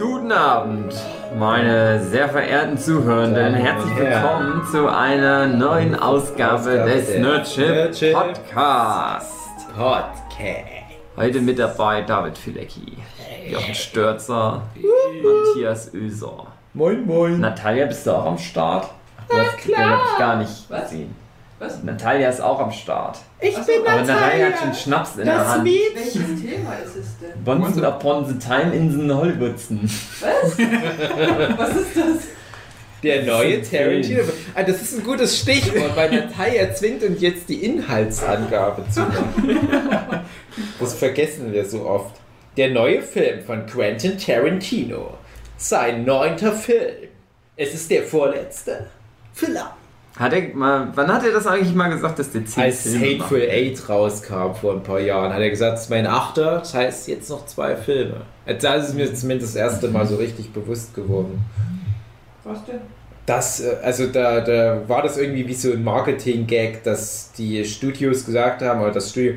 Guten Abend, meine sehr verehrten Zuhörenden. Herzlich willkommen zu einer neuen Ausgabe, des Nerdship Podcast. Podcast. Heute mit dabei David Filecki, Jochen Störzer, Matthias Öser. Moin, moin. Natalia, bist du auch am Start? Du hast, klar. ich gar nicht Was? gesehen. Was? Natalia ist auch am Start. Ich Ach so, bin Aber Natalia Natalia. hat schon Schnaps in der Das Hand. Mädchen. Welches Thema ist es denn? Bonzen upon the time in the Hollywoodsen. Was? Was ist das? Der neue Tarantino. Ah, das ist ein gutes Stichwort, weil Natalia zwingt uns jetzt die Inhaltsangabe zu machen. Das vergessen wir so oft. Der neue Film von Quentin Tarantino. Sein neunter Film. Es ist der vorletzte. Film. Hat er mal, wann hat er das eigentlich mal gesagt, dass der 10 Als Filme macht? Hateful Eight rauskam vor ein paar Jahren, hat er gesagt, es ist mein achter, das heißt jetzt noch zwei Filme. Da ist es mir zumindest das erste Mal so richtig bewusst geworden. Was denn? Das, äh, also da, da war das irgendwie wie so ein Marketing-Gag, dass die Studios gesagt haben, oder das Studio,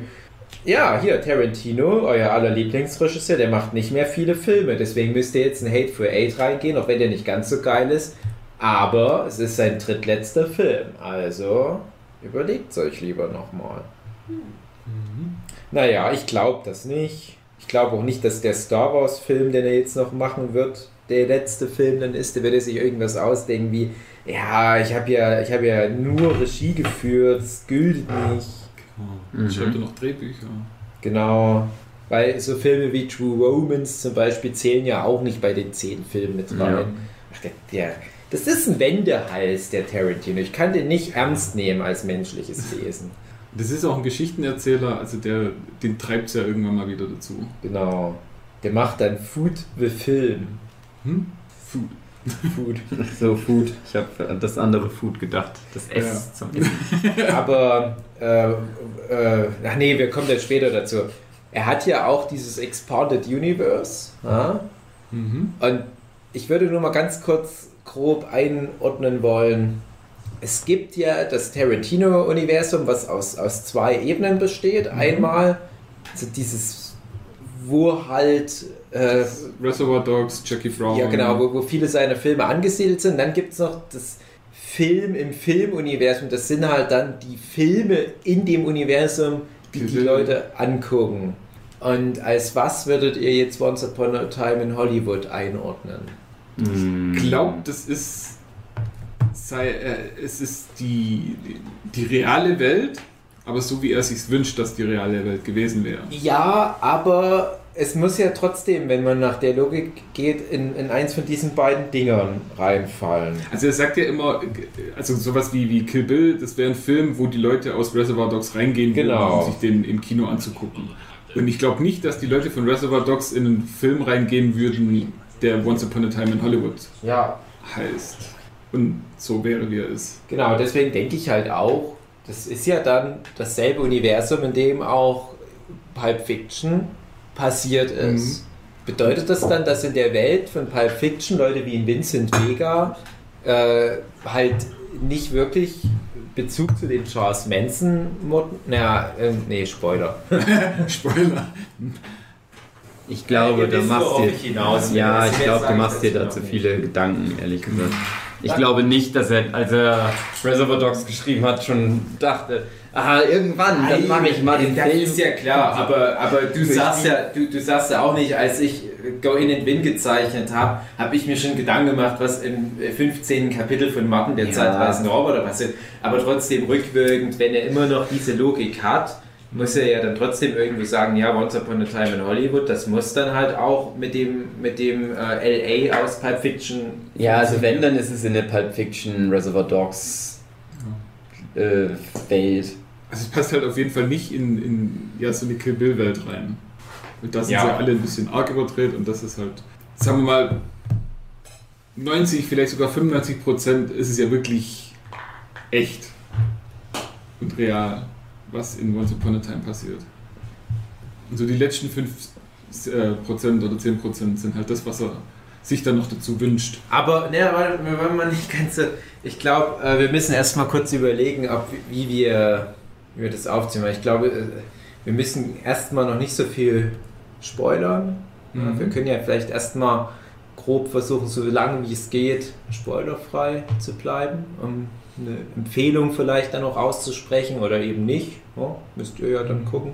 ja, hier, Tarantino, euer aller Lieblingsregisseur, der macht nicht mehr viele Filme, deswegen müsst ihr jetzt in Hateful Eight reingehen, auch wenn der nicht ganz so geil ist. Aber es ist sein drittletzter Film, also überlegt es euch lieber nochmal. Naja, ich glaube das nicht. Ich glaube auch nicht, dass der Star Wars-Film, den er jetzt noch machen wird, der letzte Film dann ist. Der wird er sich irgendwas ausdenken wie, ja, ich habe ja, ich habe ja nur Regie geführt, es gilt nicht. Mhm. Schreibt er noch Drehbücher? Genau. Weil so Filme wie True Romance zum Beispiel zählen ja auch nicht bei den zehn Filmen mit rein. Ja. Ach, der, der, das ist ein Wendehals, der Tarantino. Ich kann den nicht ernst nehmen als menschliches Wesen. Das ist auch ein Geschichtenerzähler, also der, den treibt es ja irgendwann mal wieder dazu. Genau. Der macht dann Food the Film. Hm? Food. Food. So, Food. Ich habe an das andere Food gedacht. Das S Ja. zum Essen. Aber, äh, äh, ach nee, wir kommen dann später dazu. Er hat ja auch dieses Expanded Universe. Ja? Mhm. Und ich würde nur mal ganz kurz grob einordnen wollen. Es gibt ja das Tarantino-Universum, was aus, aus zwei Ebenen besteht. Einmal also dieses, wo halt, äh, Reservoir Dogs, Jackie Brown. ja genau, wo, wo viele seiner Filme angesiedelt sind. Dann gibt es noch das Film im Filmuniversum. Das sind halt dann die Filme in dem Universum, die die Diese- Leute angucken. Und als was würdet ihr jetzt Once Upon a Time in Hollywood einordnen? Ich glaube, das ist, sei, äh, es ist die, die, die reale Welt, aber so wie er sich wünscht, dass die reale Welt gewesen wäre. Ja, aber es muss ja trotzdem, wenn man nach der Logik geht, in, in eins von diesen beiden Dingern reinfallen. Also er sagt ja immer, also sowas wie, wie Kill Bill, das wäre ein Film, wo die Leute aus Reservoir Dogs reingehen würden, Genau. um sich den im Kino anzugucken. Und ich glaube nicht, dass die Leute von Reservoir Dogs in einen Film reingehen würden, der Once Upon a Time in Hollywood Ja, heißt. Und so wäre, wie er ist. genau, deswegen denke ich halt auch, das ist ja dann dasselbe Universum, in dem auch Pulp Fiction passiert ist. Bedeutet das dann, dass in der Welt von Pulp Fiction Leute wie in Vincent Vega äh, halt nicht wirklich Bezug zu den Charles Manson, naja, ähm, nee, Spoiler. Spoiler. Ich glaube, wisst, machst dir. ich hinaus. Ja, ich glaube, du machst dir da zu viele Gedanken, ehrlich gesagt. Ich glaube nicht, dass er, als er Reservoir Dogs geschrieben hat, schon dachte, ah, irgendwann, dann mache ich mal den das Film. ist ja klar, aber, aber du sagst ja, du, du sagst ja auch nicht, als ich Go In and Win gezeichnet habe, habe ich mir schon Gedanken gemacht, was im 15. Kapitel von Martin, der Ja. zeitreisende Roboter passiert. Aber trotzdem rückwirkend, wenn er immer noch diese Logik hat, muss er ja dann trotzdem irgendwie sagen, ja, Once Upon a Time in Hollywood, das muss dann halt auch mit dem, mit dem äh, LA aus Pulp Fiction. Ja, also wenn, dann ist es in der Pulp Fiction Reservoir Dogs äh, Welt. Also es passt halt auf jeden Fall nicht in, in ja, so eine Kill Bill Welt rein. Und da sind Ja. sie alle ein bisschen arg überdreht und das ist halt, sagen wir mal, 90, vielleicht sogar 95 Prozent ist es ja wirklich echt und real, was in Once Upon a Time passiert. Und so die letzten 5 äh, Prozent oder 10 Prozent sind halt das, was er sich dann noch dazu wünscht. Aber ne, wir wollen mal nicht ganz. Ich glaube, äh, wir müssen erstmal kurz überlegen, ob, wie, wir, wie wir das aufziehen. Weil ich glaube, äh, wir müssen erstmal noch nicht so viel spoilern. Mhm. Wir können ja vielleicht erstmal grob versuchen, so lange wie es geht, spoilerfrei zu bleiben. Um eine Empfehlung vielleicht dann auch auszusprechen oder eben nicht. Ja, müsst ihr ja dann gucken.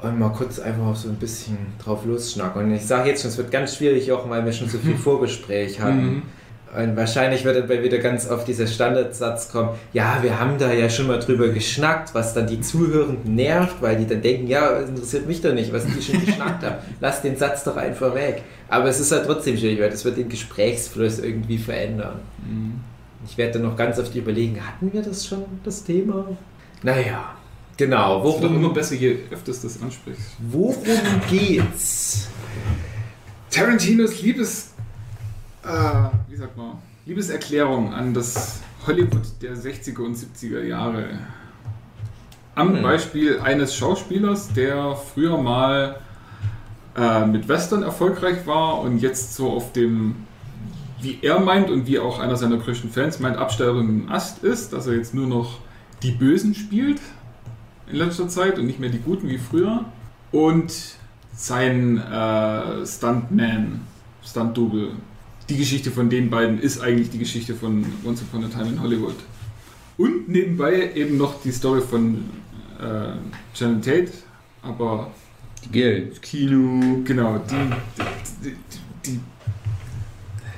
Und mal kurz einfach so ein bisschen drauf losschnacken. Und ich sage jetzt schon, es wird ganz schwierig, auch weil wir schon so viel Vorgespräch hatten. Mhm. Und wahrscheinlich wird dann wieder ganz oft dieser Standardsatz kommen, ja, wir haben da ja schon mal drüber geschnackt, was dann die Zuhörenden nervt, weil die dann denken, ja, es interessiert mich doch nicht, was die schon geschnackt haben. Lass den Satz doch einfach weg. Aber es ist halt trotzdem schwierig, weil das wird den Gesprächsfluss irgendwie verändern. Mhm. Ich werde dann noch ganz oft überlegen, hatten wir das schon, das Thema? Naja, genau. Es wird doch immer Worum, besser, je öfters das ansprichst. worum geht's? Tarantinos Liebes, äh, wie sagt man, Liebeserklärung an das Hollywood der 60er und 70er Jahre. Am Hm. Beispiel eines Schauspielers, der früher mal äh, mit Western erfolgreich war und jetzt so auf dem, wie er meint und wie auch einer seiner größten Fans meint, absterbenden Ast ist, dass er jetzt nur noch die Bösen spielt in letzter Zeit und nicht mehr die Guten wie früher. Und sein äh, Stuntman, Stunt-Double. Die Geschichte von den beiden ist eigentlich die Geschichte von Once Upon a Time in Hollywood. Und nebenbei eben noch die Story von äh, Shannon Tate, aber Die Geld, Kino. genau, die, die, die, die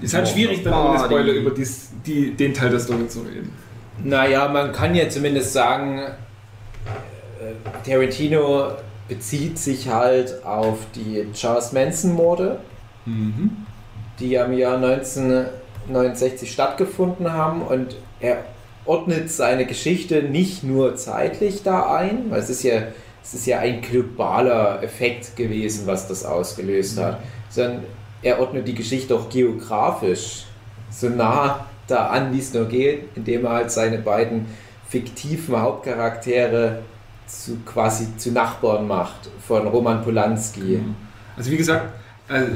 ist halt schwierig, dann ohne. Spoiler über dies, die, den Teil der Story zu reden. Naja, man kann ja zumindest sagen, äh, Tarantino bezieht sich halt auf die Charles Manson-Morde, Mhm. die ja im Jahr 1969 stattgefunden haben und er ordnet seine Geschichte nicht nur zeitlich da ein, weil es ist ja, es ist ja ein globaler Effekt gewesen, was das ausgelöst hat, sondern er ordnet die Geschichte auch geografisch so nah da an, wie es nur geht, indem er halt seine beiden fiktiven Hauptcharaktere zu quasi zu Nachbarn macht von Roman Polanski. Genau. Also wie gesagt, äh, äh,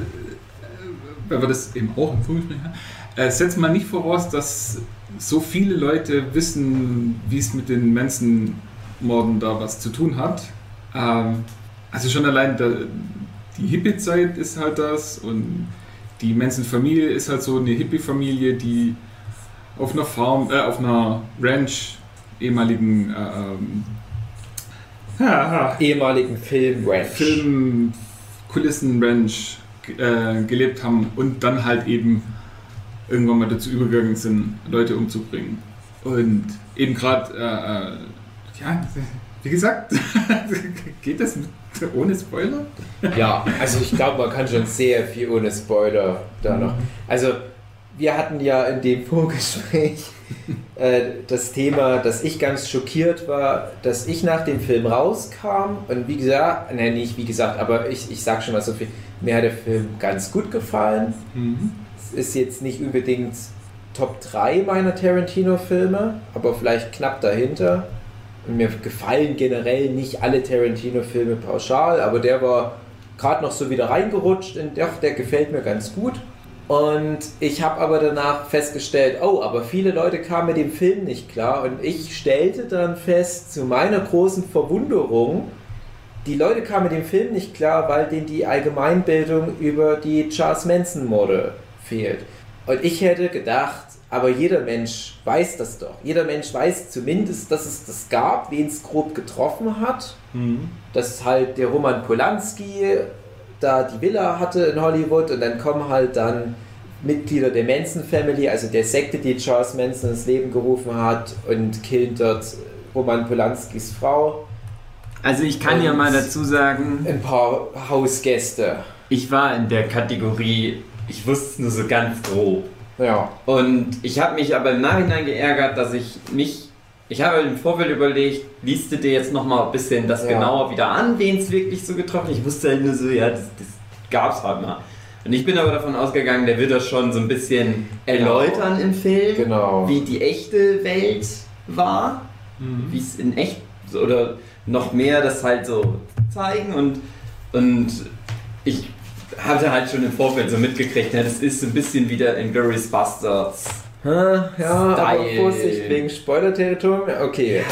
wenn wir das eben auch im Vorgespräch haben, äh, setzt man nicht voraus, dass so viele Leute wissen, wie es mit den Manson-Morden da was zu tun hat. Ähm, also schon allein der, die Hippie-Zeit ist halt das und die Manson-Familie ist halt so eine Hippie-Familie, die auf einer Farm, äh, auf einer Ranch, ehemaligen äh, ähm, ja, Ehemaligen Film-Ranch. Film, Kulissen, Ranch äh, gelebt haben und dann halt eben irgendwann mal dazu übergegangen sind, Leute umzubringen. Und eben gerade, äh, äh, ja, wie gesagt, geht das mit, ohne Spoiler? Ja, also ich glaube, man kann schon sehr viel ohne Spoiler da noch. Also, wir hatten ja in dem Vorgespräch äh, das Thema, dass ich ganz schockiert war, dass ich nach dem Film rauskam und wie gesagt, ne, nicht wie gesagt, aber ich, ich sag schon mal so viel, mir hat der Film ganz gut gefallen. Es ist jetzt nicht unbedingt Top 3 meiner Tarantino-Filme, aber vielleicht knapp dahinter. Mir gefallen generell nicht alle Tarantino-Filme pauschal, aber der war gerade noch so wieder reingerutscht und doch, der gefällt mir ganz gut. Und ich habe aber danach festgestellt, oh, aber viele Leute kamen mit dem Film nicht klar. Und ich stellte dann fest, zu meiner großen Verwunderung, die Leute kamen mit dem Film nicht klar, weil denen die Allgemeinbildung über die Charles Manson-Morde fehlt. Und ich hätte gedacht, aber jeder Mensch weiß das doch. Jeder Mensch weiß zumindest, dass es das gab, wen es grob getroffen hat. Dass halt der Roman Polanski da die Villa hatte in Hollywood und dann kommen halt dann Mitglieder der Manson Family, also der Sekte, die Charles Manson ins Leben gerufen hat und killt dort Roman Polanskis Frau. Also ich kann ja mal dazu sagen, Ein paar Hausgäste. ich war in der Kategorie, ich wusste es nur so ganz grob. Ja. Und ich habe mich aber im Nachhinein geärgert, dass ich nicht. Ich habe im Vorfeld überlegt, liest du dir jetzt nochmal ein bisschen das Ja. genauer wieder an, wen es wirklich so getroffen hat. Ich wusste halt nur so, ja, das, das gab's halt mal. Und ich bin aber davon ausgegangen, der wird das schon so ein bisschen erläutern im Film, Genau. wie die echte Welt war, wie es in echt oder noch mehr das halt so zeigen und, und ich hatte halt schon im Vorfeld so mitgekriegt, ja, das ist so ein bisschen wieder in Glorious Bastards. Hä? Ja, aber Style. Vorsicht wegen Spoiler-Territorium. Okay.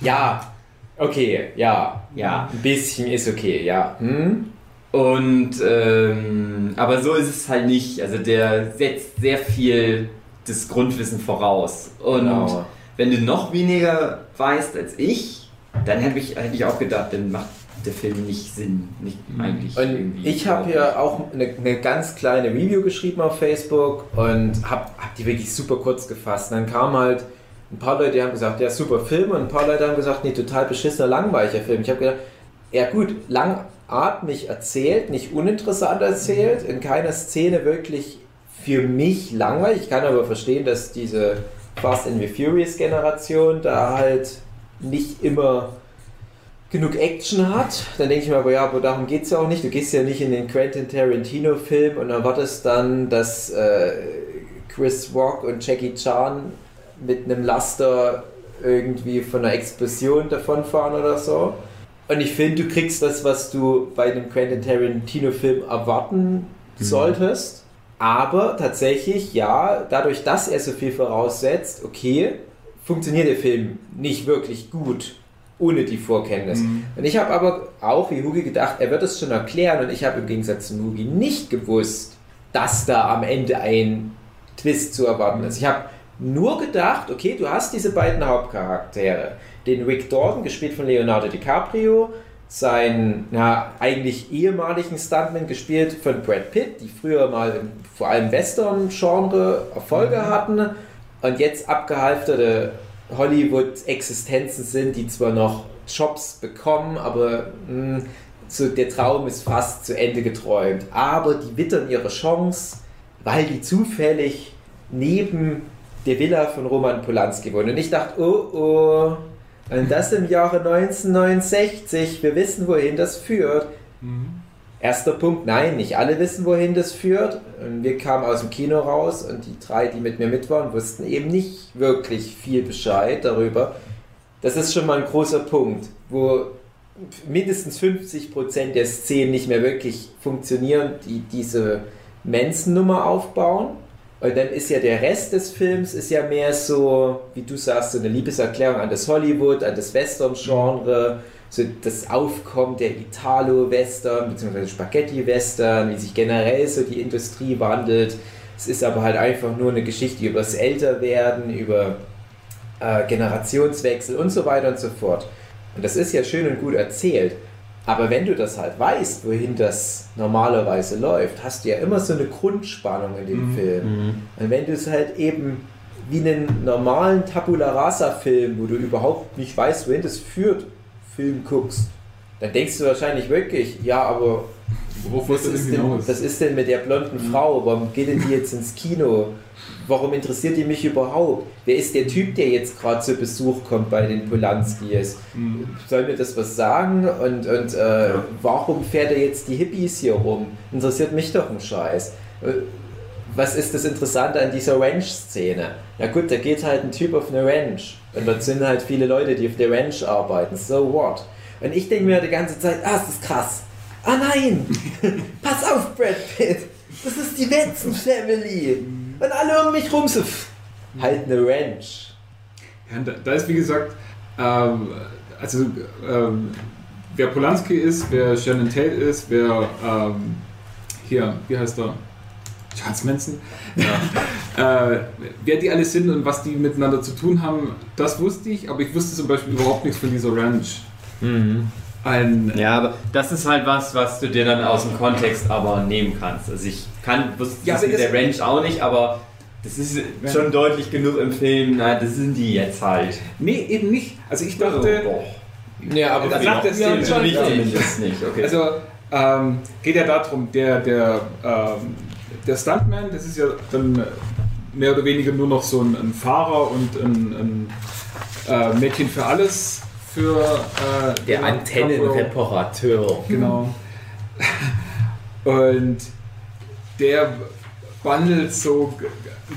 Ja. Okay, ja. Ja. Ein bisschen ist okay, ja. Hm? Und ähm, aber so ist es halt nicht. Also der setzt sehr viel das Grundwissen voraus. Und Genau. wenn du noch weniger weißt als ich, dann hätte ich, hätte ich auch gedacht, dann macht der Film nicht Sinn. Nicht eigentlich. Und irgendwie. ich habe ja auch eine, eine ganz kleine Review geschrieben auf Facebook und habe hab die wirklich super kurz gefasst. Und dann kamen halt ein paar Leute, die haben gesagt, ja, super Film. Und ein paar Leute haben gesagt, nee, total beschissener, langweiliger Film. Ich habe gedacht, ja gut, langatmig erzählt, nicht uninteressant erzählt, in keiner Szene wirklich für mich langweilig. Ich kann aber verstehen, dass diese Fast and the Furious Generation da halt nicht immer genug Action hat, dann denke ich mir aber, ja, aber darum geht es ja auch nicht. Du gehst ja nicht in den Quentin Tarantino-Film und erwartest dann, dass äh, Chris Rock und Jackie Chan mit einem Laster irgendwie von einer Explosion davonfahren oder so. Und ich finde, du kriegst das, was du bei einem Quentin Tarantino-Film erwarten solltest. Aber tatsächlich, ja, dadurch, dass er so viel voraussetzt, okay, funktioniert der Film nicht wirklich gut ohne die Vorkenntnis. Und ich habe aber auch wie Hugi gedacht, er wird es schon erklären und ich habe im Gegensatz zu Hugi nicht gewusst, dass da am Ende ein Twist zu erwarten ist. Ich habe nur gedacht, okay, du hast diese beiden Hauptcharaktere. Den Rick Dalton, gespielt von Leonardo DiCaprio, seinen na, eigentlich ehemaligen Stuntman, gespielt von Brad Pitt, die früher mal im, vor allem Western-Genre Erfolge hatten und jetzt abgehalfterte Hollywood-Existenzen sind, die zwar noch Jobs bekommen, aber mh, so der Traum ist fast zu Ende geträumt. Aber die wittern ihre Chance, weil die zufällig neben der Villa von Roman Polanski wohnen. Und ich dachte, oh oh, und das im Jahre 1969, wir wissen, wohin das führt. Erster Punkt, nein, nicht alle wissen, wohin das führt. Und wir kamen aus dem Kino raus und die drei, die mit mir mit waren, wussten eben nicht wirklich viel Bescheid darüber. Das ist schon mal ein großer Punkt, wo mindestens 50% der Szenen nicht mehr wirklich funktionieren, die diese Manson-Nummer aufbauen. Und dann ist ja der Rest des Films ist ja mehr so, wie du sagst, so eine Liebeserklärung an das Hollywood, an das Western-Genre, so das Aufkommen der Italo-Western bzw. Spaghetti-Western, wie sich generell so die Industrie wandelt. Es ist aber halt einfach nur eine Geschichte über das Älterwerden, über äh, Generationswechsel und so weiter und so fort. Und das ist ja schön und gut erzählt. Aber wenn du das halt weißt, wohin das normalerweise läuft, hast du ja immer so eine Grundspannung in dem Film. Und wenn du es halt eben wie einen normalen Tabula Rasa-Film, wo du überhaupt nicht weißt, wohin das führt, Film guckst, dann denkst du wahrscheinlich wirklich, ja, aber was ist, denn hinaus? was ist denn mit der blonden Frau? Warum geht denn die jetzt ins Kino? Warum interessiert die mich überhaupt? Wer ist der Typ, der jetzt gerade zu Besuch kommt bei den Polanskis? Mhm. Soll mir das was sagen? Und, und äh, warum fährt er jetzt die Hippies hier rum? Interessiert mich doch ein Scheiß. Was ist das Interessante an dieser Ranch-Szene? Na gut, da geht halt ein Typ auf eine Ranch. Und dort sind halt viele Leute, die auf der Ranch arbeiten. So what? Und ich denke mir die ganze Zeit, ah, das ist krass. Ah nein! Pass auf, Brad Pitt! Das ist die Manson Family! Und alle um mich rum so, halt eine Ranch. Ja, da, da ist wie gesagt, ähm, also ähm, wer Polanski ist, wer Shannon Tate ist, wer ähm, hier, wie heißt er? Charles Manson. äh, wer die alle sind und was die miteinander zu tun haben, das wusste ich, aber ich wusste zum Beispiel überhaupt nichts von dieser Ranch. Ein, Ja, aber das ist halt was, was du dir dann aus dem Kontext aber nehmen kannst. Also ich kann, wusste Ja, das mit das- der Ranch auch nicht, aber das ist schon deutlich genug im Film. Na, das sind die jetzt halt. nee, eben nicht. Also ich dachte, boah. Ja, aber Das sagt Stil Hauptfigur schon. nicht. nicht. Okay. Also ähm, geht ja darum, der, der, ähm, der Stuntman, das ist ja dann mehr oder weniger nur noch so ein, ein Fahrer und ein, ein äh, Mädchen für alles für äh, Der. Antennenreparateur. Genau. Und der wandelt so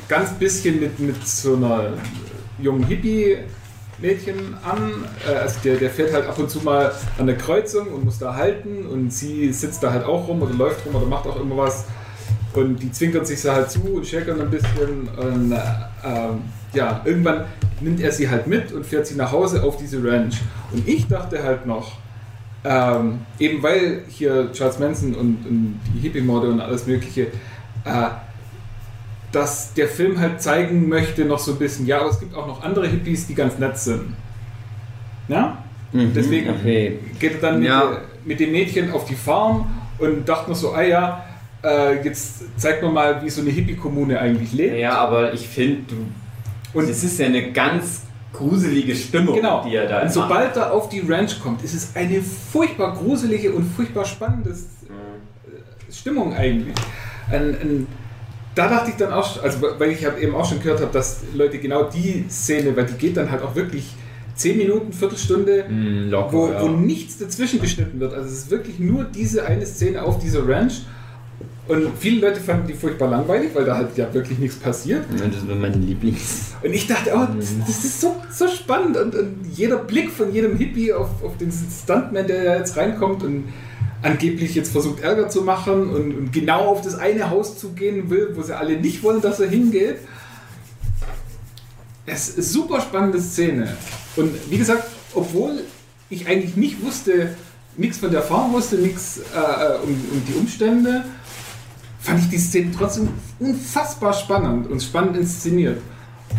ganz bisschen mit, mit so einer jungen Hippie-Mädchen an. Äh, Also der, der fährt halt ab und zu mal an der Kreuzung und muss da halten und sie sitzt da halt auch rum oder läuft rum oder macht auch immer was. Und die zwinkert sich so halt zu und schäkern ein bisschen. Und äh, ja, irgendwann nimmt er sie halt mit und fährt sie nach Hause auf diese Ranch. Und ich dachte halt noch, ähm, eben weil hier Charles Manson und, und die Hippie-Morde und alles Mögliche, äh, dass der Film halt zeigen möchte, noch so ein bisschen, ja, aber es gibt auch noch andere Hippies, die ganz nett sind. Ja? Mhm, Deswegen okay. geht er dann mit, Ja. der, mit dem Mädchen auf die Farm und dachte noch so, ah ja, äh, jetzt zeigt man mal, wie so eine Hippie-Kommune eigentlich lebt. Ja, aber ich finde, du. Und- es ist ja eine ganz gruselige Stimmung, Genau. die er da und macht. sobald er auf die Ranch kommt, ist es eine furchtbar gruselige und furchtbar spannende äh, Stimmung eigentlich. Ein, ein, da dachte ich dann auch, also weil ich halt eben auch schon gehört habe, dass Leute genau die Szene, weil die geht dann halt auch wirklich 10 Minuten, Viertelstunde, Mm, locker, wo, ja. wo nichts dazwischen geschnitten wird. Also es ist wirklich nur diese eine Szene auf dieser Ranch. Und viele Leute fanden die furchtbar langweilig, weil da halt ja wirklich nichts passiert. Ja, Das war mein Lieblings. Und ich dachte, oh, das, das ist so, so spannend. Und, und jeder Blick von jedem Hippie auf, auf den Stuntman, der da jetzt reinkommt und angeblich jetzt versucht, Ärger zu machen und, und genau auf das eine Haus zu gehen will, wo sie alle nicht wollen, dass er hingeht. Es ist super spannende Szene. Und wie gesagt, obwohl ich eigentlich nicht wusste, nichts von der Farm wusste, nichts äh, um, um die Umstände, fand ich die Szene trotzdem unfassbar spannend und spannend inszeniert.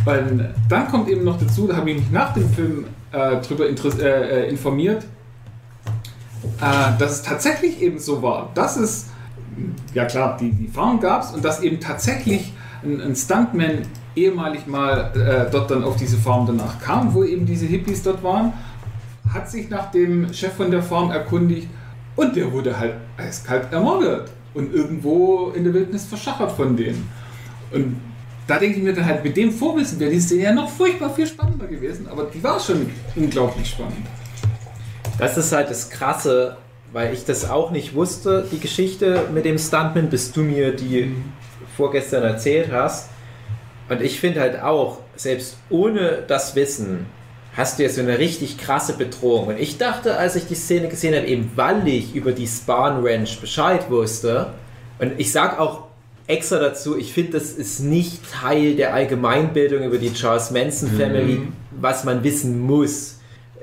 Weil dann kommt eben noch dazu, da habe ich mich nach dem Film äh, interess- äh, äh, informiert, äh, dass es tatsächlich eben so war, dass es, ja klar, die, die Farm gab es und dass eben tatsächlich ein, ein Stuntman ehemalig mal äh, dort dann auf diese Farm danach kam, wo eben diese Hippies dort waren, hat sich nach dem Chef von der Farm erkundigt und der wurde halt eiskalt ermordet und irgendwo in der Wildnis verschachert von denen. Und da denke ich mir dann halt, mit dem Vorwissen wäre die Szene ja noch furchtbar viel spannender gewesen, aber die war schon unglaublich spannend. Das ist halt das Krasse, weil ich das auch nicht wusste, die Geschichte mit dem Stuntman, bis du mir die vorgestern erzählt hast. Und ich finde halt auch, selbst ohne das Wissen, hast du ja so eine richtig krasse Bedrohung. Und ich dachte, als ich die Szene gesehen habe, eben weil ich über die Spahn Ranch Bescheid wusste, und ich sag auch extra dazu, ich finde, das ist nicht Teil der Allgemeinbildung über die Charles Manson Family, was man wissen muss.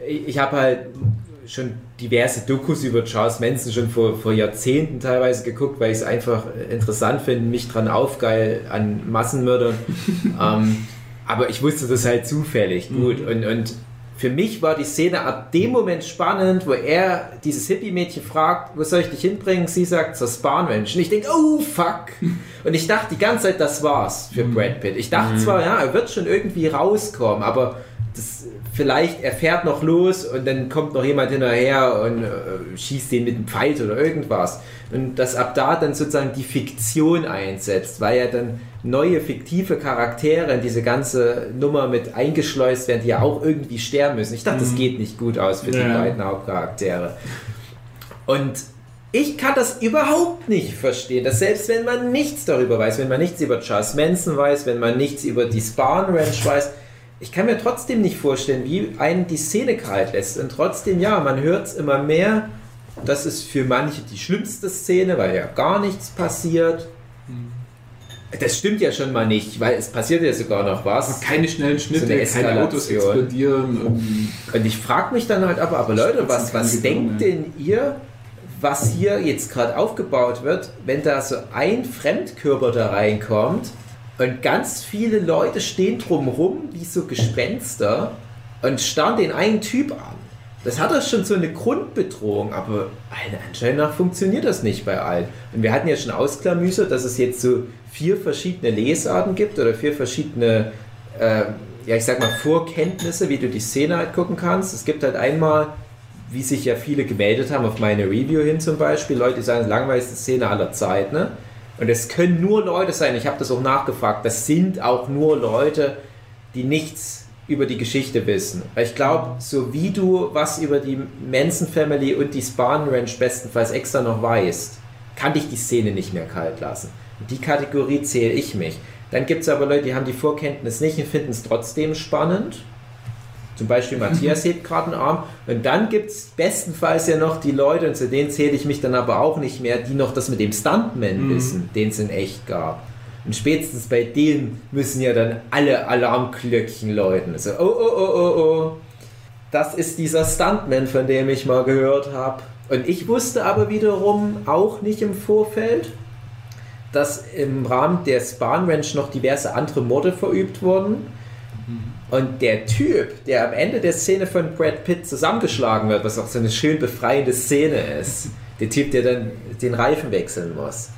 Ich, ich habe halt schon diverse Dokus über Charles Manson schon vor, vor Jahrzehnten teilweise geguckt, weil ich es einfach interessant finde, mich dran aufgeil an Massenmördern. ähm, aber ich wusste das halt zufällig gut. Und, und für mich war die Szene ab dem Moment spannend, wo er dieses Hippie-Mädchen fragt, wo soll ich dich hinbringen? Sie sagt zur. Und ich denke, oh fuck. Und ich dachte die ganze Zeit, das war's für Brad Pitt. Ich dachte zwar, ja, er wird schon irgendwie rauskommen, aber das, vielleicht er fährt noch los und dann kommt noch jemand hinterher und äh, schießt den mit einem Pfeil oder irgendwas. Und dass ab da dann sozusagen die Fiktion einsetzt, weil ja dann neue fiktive Charaktere in diese ganze Nummer mit eingeschleust werden, die ja auch irgendwie sterben müssen. Ich dachte, das geht nicht gut aus für die Ja. beiden Hauptcharaktere. Und ich kann das überhaupt nicht verstehen, dass selbst wenn man nichts darüber weiß, wenn man nichts über Charles Manson weiß, wenn man nichts über die Spahn Ranch weiß, ich kann mir trotzdem nicht vorstellen, wie einen die Szene kalt lässt. Und trotzdem, ja, man hört es immer mehr. Das ist für manche die schlimmste Szene, weil ja gar nichts passiert. Das stimmt ja schon mal nicht, weil es passiert ja sogar noch was. Keine schnellen Schnitte, So eine keine Autos explodieren. Und ich frage mich dann halt aber, aber Leute, was, was denkt denn ihr, was hier jetzt gerade aufgebaut wird, wenn da so ein Fremdkörper da reinkommt und ganz viele Leute stehen drumrum wie so Gespenster und starren den einen Typ an. Das hat doch schon so eine Grundbedrohung, aber allen Anschein nach funktioniert das nicht bei allen. Und wir hatten ja schon ausklamüsert, dass es jetzt so vier verschiedene Lesarten gibt oder vier verschiedene äh, ja, ich sag mal, Vorkenntnisse, wie du die Szene halt gucken kannst. Es gibt halt einmal, wie sich ja viele gemeldet haben auf meine Review hin zum Beispiel, Leute, sagen, langweiligste Szene aller Zeit, ne? Und es können nur Leute sein, ich habe das auch nachgefragt, das sind auch nur Leute, die nichts über die Geschichte wissen. Weil ich glaube, so wie du was über die Manson Family und die Spahn Ranch bestenfalls extra noch weißt, kann dich die Szene nicht mehr kalt lassen. In die Kategorie zähle ich mich. Dann gibt es aber Leute, die haben die Vorkenntnis nicht und finden es trotzdem spannend. Zum Beispiel Matthias hebt gerade einen Arm. Und dann gibt es bestenfalls ja noch die Leute, und zu denen zähle ich mich dann aber auch nicht mehr, die noch das mit dem Stuntman wissen, den es in echt gab. Und spätestens bei denen müssen ja dann alle Alarmglöckchen läuten. Also, oh, oh, oh, oh, oh. Das ist dieser Stuntman, von dem ich mal gehört habe. Und ich wusste aber wiederum auch nicht im Vorfeld, dass im Rahmen der Spahn Ranch noch diverse andere Morde verübt wurden. Und der Typ, der am Ende der Szene von Brad Pitt zusammengeschlagen wird, was auch so eine schön befreiende Szene ist, der Typ, der dann den Reifen wechseln muss,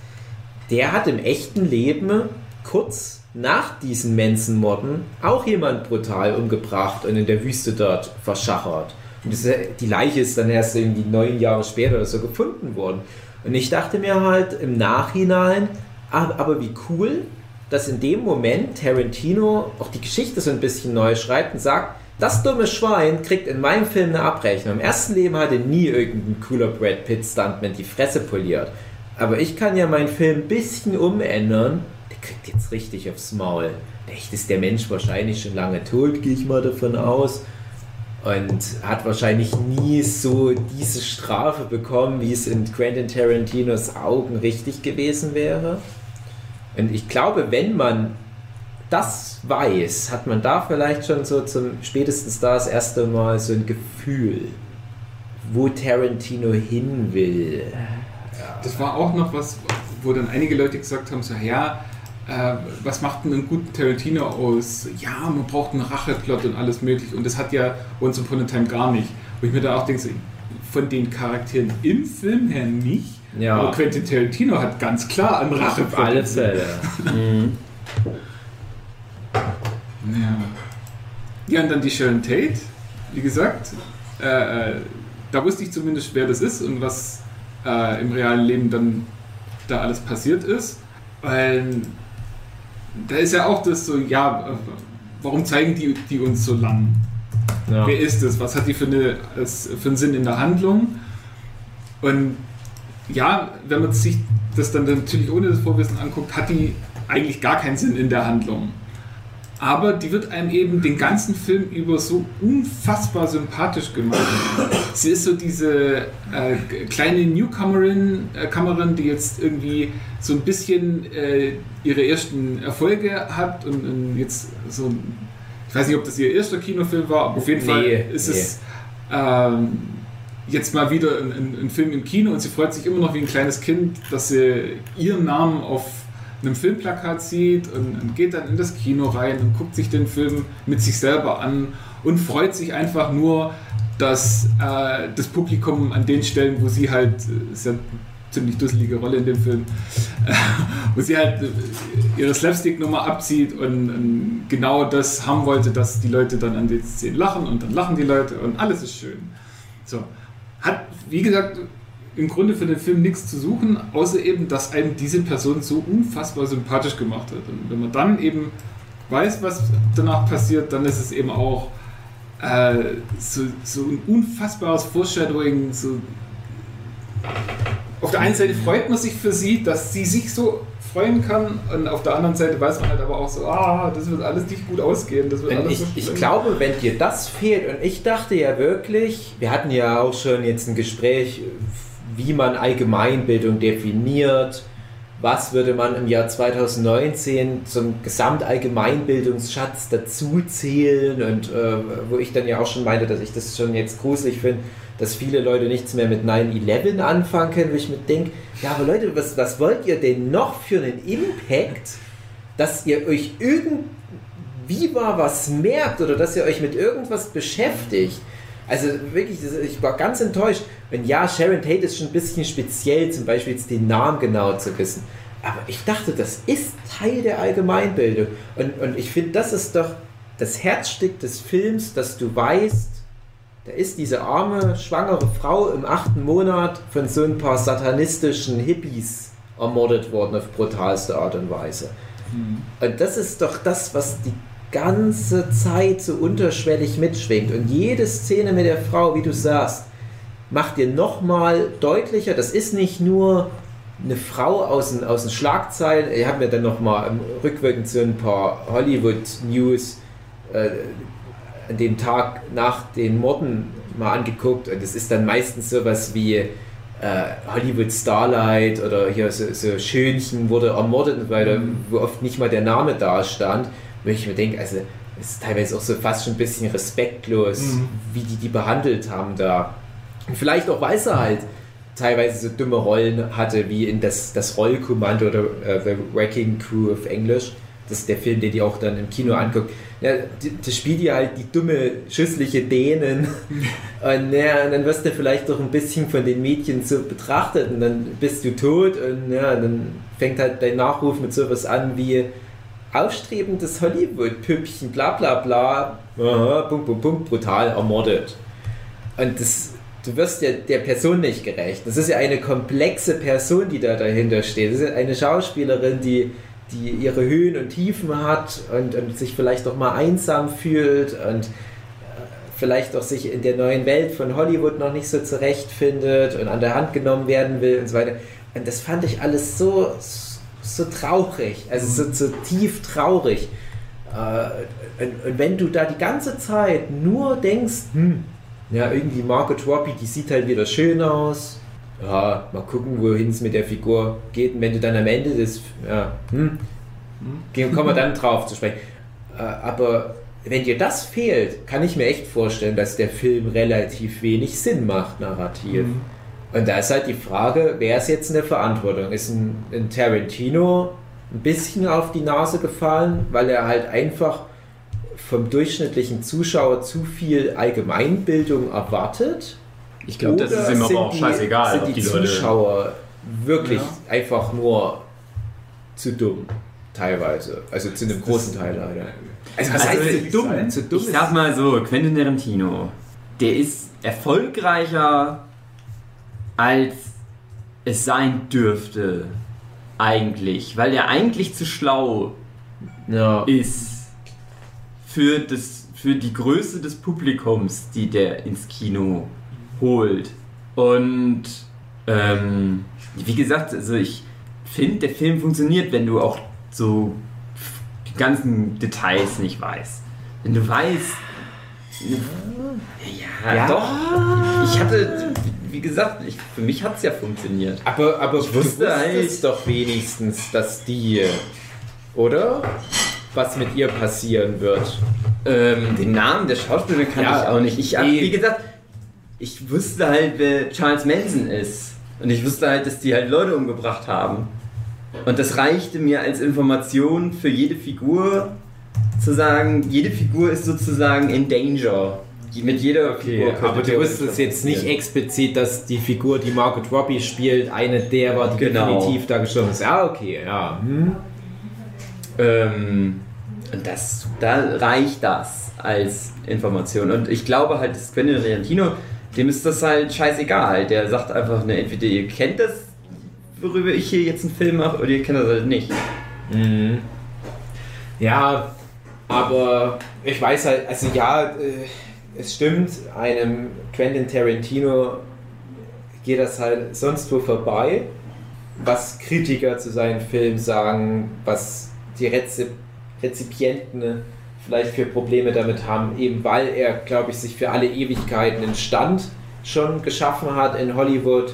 der hat im echten Leben kurz nach diesen Manson-Morden auch jemand brutal umgebracht und in der Wüste dort verschachert. Und das, die Leiche ist dann erst irgendwie neun Jahre später oder so gefunden worden. Und ich dachte mir halt im Nachhinein, aber wie cool, dass in dem Moment Tarantino auch die Geschichte so ein bisschen neu schreibt und sagt, das dumme Schwein kriegt in meinem Film eine Abrechnung. Im ersten Leben hatte nie irgendein cooler Brad Pitt Stuntman die Fresse poliert. Aber ich kann ja meinen Film ein bisschen umändern. Der kriegt jetzt richtig aufs Maul. Echt ist der Mensch wahrscheinlich schon lange tot, gehe ich mal davon aus. Und hat wahrscheinlich nie so diese Strafe bekommen, wie es in Quentin Tarantinos Augen richtig gewesen wäre. Und ich glaube, wenn man das weiß, hat man da vielleicht schon so zum spätestens da das erste Mal so ein Gefühl, wo Tarantino hin will. Das war auch noch was, wo dann einige Leute gesagt haben, so ja, äh, was macht denn einen guten Tarantino aus? Ja, man braucht einen Racheplot und alles mögliche. Und das hat ja Once Upon a Time gar nicht. Wo ich mir da auch denke, von den Charakteren im Film her nicht. Ja. Aber Quentin Tarantino hat ganz klar einen Racheplot. Auf alle Fälle. Mhm. Ja. ja, und dann die Sharon Tate, wie gesagt, äh, äh, da wusste ich zumindest, wer das ist und was äh, im realen Leben dann da alles passiert ist. Weil da ist ja auch das so, ja, äh, warum zeigen die, die uns so lang? Ja. Wer ist es? Was hat die für, eine, für einen Sinn in der Handlung? Und ja, wenn man sich das dann natürlich ohne das Vorwissen anguckt, hat die eigentlich gar keinen Sinn in der Handlung. Aber die wird einem eben den ganzen Film über so unfassbar sympathisch gemacht. Sie ist so diese äh, kleine Newcomerin, äh, Kamerin, die jetzt irgendwie so ein bisschen äh, ihre ersten Erfolge hat und, und jetzt so, ich weiß nicht, ob das ihr erster Kinofilm war, aber auf jeden Nee, Fall ist es ähm, jetzt mal wieder ein, ein, ein Film im Kino und sie freut sich immer noch wie ein kleines Kind, dass sie ihren Namen auf einem Filmplakat sieht und, und geht dann in das Kino rein und guckt sich den Film mit sich selber an und freut sich einfach nur, dass äh, das Publikum an den Stellen, wo sie halt, äh, ist ja eine ziemlich dusselige Rolle in dem Film, wo sie halt äh, ihre Slapstick-Nummer abzieht und, und genau das haben wollte, dass die Leute dann an den Szenen lachen und dann lachen die Leute und alles ist schön. So. Hat, wie gesagt, im Grunde für den Film nichts zu suchen, außer eben, dass einem diese Person so unfassbar sympathisch gemacht hat. Und wenn man dann eben weiß, was danach passiert, dann ist es eben auch äh, so, so ein unfassbares Foreshadowing. So auf der einen Seite freut man sich für sie, dass sie sich so freuen kann, und auf der anderen Seite weiß man halt aber auch so, ah, das wird alles nicht gut ausgehen. Das wird Und alles ich, so ich glaube, wenn dir das fehlt, und ich dachte ja wirklich, wir hatten ja auch schon jetzt ein Gespräch, wie man Allgemeinbildung definiert, was würde man im Jahr 2019 zum Gesamtallgemeinbildungsschatz dazuzählen? Und äh, wo ich dann ja auch schon meinte, dass ich das schon jetzt gruselig finde, dass viele Leute nichts mehr mit 9-11 anfangen können, wo ich mir denke, ja, aber Leute, was, was wollt ihr denn noch für einen Impact, dass ihr euch irgendwie mal was merkt oder dass ihr euch mit irgendwas beschäftigt? Also wirklich, ich war ganz enttäuscht. Und ja, Sharon Tate ist schon ein bisschen speziell, zum Beispiel jetzt den Namen genau zu wissen. Aber ich dachte, das ist Teil der Allgemeinbildung. Und, und ich finde, das ist doch das Herzstück des Films, dass du weißt, da ist diese arme, schwangere Frau im achten Monat von so ein paar satanistischen Hippies ermordet worden auf brutalste Art und Weise. Und das ist doch das, was die ganze Zeit so unterschwellig mitschwingt. Und jede Szene mit der Frau, wie du sagst, macht dir nochmal deutlicher, das ist nicht nur eine Frau aus den, aus den Schlagzeilen. Ich habe mir dann nochmal rückwirkend so ein paar Hollywood-News äh, an dem Tag nach den Morden mal angeguckt. Und es ist dann meistens sowas wie äh, Hollywood Starlight oder hier so, so Schönchen wurde ermordet, und weiter, wo oft nicht mal der Name da stand. Wo ich mir denke, also es ist teilweise auch so fast schon ein bisschen respektlos, Mhm. wie die die behandelt haben da. Und vielleicht auch, weil sie halt teilweise so dumme Rollen hatte, wie in das, das Rollkommando oder äh, The Wrecking Crew of English. Das ist der Film, den die auch dann im Kino anguckt. Ja, das spielt ja halt die dumme, schüssliche Dänen. Und, ja, und dann wirst du vielleicht doch ein bisschen von den Mädchen so betrachtet und dann bist du tot und ja, dann fängt halt dein Nachruf mit sowas an wie aufstrebendes Hollywood-Püppchen, bla bla bla, aha, Punkt, Punkt, Punkt, brutal ermordet. Und das, du wirst ja der Person nicht gerecht. Das ist ja eine komplexe Person, die da dahinter steht. Das ist ja eine Schauspielerin, die, die ihre Höhen und Tiefen hat und, und sich vielleicht auch mal einsam fühlt und äh, vielleicht auch sich in der neuen Welt von Hollywood noch nicht so zurechtfindet und an der Hand genommen werden will und so weiter. Und das fand ich alles so, so traurig, also so, so tief traurig. Äh, und, wenn du da die ganze Zeit nur denkst, hm, ja, irgendwie Margot Robbie, die sieht halt wieder schön aus. Ja, mal gucken, wohin es mit der Figur geht. Und wenn du dann am Ende des, ja, hm, gehen- kommen wir dann drauf zu sprechen. Äh, aber wenn dir das fehlt, kann ich mir echt vorstellen, dass der Film relativ wenig Sinn macht, narrativ. Und da ist halt die Frage, wer ist jetzt in der Verantwortung? Ist ein, ein Tarantino ein bisschen auf die Nase gefallen, weil er halt einfach vom durchschnittlichen Zuschauer zu viel Allgemeinbildung erwartet? Ich glaube, das ist ihm aber auch die- scheißegal, Sind ob die, die Leute. Zuschauer wirklich Ja. einfach nur zu dumm? Teilweise. Also zu einem großen Teil leider. Also was Also heißt zu dumm? sein? Zu dumm Ich sag mal so, Quentin Tarantino, der ist erfolgreicher, als es sein dürfte. Eigentlich. Weil er eigentlich zu schlau ja. ist für, das, für die Größe des Publikums, die der ins Kino holt. Und ähm, wie gesagt, also ich finde, der Film funktioniert, wenn du auch so die ganzen Details nicht weißt. Wenn du weißt. Ja, Ja. doch. Ich hatte, wie gesagt, ich, für mich hat es ja funktioniert. Aber, aber Ich wusste halt- doch wenigstens, dass die, oder? Was mit ihr passieren wird. Ähm, den Namen der Schauspielerin kannte Ja, ich auch nicht. Ich hab, nee. wie gesagt, ich wusste halt, wer Charles Manson ist. Und ich wusste halt, dass die halt Leute umgebracht haben. Und das reichte mir als Information für jede Figur zu sagen, jede Figur ist sozusagen in Danger. Mit jeder Figur könnte aber du wusstest jetzt nicht explizit, dass die Figur, die Margot Robbie spielt, eine der war, die Genau. definitiv da gestorben ist. Ja, okay, ja. Hm. Ähm, und das, da reicht das als Information. Und ich glaube halt, dass Quentin Tarantino, dem ist das halt scheißegal. Der sagt einfach, ne, entweder ihr kennt das, worüber ich hier jetzt einen Film mache, oder ihr kennt das halt nicht. Mhm. Ja, aber ich weiß halt, also ja, äh, es stimmt, einem Quentin Tarantino geht das halt sonst wo vorbei, was Kritiker zu seinen Filmen sagen, was die Rezip Rezipienten vielleicht für Probleme damit haben, eben weil er, glaube ich, sich für alle Ewigkeiten einen Stand schon geschaffen hat in Hollywood,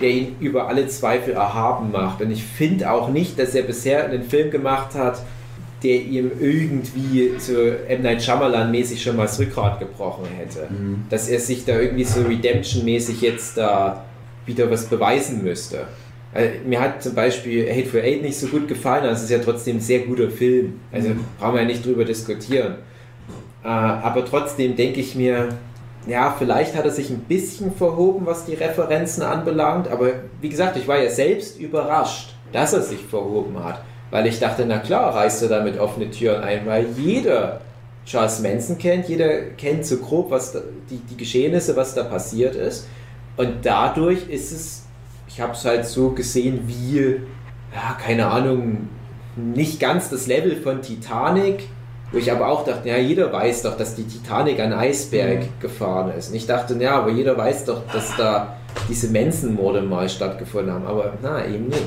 der ihn über alle Zweifel erhaben macht. Und ich finde auch nicht, dass er bisher einen Film gemacht hat, der ihm irgendwie so M. Night Shyamalan-mäßig schon mal das Rückgrat gebrochen hätte. Dass er sich da irgendwie so Redemption-mäßig jetzt da wieder was beweisen müsste. Also, mir hat zum Beispiel Hateful Eight nicht so gut gefallen, aber es ist ja trotzdem ein sehr guter Film. Also brauchen wir ja nicht drüber diskutieren. Äh, aber trotzdem denke ich mir, ja, vielleicht hat er sich ein bisschen verhoben, was die Referenzen anbelangt, aber wie gesagt, ich war ja selbst überrascht, dass er sich verhoben hat, weil ich dachte, na klar, reißt er damit offene Türen ein, weil jeder Charles Manson kennt, jeder kennt so grob, was da, die, die Geschehnisse, was da passiert ist und dadurch ist es, ich habe es halt so gesehen wie, ja, keine Ahnung, nicht ganz das Level von Titanic, wo ich aber auch dachte, ja, jeder weiß doch, dass die Titanic an Eisberg gefahren ist. Und ich dachte, ja, aber jeder weiß doch, dass da diese Manson-Morde mal stattgefunden haben. Aber na, eben nicht.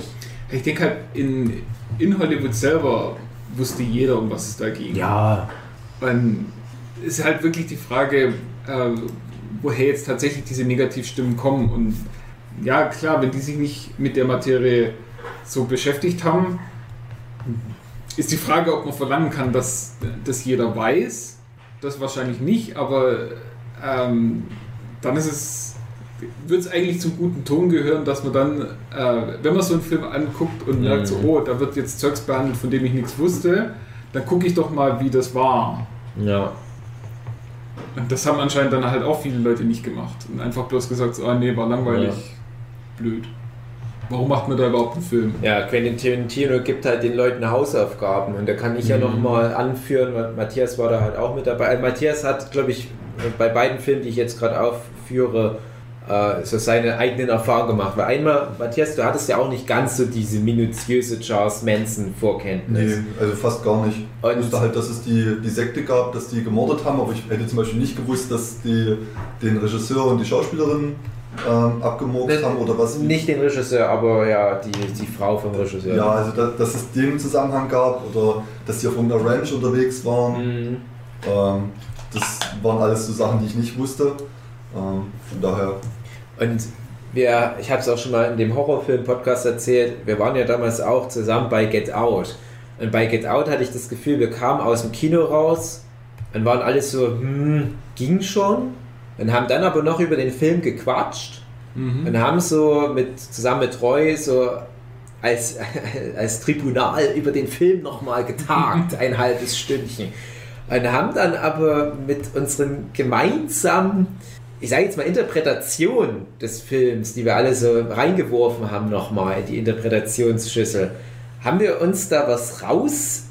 Ich denke halt, in, in Hollywood selber wusste jeder, um was es da ging. Ja. Und ist halt wirklich die Frage, äh, woher jetzt tatsächlich diese Negativstimmen kommen. Und ja, klar, wenn die sich nicht mit der Materie so beschäftigt haben, ist die Frage, ob man verlangen kann, dass das jeder weiß. Das wahrscheinlich nicht, aber ähm, dann ist es würde es eigentlich zum guten Ton gehören, dass man dann, äh, wenn man so einen Film anguckt und merkt, so, Mhm. oh, da wird jetzt Zeugs behandelt, von dem ich nichts wusste, dann gucke ich doch mal, wie das war. Ja. Und das haben anscheinend dann halt auch viele Leute nicht gemacht. Und einfach bloß gesagt, so, ah nee, war langweilig, blöd. Warum macht man da überhaupt einen Film? Ja, Quentin Tarantino gibt halt den Leuten Hausaufgaben und da kann ich ja Mhm. nochmal anführen, weil Matthias war da halt auch mit dabei. Also Matthias hat, glaube ich, bei beiden Filmen, die ich jetzt gerade aufführe, äh, so seine eigenen Erfahrungen gemacht. Weil einmal, Matthias, du hattest ja auch nicht ganz so diese minutiöse Charles Manson Vorkenntnis. Nee, also fast gar nicht. Und- ich wusste halt, dass es die, die Sekte gab, dass die gemordet haben, aber ich hätte zum Beispiel nicht gewusst, dass die den Regisseur und die Schauspielerin ähm, abgemurkst haben oder was. Nicht den Regisseur, aber ja, die, die Frau vom Regisseur. Ja, also da, dass es den Zusammenhang gab oder dass die auf irgendeiner Ranch unterwegs waren. Mhm. Ähm, das waren alles so Sachen, die ich nicht wusste. Ähm, von daher, Und wir, ich habe es auch schon mal in dem Horrorfilm-Podcast erzählt, wir waren ja damals auch zusammen bei Get Out. Und bei Get Out hatte ich das Gefühl, wir kamen aus dem Kino raus und waren alles so, hm, ging schon. Und haben dann aber noch über den Film gequatscht Mhm. und haben so mit, zusammen mit Roy so als, als Tribunal über den Film nochmal getagt, ein halbes Stündchen. Und haben dann aber mit unseren gemeinsamen, ich sage jetzt mal, Interpretation des Films, die wir alle so reingeworfen haben nochmal in die Interpretationsschüssel, haben wir uns da was raus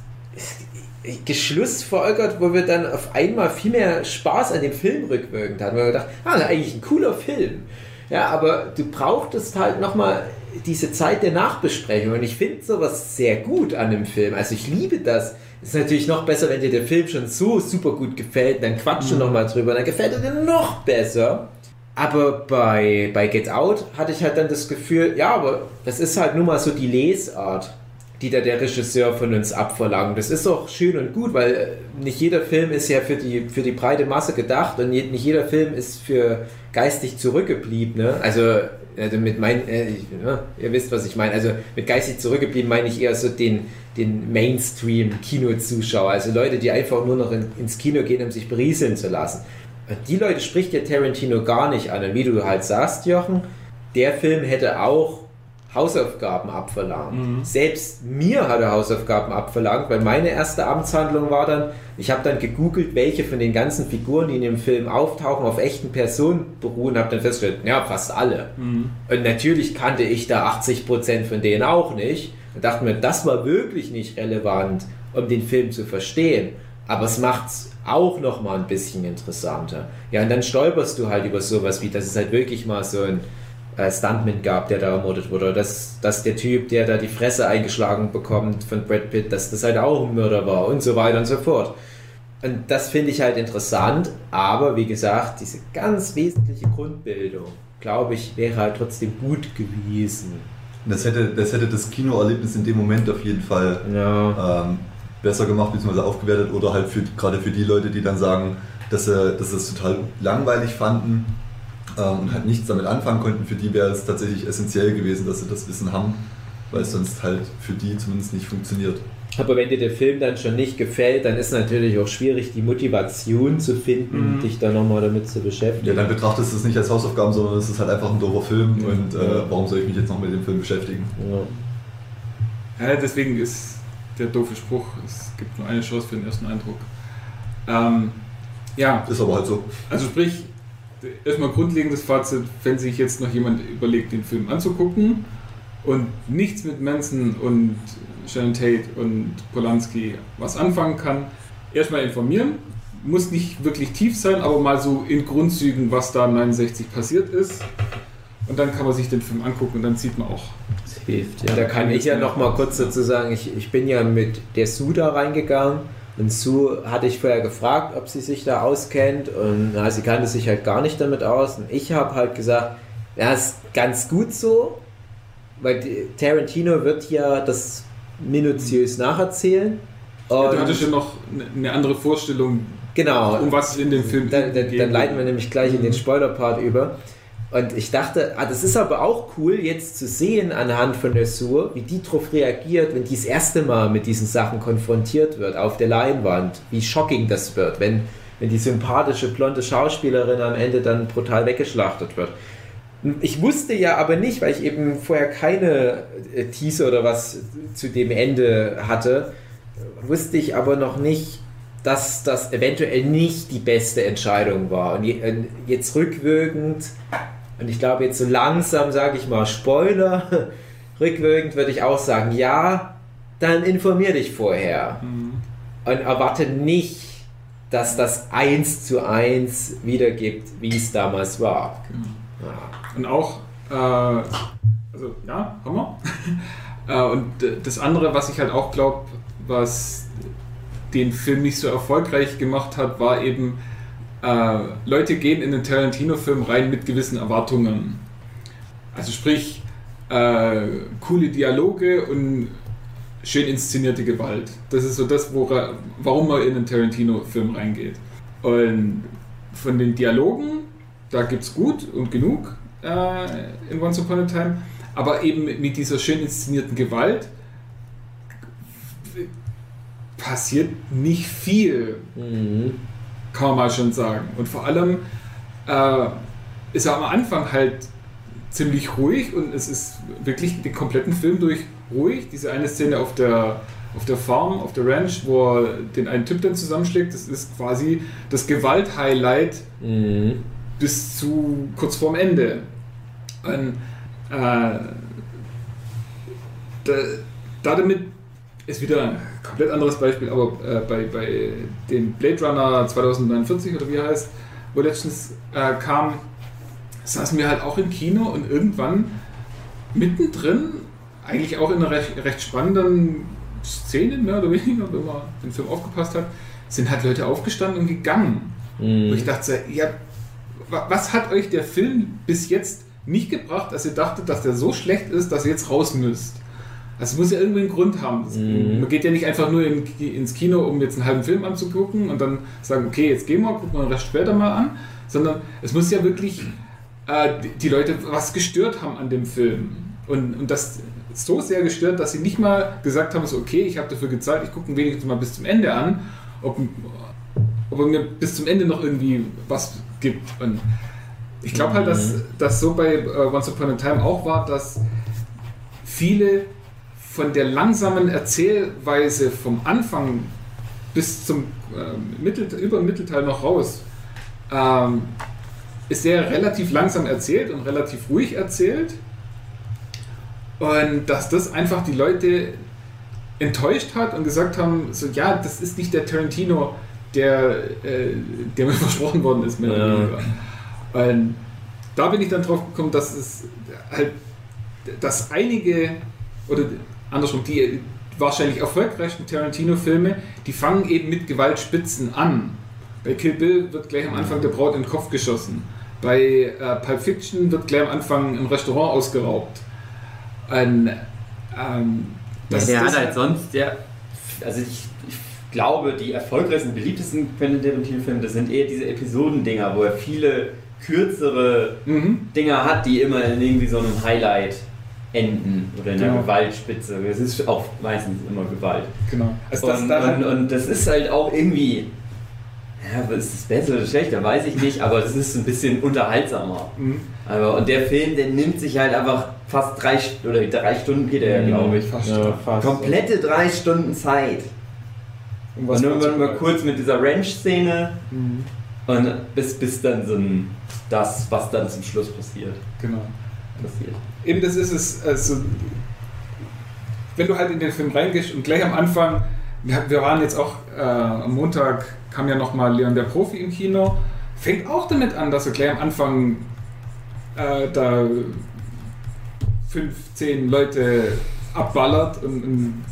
geschlussfolgert, wo wir dann auf einmal viel mehr Spaß an dem Film rückwirkend hatten. Wir haben gedacht, ah, eigentlich ein cooler Film. Ja, aber du brauchtest halt nochmal diese Zeit der Nachbesprechung. Und ich finde sowas sehr gut an dem Film. Also ich liebe das. Es ist natürlich noch besser, wenn dir der Film schon so super gut gefällt. Dann quatschen wir nochmal drüber. Dann gefällt er dir noch besser. Aber bei, bei Get Out hatte ich halt dann das Gefühl, ja, aber das ist halt nun mal so die Lesart, die da der Regisseur von uns abverlangt. Das ist auch schön und gut, weil äh, nicht jeder Film ist ja für die, für die breite Masse gedacht und nicht jeder Film ist für geistig Zurückgebliebene. Also, also mit mein, äh, ja, ihr wisst, was ich meine. Also mit geistig zurückgeblieben meine ich eher so den, den Mainstream-Kinozuschauer. Also Leute, die einfach nur noch in, ins Kino gehen, um sich berieseln zu lassen. Und die Leute spricht ja Tarantino gar nicht an. Und wie du halt sagst, Jochen, der Film hätte auch Hausaufgaben abverlangt. Selbst mir hat er Hausaufgaben abverlangt, weil meine erste Amtshandlung war dann, ich habe dann gegoogelt, welche von den ganzen Figuren, die in dem Film auftauchen, auf echten Personen beruhen, habe dann festgestellt, ja, fast alle. Und natürlich kannte ich da 80% von denen auch nicht und dachte mir, das war wirklich nicht relevant, um den Film zu verstehen. Aber es macht es auch nochmal ein bisschen interessanter. Ja, und dann stolperst du halt über sowas wie, dass es halt wirklich mal so ein äh, Stuntman gab, der da ermordet wurde. Dass, dass der Typ, der da die Fresse eingeschlagen bekommt von Brad Pitt, dass das halt auch ein Mörder war und so weiter und so fort. Und das finde ich halt interessant, aber wie gesagt, diese ganz wesentliche Grundbildung, glaube ich, wäre halt trotzdem gut gewesen. das hätte, das hätte das Kinoerlebnis in dem Moment auf jeden Fall Ja. ähm, besser gemacht bzw. aufgewertet oder halt gerade für die Leute, die dann sagen, dass sie, dass sie es total langweilig fanden und halt nichts damit anfangen konnten, für die wäre es tatsächlich essentiell gewesen, dass sie das Wissen haben, weil es sonst halt für die zumindest nicht funktioniert. Aber wenn dir der Film dann schon nicht gefällt, dann ist natürlich auch schwierig, die Motivation zu finden, Mhm. dich da nochmal damit zu beschäftigen. Ja, dann betrachtest du es nicht als Hausaufgaben, sondern es ist halt einfach ein doofer Film und äh, warum soll ich mich jetzt noch mit dem Film beschäftigen? Ja. Ja, deswegen ist der doofe Spruch, es gibt nur eine Chance für den ersten Eindruck. Ähm, ja, Ist aber halt so. also sprich, erstmal grundlegendes Fazit, wenn sich jetzt noch jemand überlegt, den Film anzugucken und nichts mit Manson und Sharon Tate und Polanski was anfangen kann, erstmal informieren. Muss nicht wirklich tief sein, aber mal so in Grundzügen, was da 69 passiert ist. Und dann kann man sich den Film angucken und dann sieht man auch, Das hilft, ja. Da kann ich ja noch mal kurz dazu sagen, ich, ich bin ja mit der Sue da reingegangen und Sue hatte ich vorher gefragt, ob sie sich da auskennt und na, sie kannte sich halt gar nicht damit aus und ich habe halt gesagt, ja, ist ganz gut so, weil Tarantino wird ja das minutiös nacherzählen. Ja, du hattest ja noch eine- eine andere Vorstellung, genau, um was in dem Film dann, dann, geht. dann leiten wir nämlich gleich in den Mhm. Spoiler-Part über. Und ich dachte, ah, das ist aber auch cool, jetzt zu sehen anhand von der Sur, wie die darauf reagiert, wenn die das erste Mal mit diesen Sachen konfrontiert wird, auf der Leinwand. Wie shocking das wird, wenn, wenn die sympathische blonde Schauspielerin am Ende dann brutal weggeschlachtet wird. Ich wusste ja aber nicht, weil ich eben vorher keine äh, Teaser oder was zu dem Ende hatte, wusste ich aber noch nicht, dass das eventuell nicht die beste Entscheidung war. Und jetzt rückwirkend, und ich glaube jetzt so langsam sage ich mal Spoiler, rückwirkend würde ich auch sagen, ja, dann informier dich vorher und erwarte nicht, dass das eins zu eins wiedergibt, wie es damals war. Ja. Und auch, äh, also ja, Hammer. äh, und äh, das andere, was ich halt auch glaube, was den Film nicht so erfolgreich gemacht hat, war eben, äh, Leute gehen in den Tarantino-Film rein mit gewissen Erwartungen. Also sprich, äh, coole Dialoge und schön inszenierte Gewalt. Das ist so das, wora, warum man in einen Tarantino-Film reingeht. Und von den Dialogen, da gibt es gut und genug äh, in Once Upon a Time, aber eben mit, mit dieser schön inszenierten Gewalt passiert nicht viel, Mhm. Kann man mal schon sagen. Und vor allem äh, ist er am Anfang halt ziemlich ruhig und es ist wirklich den kompletten Film durch ruhig. Diese eine Szene auf der, auf der Farm, auf der Ranch, wo er den einen Typ dann zusammenschlägt, das ist quasi das Gewalt-Highlight Mhm. bis zu kurz vorm Ende. Und, äh, da, da damit ist wieder ein komplett anderes Beispiel, aber äh, bei, bei dem Blade Runner 2049 oder wie er heißt, wo letztens äh, kam, saßen wir halt auch im Kino und irgendwann mittendrin, eigentlich auch in einer recht, recht spannenden Szene, mehr oder weniger, wenn man den Film aufgepasst hat, sind halt Leute aufgestanden und gegangen. Wo ich Mhm. dachte, ja, wa- was hat euch der Film bis jetzt nicht gebracht, dass ihr dachtet, dass der so schlecht ist, dass ihr jetzt raus müsst? Es muss ja irgendwie einen Grund haben. Mhm. Man geht ja nicht einfach nur in, ins Kino, um jetzt einen halben Film anzugucken und dann sagen, okay, jetzt gehen wir, gucken wir den Rest später mal an, sondern es muss ja wirklich äh, die, Leute was gestört haben an dem Film. Und, und das so sehr gestört, dass sie nicht mal gesagt haben, so, okay, ich habe dafür gezahlt, ich gucke ihn wenigstens mal bis zum Ende an, ob, ob er mir bis zum Ende noch irgendwie was gibt. Und ich glaube halt, dass das so bei äh, Once Upon a Time auch war, dass viele von der langsamen Erzählweise vom Anfang bis zum ähm, Mittel, über den Mittelteil noch raus ähm, ist sehr relativ langsam erzählt und relativ ruhig erzählt. Und dass das einfach die Leute enttäuscht hat und gesagt haben, so ja, das ist nicht der Tarantino, der, äh, der mir versprochen worden ist, mehr oder Ja. weniger. Und da bin ich dann drauf gekommen, dass es halt, dass einige, oder andersrum, die wahrscheinlich erfolgreichsten Tarantino-Filme, die fangen eben mit Gewaltspitzen an. Bei Kill Bill wird gleich am Anfang der Braut in den Kopf geschossen. Bei äh, Pulp Fiction wird gleich am Anfang ein Restaurant ausgeraubt. Ein, ähm, Ja, das- der das- hat halt sonst, der, also ich, ich glaube, die erfolgreichsten, beliebtesten Quentin Tarantino-Filme, das sind eher diese Episodendinger, wo er viele kürzere Mhm. Dinger hat, die immer in irgendwie so einem Highlight enden oder in einer Genau. Gewaltspitze. Es ist auch meistens immer Gewalt. Genau. Also das, und, und, und das ist halt auch irgendwie, ja, aber ist es besser oder schlechter, weiß ich nicht, aber es ist ein bisschen unterhaltsamer. Mhm. Aber, und der Film, der nimmt sich halt einfach fast drei, oder drei Stunden geht er ja, glaube ich. Fast. Ja, fast. Komplette drei Stunden Zeit. Und mal dann zu- mal kurz mit dieser Ranch-Szene Mhm. und bis, bis dann so ein, das, was dann zum Schluss passiert, Genau. passiert. Eben das ist es, also wenn du halt in den Film reingehst und gleich am Anfang, wir, wir waren jetzt auch äh, am Montag, kam ja nochmal Leon der Profi im Kino, fängt auch damit an, dass er gleich am Anfang äh, da fünf, zehn Leute abballert und, und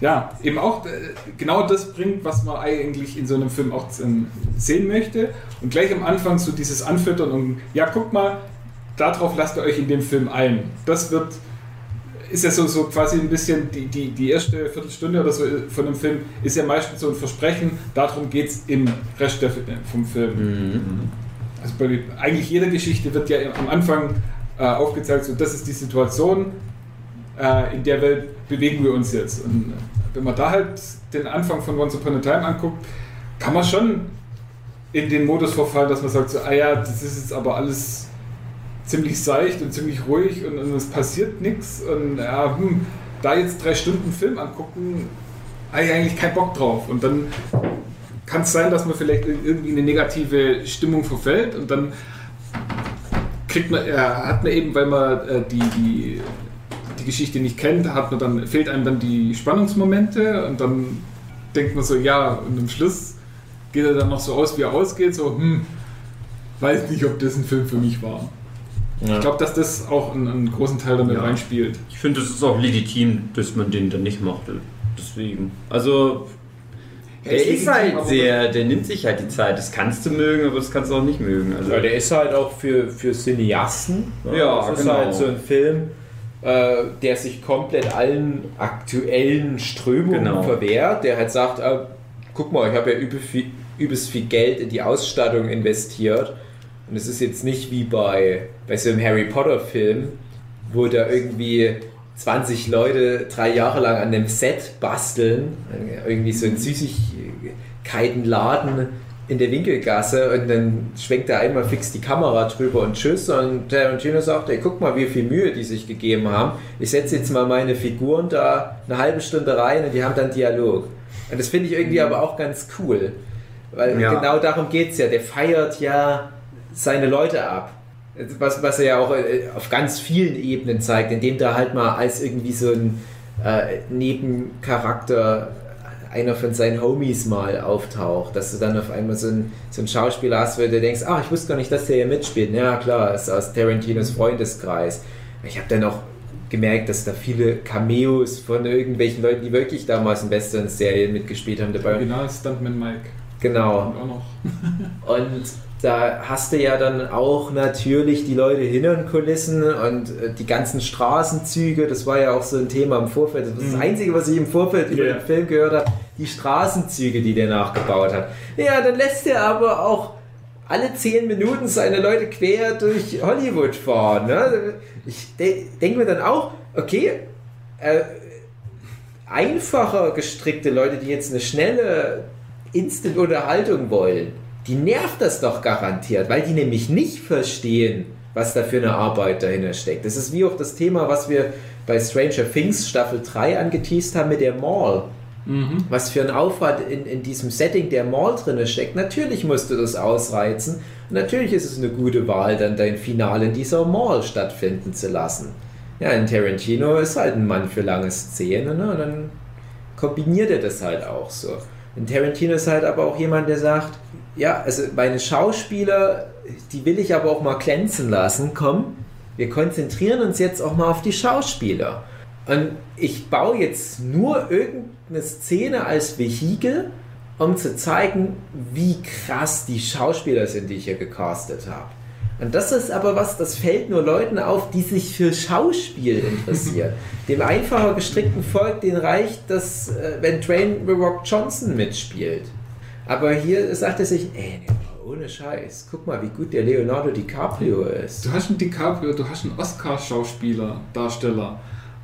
ja, eben auch äh, genau das bringt, was man eigentlich in so einem Film auch ähm, sehen möchte. Und gleich am Anfang so dieses Anfüttern und ja, guck mal, darauf lasst ihr euch in dem Film ein. Das wird, ist ja so, so quasi ein bisschen, die, die, die erste Viertelstunde oder so von dem Film ist ja meistens so ein Versprechen, darum geht es im Rest der, vom Film. Also bei eigentlich jeder Geschichte wird ja am Anfang äh, aufgezeigt, so das ist die Situation, äh, in der Welt bewegen wir uns jetzt. Und äh, wenn man da halt den Anfang von Once Upon a Time anguckt, kann man schon in den Modus verfallen, dass man sagt, so, ah ja, das ist jetzt aber alles ziemlich seicht und ziemlich ruhig und, und es passiert nichts. Und ja, hm, da jetzt drei Stunden Film angucken, habe ich eigentlich keinen Bock drauf. Und dann kann es sein, dass man vielleicht irgendwie eine negative Stimmung verfällt und dann kriegt man, äh, hat man eben, weil man äh, die, die, die Geschichte nicht kennt, hat man dann, fehlt einem dann die Spannungsmomente und dann denkt man so, ja, und am Schluss geht er dann noch so aus, wie er ausgeht, so, hm, weiß nicht, ob das ein Film für mich war. Ja. Ich glaube, dass das auch einen, einen großen Teil damit Ja. reinspielt. Ich finde, es ist auch legitim, dass man den dann nicht mochte. Deswegen. Also, der ist ist halt sehr, der nimmt sich halt die Zeit. Das kannst du mögen, aber das kannst du auch nicht mögen. Also, Ja, der ist halt auch für, für Cineasten. ne? Ja, das ist genau. halt so ein Film, äh, der sich komplett allen aktuellen Strömungen Genau. verwehrt, der halt sagt, äh, guck mal, ich habe ja übel viel, übelst viel Geld in die Ausstattung investiert. Und es ist jetzt nicht wie bei, bei so einem Harry Potter Film, wo da irgendwie 20 Leute drei Jahre lang an dem Set basteln, irgendwie so ein Süßigkeitenladen in der Winkelgasse und dann schwenkt er einmal fix die Kamera drüber und tschüss und Tarantino sagt, ey, guck mal, wie viel Mühe die sich gegeben haben. Ich setze jetzt mal meine Figuren da eine halbe Stunde rein und die haben dann Dialog. Und das finde ich irgendwie aber auch ganz cool, weil Ja. genau darum geht es ja. Der feiert ja seine Leute ab. Was, was er ja auch äh, auf ganz vielen Ebenen zeigt, indem da halt mal als irgendwie so ein äh, Nebencharakter einer von seinen Homies mal auftaucht, dass du dann auf einmal so einen, so einen Schauspieler hast, wo du denkst, ah, ich wusste gar nicht, dass der hier mitspielt. Ja, klar, ist aus Tarantinos Freundeskreis. Ich habe dann auch gemerkt, dass da viele Cameos von irgendwelchen Leuten, die wirklich damals in Western-Serien mitgespielt haben, dabei waren. Original Stuntman Mike. Genau. Und da hast du ja dann auch natürlich die Leute hinter den Kulissen und äh, die ganzen Straßenzüge, das war ja auch so ein Thema im Vorfeld. Das ist das Mhm. Einzige, was ich im Vorfeld über Ja. den Film gehört habe, die Straßenzüge, die der nachgebaut hat. Ja, dann lässt er aber auch alle zehn Minuten seine Leute quer durch Hollywood fahren. Ne? Ich de denke mir dann auch, okay, äh, einfacher gestrickte Leute, die jetzt eine schnelle Instant-Unterhaltung wollen, die nervt das doch garantiert, weil die nämlich nicht verstehen, was da für eine Arbeit dahinter steckt. Das ist wie auch das Thema, was wir bei Stranger Things Staffel 3 angeteased haben mit der Mall. Mhm. Was für ein Aufwand in, in diesem Setting der Mall drin steckt. Natürlich musst du das ausreizen. Und natürlich ist es eine gute Wahl, dann dein Finale in dieser Mall stattfinden zu lassen. Ja, in Tarantino ist halt ein Mann für lange Szenen ne? und dann kombiniert er das halt auch so. Und Tarantino ist halt aber auch jemand, der sagt, ja, also meine Schauspieler, die will ich aber auch mal glänzen lassen. Komm, wir konzentrieren uns jetzt auch mal auf die Schauspieler. Und ich baue jetzt nur irgendeine Szene als Vehikel, um zu zeigen, wie krass die Schauspieler sind, die ich hier gecastet habe. Und das ist aber was, das fällt nur Leuten auf, die sich für Schauspiel interessieren. Dem einfacher gestrickten Volk, den reicht das, äh, wenn Dwayne The Rock Johnson mitspielt. Aber hier sagt er sich, ey, ohne Scheiß, guck mal, wie gut der Leonardo DiCaprio ist. Du hast einen DiCaprio, du hast einen Oscar-Schauspieler, Darsteller.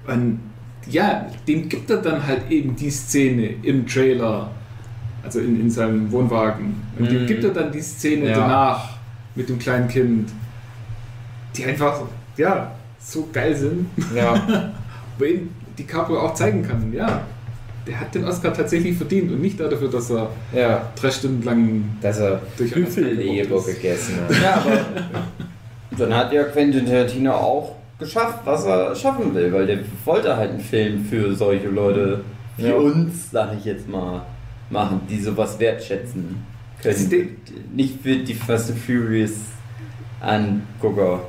Und ja, dem gibt er dann halt eben die Szene im Trailer, also in, in seinem Wohnwagen. Und dem Mhm. gibt er dann die Szene Ja. danach mit dem kleinen Kind, die einfach, ja, so geil sind, Ja, wo ihn DiCaprio auch zeigen kann, ja, der hat den Oscar tatsächlich verdient und nicht dafür, dass er ja, drei Stunden lang dass er durch Büffelleber gegessen hat. ja, aber dann hat ja Quentin Tarantino auch geschafft, was er schaffen will, weil der wollte halt einen Film für solche Leute wie Ja. uns, sag ich jetzt mal, machen, die sowas wertschätzen können. Nicht für die Fast and Furious Angucker.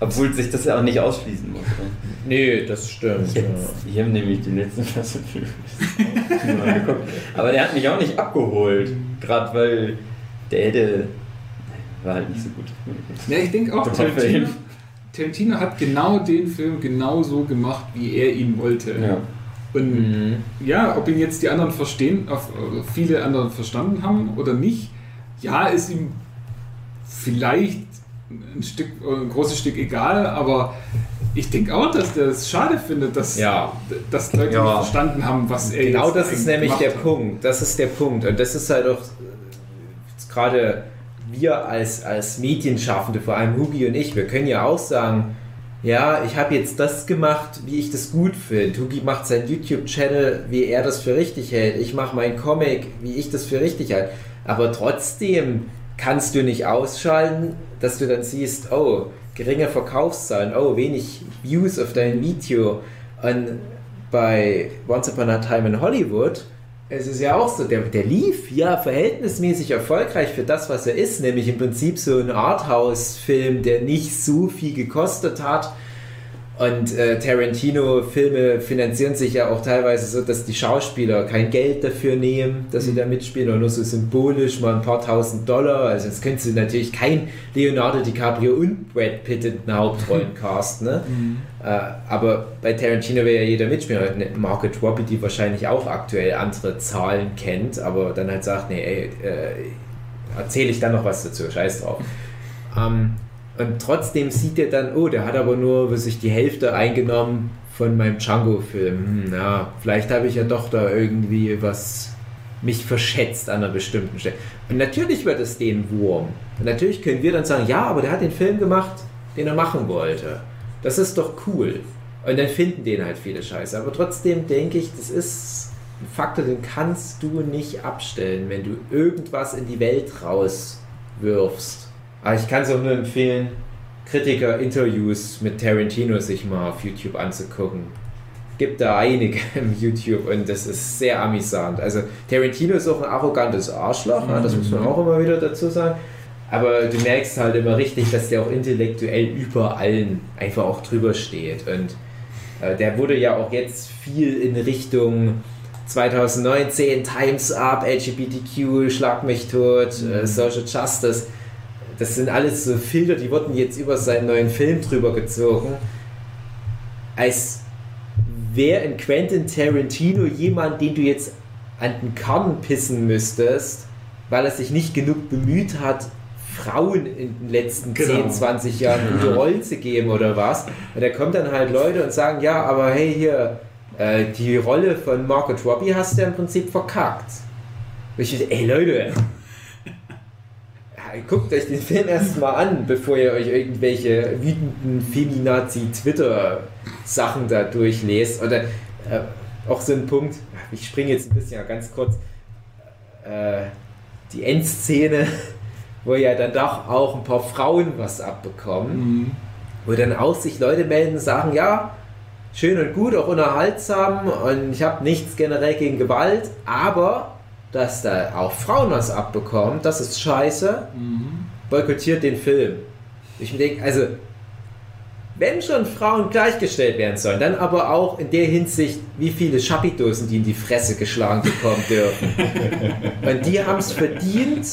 Obwohl sich das ja auch nicht ausschließen muss. Ne? Nee, das stimmt. Jetzt, ich habe nämlich den letzten Fast geguckt. Aber der hat mich auch nicht abgeholt. Gerade weil der hätte. War halt nicht so gut. Ja, ich denke auch, Tarantino, Film. Tarantino hat genau den Film genau so gemacht, wie er ihn wollte. Ja. Und Mhm. ja, ob ihn jetzt die anderen verstehen, auf, oder viele anderen verstanden haben oder nicht, ja, ist ihm vielleicht ein Stück, ein großes Stück egal, aber ich denke auch, dass der es schade findet, dass, Ja. dass Leute Ja. nicht verstanden haben, was er Genau jetzt das ist nämlich der hat. Punkt. Das ist der Punkt. Und das ist halt auch äh, gerade wir als, als Medienschaffende, vor allem Hugi und ich, wir können ja auch sagen, ja, ich habe jetzt das gemacht, wie ich das gut finde. Hugi macht seinen YouTube-Channel, wie er das für richtig hält. Ich mache meinen Comic, wie ich das für richtig halte. Aber trotzdem kannst du nicht ausschalten, dass du dann siehst, oh, geringe Verkaufszahlen, oh, wenig Views auf dein Video. Und bei Once Upon a Time in Hollywood, es ist ja auch so, der, der lief ja verhältnismäßig erfolgreich für das, was er ist, nämlich im Prinzip so ein Arthouse-Film, der nicht so viel gekostet hat. Und äh, Tarantino-Filme finanzieren sich ja auch teilweise so, dass die Schauspieler kein Geld dafür nehmen, dass sie da mitspielen, oder nur so symbolisch mal ein paar tausend Dollar. Also jetzt könntest du natürlich kein Leonardo DiCaprio und Brad Pitt in den Hauptrollen casten. Ne? Äh, aber bei Tarantino wäre ja jeder Mitspieler. Margaret Robbie, die wahrscheinlich auch aktuell andere Zahlen kennt, aber dann halt sagt, nee, ey, äh, erzähle ich dann noch was dazu, scheiß drauf. Ähm, und trotzdem sieht er dann, oh, der hat aber nur was ich, die Hälfte eingenommen von meinem Django-Film. Hm, ja, vielleicht habe ich ja doch da irgendwie was mich verschätzt an einer bestimmten Stelle. Und natürlich wird es den Wurm. Und natürlich können wir dann sagen, ja, aber der hat den Film gemacht, den er machen wollte. Das ist doch cool. Und dann finden den halt viele Scheiße. Aber trotzdem denke ich, das ist ein Faktor, den kannst du nicht abstellen, wenn du irgendwas in die Welt rauswirfst. Aber ich kann es auch nur empfehlen, Kritiker-Interviews mit Tarantino sich mal auf YouTube anzugucken. Gibt da einige im YouTube und das ist sehr amüsant. Also Tarantino ist auch ein arrogantes Arschloch, ne? das muss man auch immer wieder dazu sagen. Aber du merkst halt immer richtig, dass der auch intellektuell über allen einfach auch drüber steht. Und äh, der wurde ja auch jetzt viel in Richtung 2019 Times Up, LGBTQ, Schlag mich tot, äh, Social Justice. Das sind alles so Filter, die wurden jetzt über seinen neuen Film drüber gezogen. Als wäre in Quentin Tarantino jemand, den du jetzt an den Karren pissen müsstest, weil er sich nicht genug bemüht hat, Frauen in den letzten Genau. 10, 20 Jahren gute Rollen zu geben oder was. Und da kommen dann halt Leute und sagen, ja, aber hey, hier, äh, die Rolle von Margot Robbie hast du ja im Prinzip verkackt. Und ich dachte, ey Leute, guckt euch den Film erstmal an, bevor ihr euch irgendwelche wütenden Feminazi-Twitter-Sachen da durchlest. Oder äh, auch so ein Punkt, ich springe jetzt ein bisschen ganz kurz, äh, die Endszene, wo ja dann doch auch ein paar Frauen was abbekommen, Mhm. wo dann auch sich Leute melden und sagen, ja, schön und gut, auch unterhaltsam und ich habe nichts generell gegen Gewalt, aber dass da auch Frauen was abbekommen, das ist scheiße, Mhm. boykottiert den Film. Ich denke, also, wenn schon Frauen gleichgestellt werden sollen, dann aber auch in der Hinsicht, wie viele Schappidosen die in die Fresse geschlagen bekommen dürfen. Und die haben es verdient,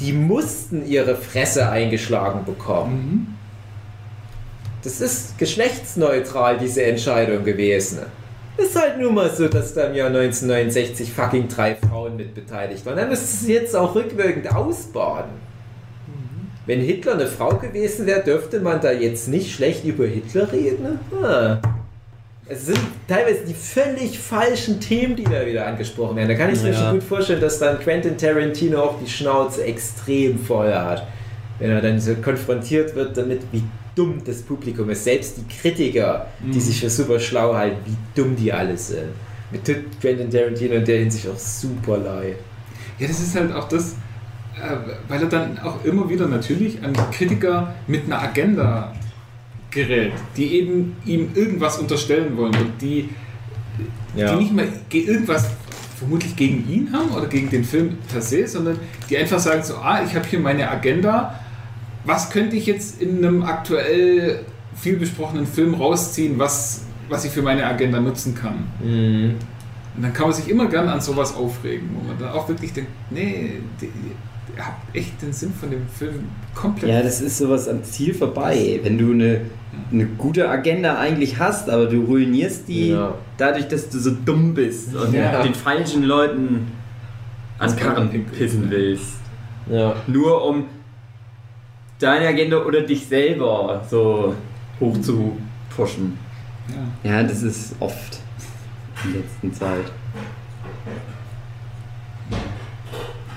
die mussten ihre Fresse eingeschlagen bekommen. Mhm. Das ist geschlechtsneutral, diese Entscheidung gewesen. Ist halt nur mal so, dass da im Jahr 1969 fucking drei Frauen mit beteiligt waren. Dann müsste es jetzt auch rückwirkend ausbaden. Wenn Hitler eine Frau gewesen wäre, dürfte man da jetzt nicht schlecht über Hitler reden. Ah. Es sind teilweise die völlig falschen Themen, die da wieder angesprochen werden. Da kann ich mir Ja. schon gut vorstellen, dass dann Quentin Tarantino auch die Schnauze extrem voll hat. Wenn er dann so konfrontiert wird damit, wie dumm das Publikum ist. Selbst die Kritiker, die Mhm. sich für super schlau halten, wie dumm die alle sind. Mir tut Quentin Tarantino in der Hinsicht auch super leid. Ja, das ist halt auch das, äh, weil er dann auch immer wieder natürlich an Kritiker mit einer Agenda gerät, die eben ihm irgendwas unterstellen wollen und die, Ja. die nicht mal ge- irgendwas vermutlich gegen ihn haben oder gegen den Film per se, sondern die einfach sagen so, ah, ich habe hier meine Agenda, was könnte ich jetzt in einem aktuell viel besprochenen Film rausziehen, was, was ich für meine Agenda nutzen kann. Mhm. Und dann kann man sich immer gern an sowas aufregen, wo man dann auch wirklich denkt, nee, die, ihr habt echt den Sinn von dem Film komplett. Ja, das ist sowas am Ziel vorbei. Wenn du eine, eine gute Agenda eigentlich hast, aber du ruinierst die Ja. dadurch, dass du so dumm bist und Ja. den falschen Leuten kann Karren pissen willst. Ja. Nur um deine Agenda oder dich selber so hoch zu pushen. Ja. Ja, das ist oft in der letzten Zeit.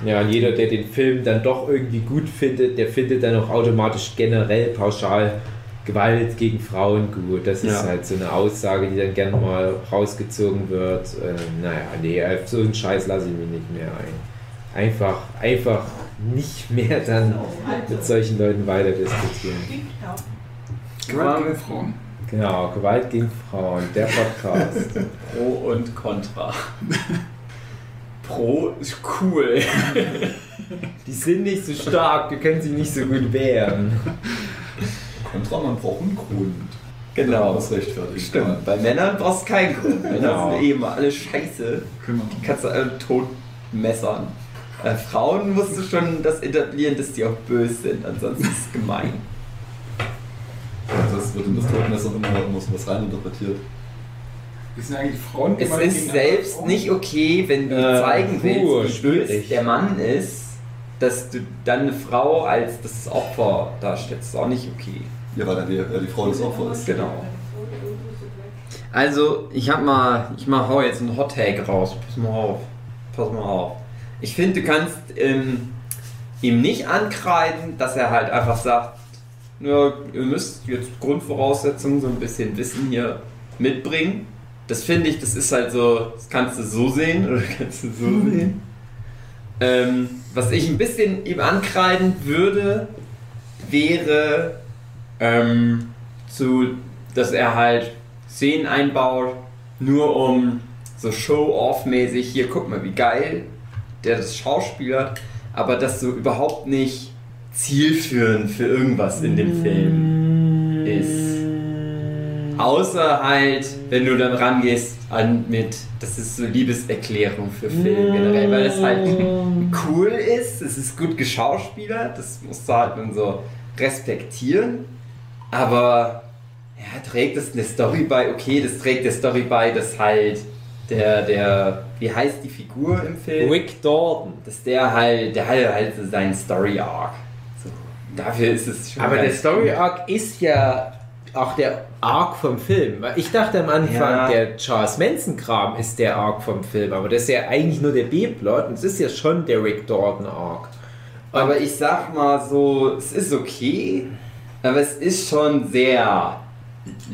Ja, und jeder, der den Film dann doch irgendwie gut findet, der findet dann auch automatisch generell pauschal Gewalt gegen Frauen gut. Das ist Ja. halt so eine Aussage, die dann gerne mal rausgezogen wird. Ähm, naja, nee, auf so einen Scheiß lasse ich mich nicht mehr ein. Einfach, einfach nicht mehr dann mit solchen Leuten weiter diskutieren. Gewalt gegen Frauen. Genau, Gewalt gegen Frauen, der Podcast. Pro und Contra. Pro ist cool. Die sind nicht so stark, die können sich nicht so gut wehren. Kontra, man braucht einen Grund. Genau. Was rechtfertigt. Stimmt. Bei Männern brauchst du keinen Grund. Männer Genau. sind eben alle scheiße. Die kannst du alle tot messern. Bei Frauen musst du schon das etablieren, dass die auch böse sind. Ansonsten ist es gemein. Ja, das wird in das Todmesser immer muss was reininterpretiert. Wie sind eigentlich Frauen Es ist selbst Frauen? nicht okay, wenn du Äh, zeigen puh, willst, wie böse der Mann ist, dass du dann eine Frau als das Opfer darstellst. Das ist auch nicht okay. Ja, weil dann die, äh, die Frau das Opfer ist. Genau. Also, ich hab mal, ich mal hau jetzt einen Hot Take raus. Pass mal auf. Pass mal auf. Ich finde, du kannst ähm, ihm nicht ankreiden, dass er halt einfach sagt, ja, ihr müsst jetzt Grundvoraussetzungen, so ein bisschen Wissen hier mitbringen. Das finde ich, das ist halt so, das kannst du so sehen oder kannst du so sehen. Ähm, was ich ein bisschen ihm ankreiden würde, wäre ähm, zu, dass er halt Szenen einbaut, nur um so Show-off-mäßig, hier guck mal, wie geil der das Schauspieler, aber das so überhaupt nicht zielführend für irgendwas in dem Film ist. Außer halt, wenn du dann rangehst an mit, das ist so Liebeserklärung für Film generell, weil es halt cool ist, es ist gut geschauspielert, das musst du halt dann so respektieren, aber ja, trägt es eine Story bei, okay, das trägt der Story bei, dass halt der, der, wie heißt die Figur im Film? Rick Dalton. Dass der halt, der hat halt so seinen Story Arc. So, dafür ist es schon Aber der Story. Arc ist ja auch der Arc vom Film. Ich dachte am Anfang, Ja. der Charles Manson-Kram ist der Arc vom Film, aber das ist ja eigentlich nur der B-Plot und es ist ja schon der Rick Dalton-Arc. Aber ich sag mal so, es ist okay, aber es ist schon sehr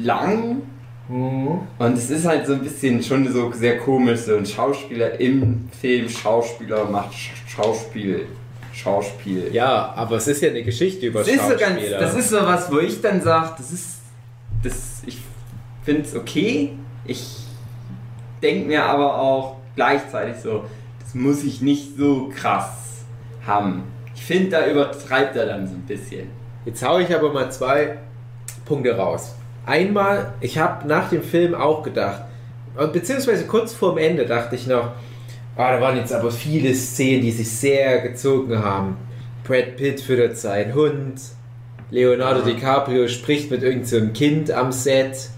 lang und es ist halt so ein bisschen schon so sehr komisch, so ein Schauspieler im Film, Schauspieler macht Sch Schauspiel, Schauspiel. Ja, aber es ist ja eine Geschichte über Das ist, so ganz, Schauspieler. das ist so was, wo ich dann sage, das ist, das, ich finde es okay. Ich denke mir aber auch gleichzeitig so, das muss ich nicht so krass haben. Ich finde, da übertreibt er dann so ein bisschen. Jetzt hau ich aber mal zwei Punkte raus. Einmal, ich habe nach dem Film auch gedacht, beziehungsweise kurz vorm Ende dachte ich noch, ah, da waren jetzt aber viele Szenen, die sich sehr gezogen haben. Brad Pitt füttert seinen Hund, Leonardo DiCaprio spricht mit irgendeinem so Kind am Set,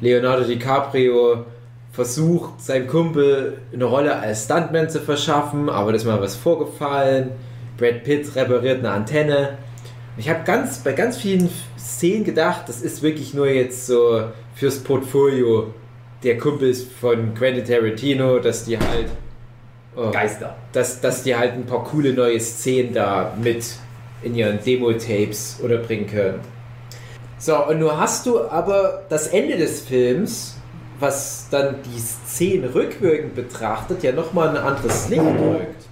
Leonardo DiCaprio versucht, seinem Kumpel eine Rolle als Stuntman zu verschaffen, aber da ist mal was vorgefallen. Brad Pitt repariert eine Antenne. Ich habe ganz, bei ganz vielen Szenen gedacht, das ist wirklich nur jetzt so fürs Portfolio der Kumpels von Quentin Tarantino, dass die halt, oh, Geister. dass, dass die halt ein paar coole neue Szenen da mit in ihren Demo-Tapes unterbringen können. So, und nur hast du aber das Ende des Films, was dann die Szene rückwirkend betrachtet, ja nochmal ein anderes Licht rückt.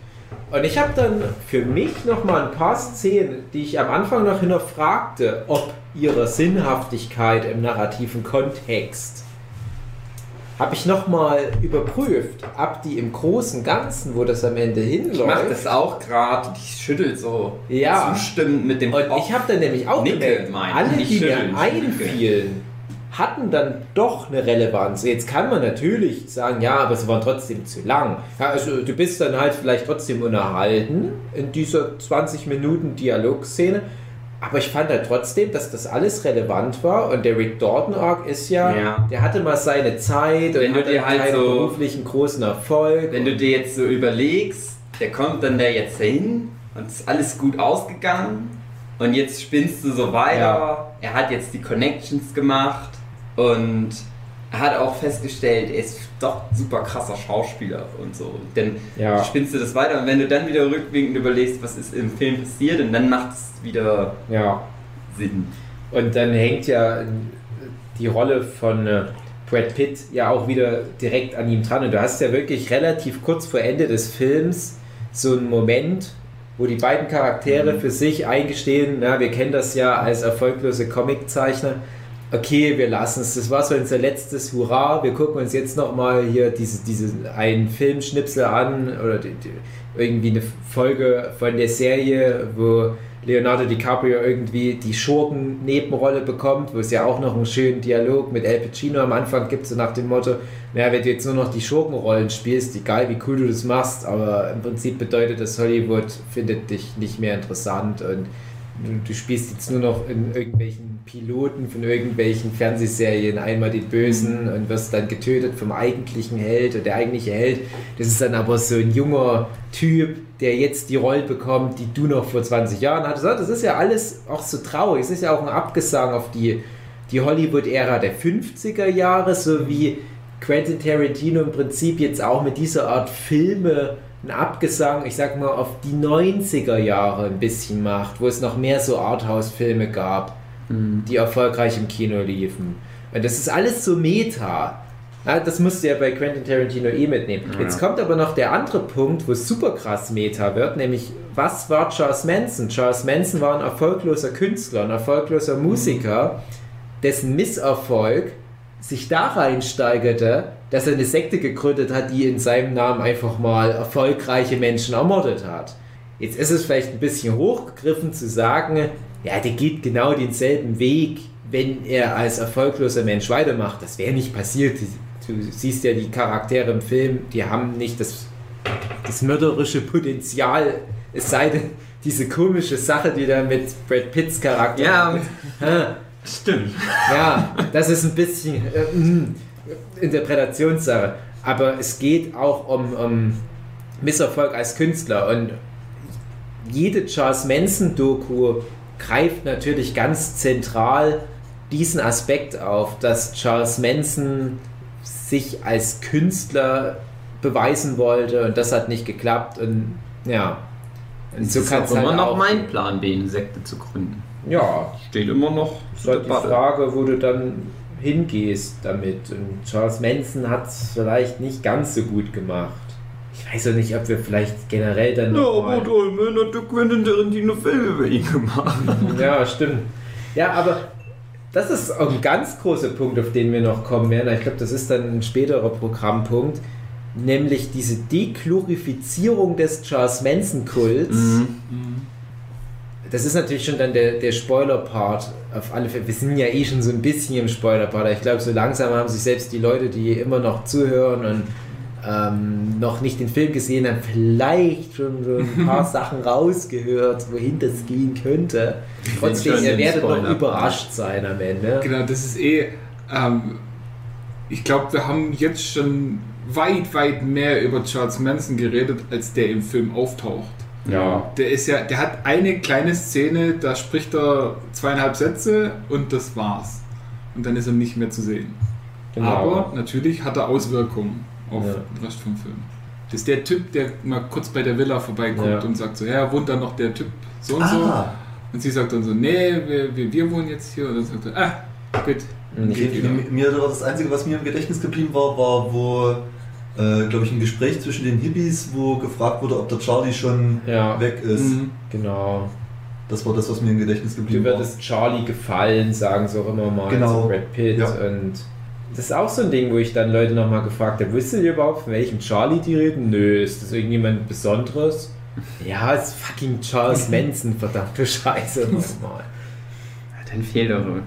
Und ich habe dann für mich nochmal ein paar Szenen, die ich am Anfang noch hinterfragte, ob ihrer Sinnhaftigkeit im narrativen Kontext, habe ich nochmal überprüft, ob die im großen Ganzen, wo das am Ende hinläuft. Ich mache das auch gerade ich schüttel so Ja. zustimmend mit dem Und Kopf. ich habe dann nämlich auch gemerkt, alle, die mir einfielen, hatten dann doch eine Relevanz. Jetzt kann man natürlich sagen, ja, aber sie waren trotzdem zu lang. Ja, also du bist dann halt vielleicht trotzdem unterhalten in dieser 20 Minuten Dialogszene. Aber ich fand halt trotzdem, dass das alles relevant war und der Rick Dalton Arc ist ja, Ja. der hatte mal seine Zeit Wenn und hatte dir halt so- beruflichen großen Erfolg. Wenn du dir jetzt so überlegst, der kommt dann da jetzt hin und ist alles gut ausgegangen und jetzt spinnst du so weiter. Ja. Er hat jetzt die Connections gemacht und hat auch festgestellt, er ist doch super krasser Schauspieler und so. Denn Ja. spinnst du das weiter und wenn du dann wieder rückblickend überlegst, was ist im Film passiert, und dann macht es wieder Ja. Sinn. Und dann hängt ja die Rolle von äh, Brad Pitt ja auch wieder direkt an ihm dran. Und du hast ja wirklich relativ kurz vor Ende des Films so einen Moment, wo die beiden Charaktere für sich eingestehen, na, wir kennen das ja als erfolglose Comiczeichner. Okay, wir lassen es. Das war so unser letztes Hurra. Wir gucken uns jetzt nochmal hier diese, diese einen Filmschnipsel an oder die, die, irgendwie eine Folge von der Serie, wo Leonardo DiCaprio irgendwie die Schurken-Nebenrolle bekommt, wo es ja auch noch einen schönen Dialog mit Al Pacino am Anfang gibt, so nach dem Motto, naja, wenn du jetzt nur noch die Schurkenrollen spielst, egal wie cool du das machst, aber im Prinzip bedeutet das, Hollywood findet dich nicht mehr interessant und du, du spielst jetzt nur noch in irgendwelchen Piloten von irgendwelchen Fernsehserien einmal den Bösen und wirst dann getötet vom eigentlichen Held und der eigentliche Held, das ist dann aber so ein junger Typ, der jetzt die Rolle bekommt, die du noch vor 20 Jahren hattest. Das ist ja alles auch so traurig. Es ist ja auch ein Abgesang auf die, die Hollywood-Ära der 50er Jahre, so wie Quentin Tarantino im Prinzip jetzt auch mit dieser Art Filme ein Abgesang, ich sag mal, auf die 90er Jahre ein bisschen macht, wo es noch mehr so Arthouse-Filme gab, die erfolgreich im Kino liefen. Und das ist alles so Meta. Das musst du ja bei Quentin Tarantino eh mitnehmen. Ja. Jetzt kommt aber noch der andere Punkt, wo es super krass Meta wird, nämlich was war Charles Manson? Charles Manson war ein erfolgloser Künstler, ein erfolgloser Musiker, dessen Misserfolg sich da reinsteigerte, dass er eine Sekte gegründet hat, die in seinem Namen einfach mal erfolgreiche Menschen ermordet hat. Jetzt ist es vielleicht ein bisschen hochgegriffen zu sagen, ja, der geht genau denselben Weg, wenn er als erfolgloser Mensch weitermacht. Das wäre nicht passiert. Du siehst ja die Charaktere im Film, die haben nicht das, das mörderische Potenzial, es sei denn, diese komische Sache, die da mit Brad Pitts Charakter Ja, Ah, stimmt. ja, das ist ein bisschen äh, mm, Interpretationssache. Aber es geht auch um, um Misserfolg als Künstler. Und jede Charles Manson-Doku greift natürlich ganz zentral diesen Aspekt auf, dass Charles Manson sich als Künstler beweisen wollte und das hat nicht geklappt. Und ja. Und So so kann kann's es immer halt noch auch- mein Plan B, eine Sekte zu gründen. Ja, Steht immer noch ist halt die Frage, wo du dann hingehst damit. Und Charles Manson hat es vielleicht nicht ganz so gut gemacht. Ich weiß auch nicht, ob wir vielleicht generell dann Ja, mal- Dolmen hat der Quentin Tarantino Filme über ihn gemacht. Ja, stimmt. Ja, aber das ist ein ganz großer Punkt, auf den wir noch kommen werden. Ich glaube, das ist dann ein späterer Programmpunkt. Nämlich diese Deglorifizierung des Charles Manson-Kults. Mhm. Das ist natürlich schon dann der, der Spoiler-Part. Auf alle Fälle. Wir sind ja eh schon so ein bisschen im Spoiler-Part. Ich glaube, so langsam haben sich selbst die Leute, die immer noch zuhören und ähm, noch nicht den Film gesehen haben, vielleicht schon so ein paar Sachen rausgehört, wohin das gehen könnte. Trotzdem, ihr werdet noch Spoiler-Part. überrascht sein am Ende. Genau, das ist eh. Ähm, ich glaube, wir haben jetzt schon weit, weit mehr über Charles Manson geredet, als der im Film auftaucht. Ja. Der ist ja, der hat eine kleine Szene, da spricht er zweieinhalb Sätze und das war's. Und dann ist er nicht mehr zu sehen. Genau. Aber natürlich hat er Auswirkungen auf Ja. den Rest vom Film. Das ist der Typ, der mal kurz bei der Villa vorbeikommt Ja. und sagt so, ja, wohnt da noch der Typ so und so. Ah, Und sie sagt dann so, nee, wir, wir, wir wohnen jetzt hier. Und dann sagt er, ah, gut. Wieder. mir, das Einzige, was mir im Gedächtnis geblieben war, war, wo, äh, glaube ich, ein Gespräch zwischen den Hippies, wo gefragt wurde, ob der Charlie schon Ja. weg ist. Mhm. Genau. Das war das, was mir im Gedächtnis Du geblieben war. würdest Charlie gefallen, sagen sie auch immer mal Genau. zu Brad Pitt. Ja. Und das ist auch so ein Ding, wo ich dann Leute nochmal gefragt habe, wisst ihr überhaupt, von welchem Charlie die reden? Nö, ist das irgendjemand Besonderes? Ja, es ist fucking Charles Manson, verdammte Scheiße nochmal. Dann fehlt eure.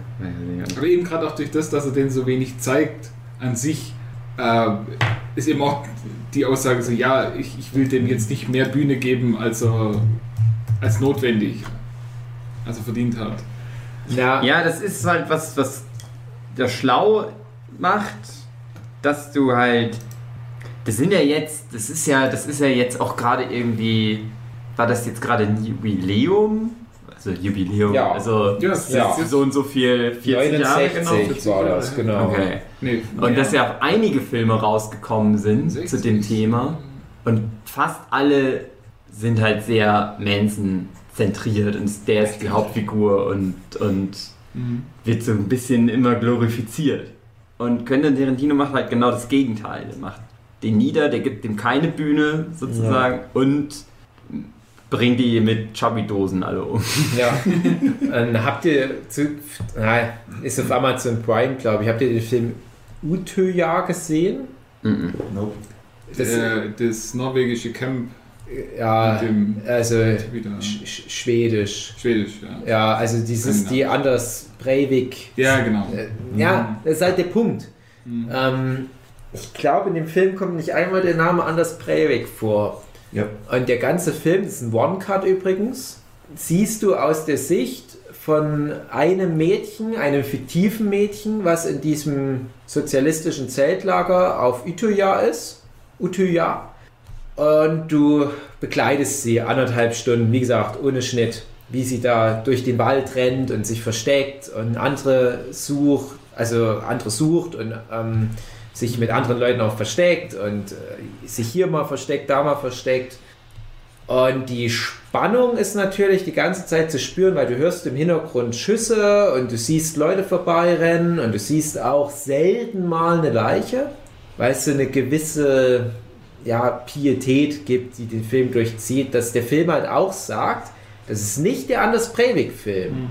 Aber eben gerade auch durch das, dass er den so wenig zeigt an sich, äh, ist eben auch die Aussage so, ja, ich, ich will dem jetzt nicht mehr Bühne geben, als er als notwendig, als er verdient hat. Na, Ja, das ist halt was, was der Schlau macht, dass du halt. Das sind ja jetzt, das ist ja, das ist ja jetzt auch gerade irgendwie. War das jetzt gerade ein Jubiläum? so Jubiläum. Ja. Also Ja, es ist ja. so und so viel, 40 Jahre genau. 69 war das, genau. Okay. Nee, Und dass ja auch einige Filme rausgekommen sind 60. zu dem Thema. Und fast alle sind halt sehr Manson zentriert und der ist die Hauptfigur und, und Mhm. wird so ein bisschen immer glorifiziert. Und Quentin Tarantino macht halt genau das Gegenteil. Der macht den nieder, der gibt dem keine Bühne sozusagen und bringt die mit Chubby-Dosen alle um. Ja. ähm, habt ihr zu, ist auf Amazon Prime, glaube ich, habt ihr den Film Utöja gesehen? Mhm. Nope. Das- äh, das norwegische Camp Ja, also sch sch schwedisch. Schwedisch, ja. Ja, also dieses, die Anders Breivik. Ja, genau. Äh, ja, das ist halt der Punkt. Mhm. Ähm, ich glaube, in dem Film kommt nicht einmal der Name Anders Breivik vor. Ja. Und der ganze Film, das ist ein One-Cut übrigens, siehst du aus der Sicht von einem Mädchen, einem fiktiven Mädchen, was in diesem sozialistischen Zeltlager auf Utøya ist. Utøya. Und du begleitest sie anderthalb Stunden, wie gesagt, ohne Schnitt, wie sie da durch den Wald rennt und sich versteckt und andere sucht, also andere sucht und ähm, sich mit anderen Leuten auch versteckt und äh, sich hier mal versteckt, da mal versteckt. Und die Spannung ist natürlich die ganze Zeit zu spüren, weil du hörst im Hintergrund Schüsse und du siehst Leute vorbeirennen und du siehst auch selten mal eine Leiche, weil es so eine gewisse ja, Pietät gibt, die den Film durchzieht, dass der Film halt auch sagt, das ist nicht der Anders Breivik-Film.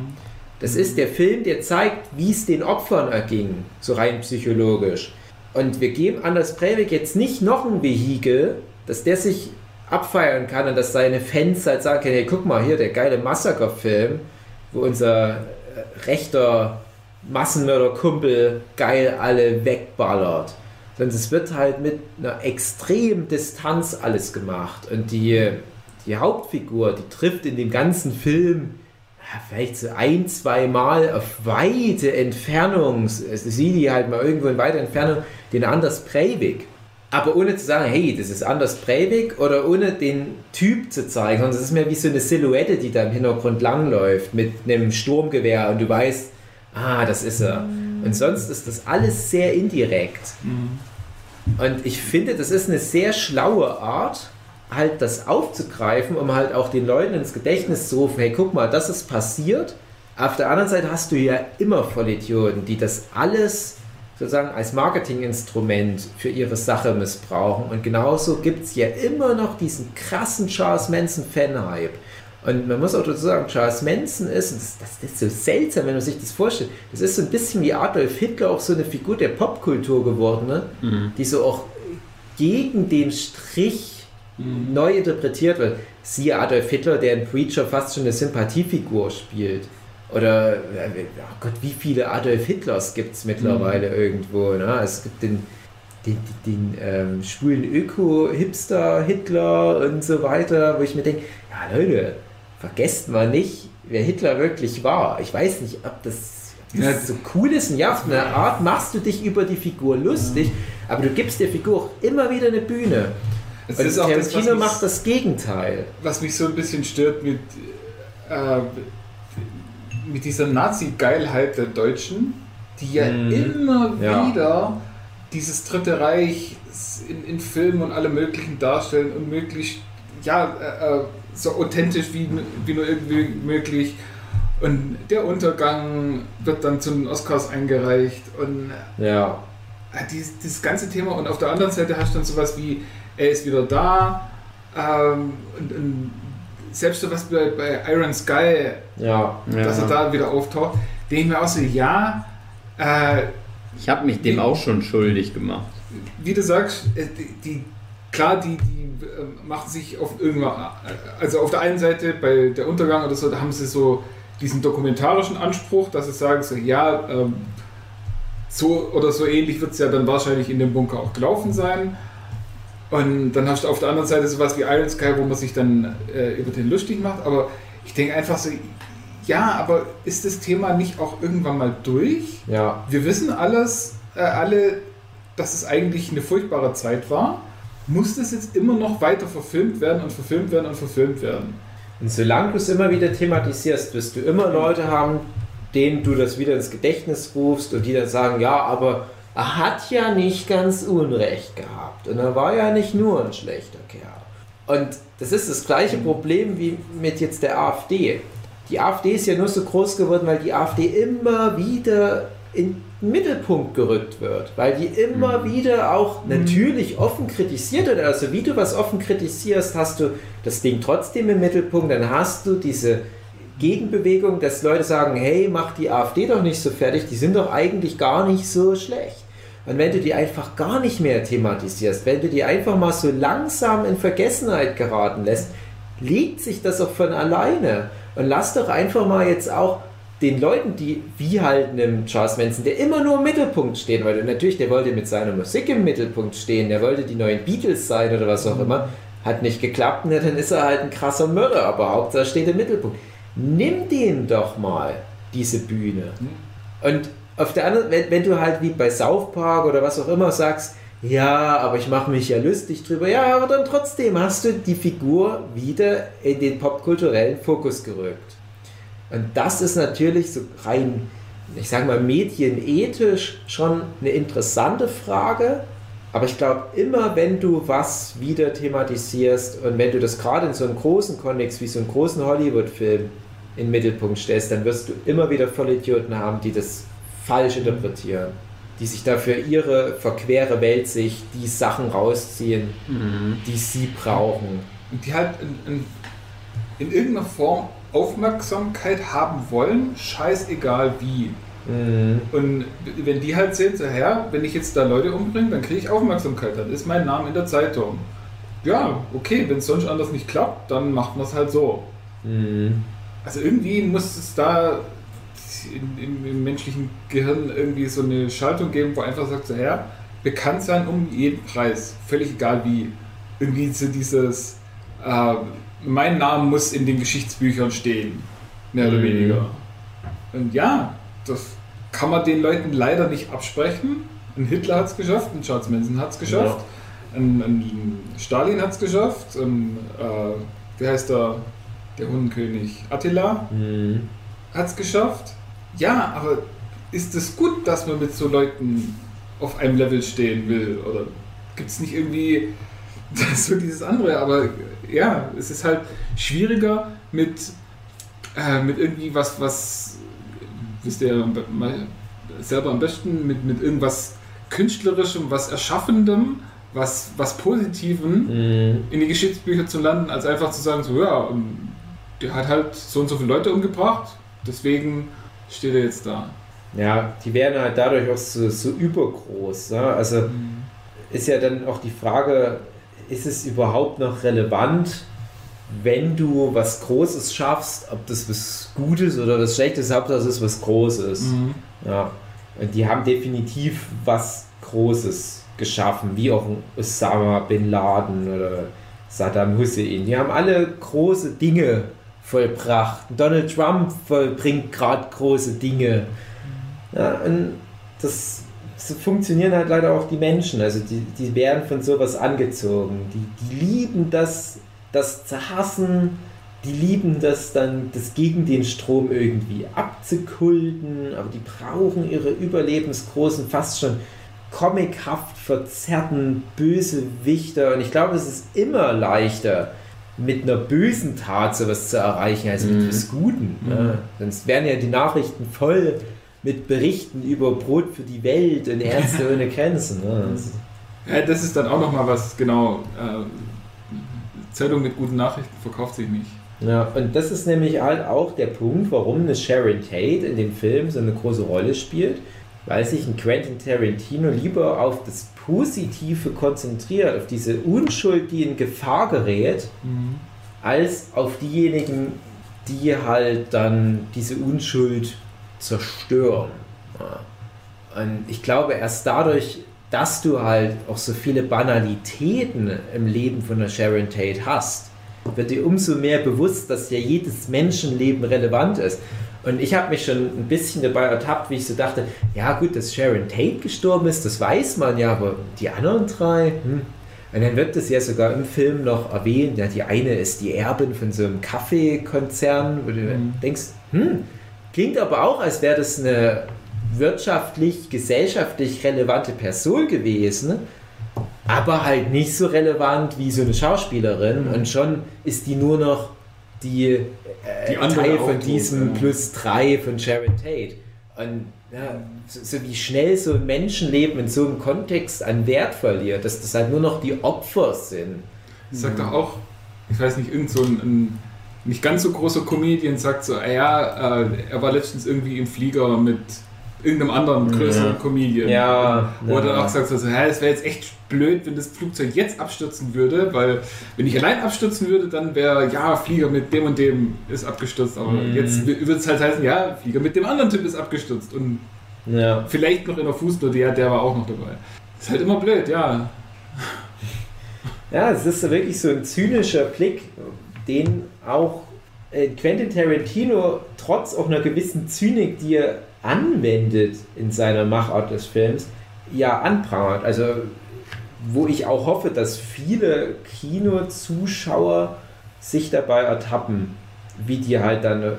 Das ist der Film, der zeigt, wie es den Opfern erging, so rein psychologisch. Und wir geben Anders Breivik jetzt nicht noch ein Vehikel, dass der sich abfeiern kann und dass seine Fans halt sagen können, hey, guck mal hier, der geile Massaker-Film, wo unser äh, rechter Massenmörder-Kumpel geil alle wegballert. Sondern es wird halt mit einer extremen Distanz alles gemacht. Und die, die Hauptfigur, die trifft in dem ganzen Film ja, vielleicht so ein, zwei Mal auf weite Entfernung, sieh die halt mal irgendwo in weiter Entfernung, den Anders Breivik. Aber ohne zu sagen, hey, das ist Anders Breivik oder ohne den Typ zu zeigen, sondern es ist mehr wie so eine Silhouette, die da im Hintergrund langläuft mit einem Sturmgewehr und du weißt, ah, das ist er. Und sonst ist das alles sehr indirekt. Und ich finde, das ist eine sehr schlaue Art, halt das aufzugreifen, um halt auch den Leuten ins Gedächtnis zu rufen, hey, guck mal, das ist passiert. Auf der anderen Seite hast du ja immer Vollidioten, die das alles sozusagen als Marketinginstrument für ihre Sache missbrauchen. Und genauso gibt es ja immer noch diesen krassen Charles Manson-Fan-Hype. Und man muss auch dazu sagen, Charles Manson ist, das, das, ist so seltsam, wenn man sich das vorstellt, das ist so ein bisschen wie Adolf Hitler auch so eine Figur der Popkultur geworden, ne? die so auch gegen den Strich neu interpretiert wird. Siehe Adolf Hitler, der in Preacher fast schon eine Sympathiefigur spielt. Oder, oh Gott, wie viele Adolf Hitlers gibt es mittlerweile irgendwo? Ne? Es gibt den, den, den, den ähm, schwulen Öko-Hipster-Hitler und so weiter, wo ich mir denke, ja Leute, vergesst mal nicht, wer Hitler wirklich war. Ich weiß nicht, ob das, ob das Ja. so cool ist. Und ja, auf eine Art machst du dich über die Figur lustig, aber du gibst der Figur auch immer wieder eine Bühne. Es Und ist auch das, Tarantino macht das Gegenteil. was mich so ein bisschen stört mit, äh, mit dieser Nazi-Geilheit der Deutschen, die ja Mhm. immer Ja. wieder dieses Dritte Reich in, in Filmen und allem Möglichen darstellen und möglichst, ja, äh, äh, so authentisch wie, wie nur irgendwie möglich. Und der Untergang wird dann zu den Oscars eingereicht und Ja. äh, dieses, dieses ganze Thema und auf der anderen Seite hast du dann sowas wie, er ist wieder da ähm, und, und selbst so was bei, bei Iron Sky, Ja. dass er da wieder auftaucht, denke ich mir auch so, ja, äh, Ich habe mich dem auch schon schuldig gemacht. wie du sagst, äh, die, die klar, die, die äh, machen sich auf irgendwann, äh, also auf der einen Seite bei der Untergang oder so, da haben sie so diesen dokumentarischen Anspruch, dass sie sagen so, ja, ähm, so oder so ähnlich wird es ja dann wahrscheinlich in dem Bunker auch gelaufen sein. Und dann hast du auf der anderen Seite sowas wie Iron Sky, wo man sich dann äh, über den lustig macht. Aber ich denke einfach so, ja, aber ist das Thema nicht auch irgendwann mal durch? Ja. Wir wissen alles, äh, alle, dass es eigentlich eine furchtbare Zeit war. Muss das jetzt immer noch weiter verfilmt werden und verfilmt werden und verfilmt werden? Und solange du es immer wieder thematisierst, wirst du immer Leute haben, denen du das wieder ins Gedächtnis rufst und die dann sagen, ja, aber er hat ja nicht ganz Unrecht gehabt und er war ja nicht nur ein schlechter Kerl. Und das ist das gleiche Problem wie mit jetzt der AfD. Die AfD ist ja nur so groß geworden, weil die AfD immer wieder in den Mittelpunkt gerückt wird, weil die immer Mhm. wieder auch natürlich offen kritisiert wird. Also wie du was offen kritisierst, hast du das Ding trotzdem im Mittelpunkt, dann hast du diese Gegenbewegung, dass Leute sagen, hey, mach die AfD doch nicht so fertig, die sind doch eigentlich gar nicht so schlecht. Und wenn du die einfach gar nicht mehr thematisierst, wenn du die einfach mal so langsam in Vergessenheit geraten lässt, legt sich das auch von alleine. Und lass doch einfach mal jetzt auch den Leuten, die wie halt einem Charles Manson, der immer nur im Mittelpunkt stehen wollte, natürlich, der wollte mit seiner Musik im Mittelpunkt stehen, der wollte die neuen Beatles sein oder was auch immer, hat nicht geklappt, na, dann ist er halt ein krasser Mörder, aber Hauptsache steht im Mittelpunkt. Nimm den doch mal, diese Bühne. Und auf der anderen, wenn, wenn du halt wie bei South Park oder was auch immer sagst, ja, aber ich mache mich ja lustig drüber, ja, aber dann trotzdem hast du die Figur wieder in den popkulturellen Fokus gerückt. Und das ist natürlich so rein, ich sage mal, medienethisch schon eine interessante Frage. Aber ich glaube, immer wenn du was wieder thematisierst und wenn du das gerade in so einem großen Kontext wie so einem großen Hollywood-Film in den Mittelpunkt stellst, dann wirst du immer wieder Vollidioten haben, die das falsch interpretieren. Die sich dafür ihre verquere Weltsicht die Sachen rausziehen, die sie brauchen. Und die halt in, in, in irgendeiner Form Aufmerksamkeit haben wollen, scheißegal wie. Mhm. Und wenn die halt sehen, so, ja, wenn ich jetzt da Leute umbringe, dann kriege ich Aufmerksamkeit, dann ist mein Name in der Zeitung. Ja, okay, wenn es sonst anders nicht klappt, dann macht man es halt so. Mhm. Also irgendwie muss es da in, im, im menschlichen Gehirn irgendwie so eine Schaltung geben, wo einfach sagt, so, ja, bekannt sein um jeden Preis, völlig egal wie. Irgendwie so dieses, äh, mein Name muss in den Geschichtsbüchern stehen, mehr oder Mhm. weniger. Und ja, das kann man den Leuten leider nicht absprechen. Ein Hitler hat es geschafft, ein Charles Manson hat es geschafft, ein, ein Stalin hat es geschafft, ein, äh, wie heißt der, der Hundenkönig? Attila Mhm. hat es geschafft. Ja, aber ist es gut, dass man mit so Leuten auf einem Level stehen will? Oder gibt es nicht irgendwie so dieses andere? Aber ja, es ist halt schwieriger mit, äh, mit irgendwie was, was, wisst ihr selber am besten, mit, mit irgendwas Künstlerischem, was Erschaffendem, was, was Positivem Mhm. in die Geschichtsbücher zu landen, als einfach zu sagen, so ja, ähm, der hat halt so und so viele Leute umgebracht, deswegen steht er jetzt da. Ja, die werden halt dadurch auch so, so übergroß. Ne? Also ist ja dann auch die Frage, ist es überhaupt noch relevant, wenn du was Großes schaffst, ob das was Gutes oder was Schlechtes, Hauptsache es ist was Großes. Mhm. Ja. Und die haben definitiv was Großes geschaffen, wie auch ein Osama Bin Laden oder Saddam Hussein. Die haben alle große Dinge vollbracht. Donald Trump vollbringt gerade große Dinge. Ja, und das so funktionieren halt leider auch die Menschen. Also die, die werden von sowas angezogen. Die, die lieben das, das zu hassen. Die lieben das dann, das gegen den Strom irgendwie abzukulten, aber die brauchen ihre überlebensgroßen, fast schon comichaft verzerrten Bösewichter. Und ich glaube, es ist immer leichter, mit einer bösen Tat sowas zu erreichen, als mit Mhm. etwas Guten. Ne? Sonst wären ja die Nachrichten voll mit Berichten über Brot für die Welt und Ärzte ohne Grenzen. Ne? Das- Ja, das ist dann auch nochmal was, genau. Äh, Zeitung mit guten Nachrichten verkauft sich nicht. Ja, und das ist nämlich halt auch der Punkt, warum eine Sharon Tate in dem Film so eine große Rolle spielt, weil sich ein Quentin Tarantino lieber auf das Positive konzentriert, auf diese Unschuld, die in Gefahr gerät, als auf diejenigen, die halt dann diese Unschuld zerstören. Ja. Und ich glaube, erst dadurch, dass du halt auch so viele Banalitäten im Leben von der Sharon Tate hast, wird dir umso mehr bewusst, dass ja jedes Menschenleben relevant ist. Und ich habe mich schon ein bisschen dabei ertappt, wie ich so dachte, ja gut, dass Sharon Tate gestorben ist, das weiß man ja, aber die anderen drei, hm. Und dann wird es ja sogar im Film noch erwähnt, ja, die eine ist die Erbin von so einem Kaffeekonzern, wo du Mhm. denkst, hm, klingt aber auch, als wäre das eine wirtschaftlich, gesellschaftlich relevante Person gewesen, aber halt nicht so relevant wie so eine Schauspielerin und schon ist die nur noch die, äh, Die Teil von diesem ja. plus drei von Sharon Tate. Und ja, so, so wie schnell so ein Menschenleben in so einem Kontext an Wert verliert, dass das halt nur noch die Opfer sind. Sagt doch auch, ich weiß nicht, irgend so ein, ein nicht ganz so großer Comedian sagt so, ah ja, äh, er war letztens irgendwie im Flieger mit irgendeinem anderen größeren Ja. Comedian. Ja, Wo er ja. dann auch sagt so, hä, es wäre jetzt echt blöd, wenn das Flugzeug jetzt abstürzen würde, weil wenn ich allein abstürzen würde, dann wäre, ja, Flieger mit dem und dem ist abgestürzt, aber Mhm. jetzt würde es halt heißen, ja, Flieger mit dem anderen Typ ist abgestürzt und Ja. vielleicht noch in der Fußnote, ja, der war auch noch dabei. Ist halt immer blöd, ja. Ja, es ist wirklich so ein zynischer Blick, den auch äh, Quentin Tarantino trotz auch einer gewissen Zynik, die er anwendet in seiner Machart des Films, ja anprangert. Also wo ich auch hoffe, dass viele Kinozuschauer sich dabei ertappen, wie die halt dann äh,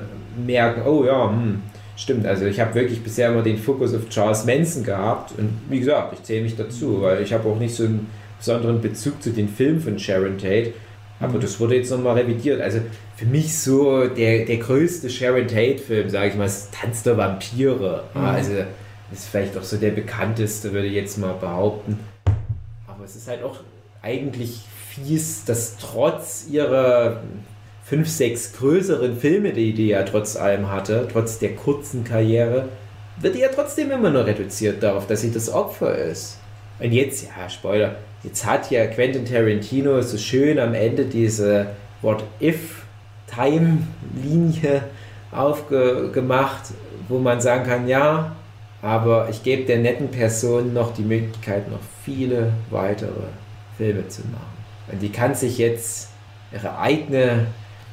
merken, oh ja, hm, stimmt, also ich habe wirklich bisher immer den Fokus auf Charles Manson gehabt und wie gesagt, ich zähle mich dazu, weil ich habe auch nicht so einen besonderen Bezug zu den Filmen von Sharon Tate, aber das wurde jetzt nochmal revidiert. Also für mich so der, der größte Sharon Tate-Film, sage ich mal, ist Tanz der Vampire. Mhm. Also ist vielleicht auch so der bekannteste, würde ich jetzt mal behaupten. Aber es ist halt auch eigentlich fies, dass trotz ihrer fünf, sechs größeren Filme, die die ja trotz allem hatte, trotz der kurzen Karriere, wird die ja trotzdem immer nur reduziert darauf, dass sie das Opfer ist. Und jetzt, ja, Spoiler, jetzt hat ja Quentin Tarantino so schön am Ende diese What-If-Time-Linie aufgemacht, wo man sagen kann, ja, aber ich gebe der netten Person noch die Möglichkeit, noch viele weitere Filme zu machen. Und die kann sich jetzt ihre eigene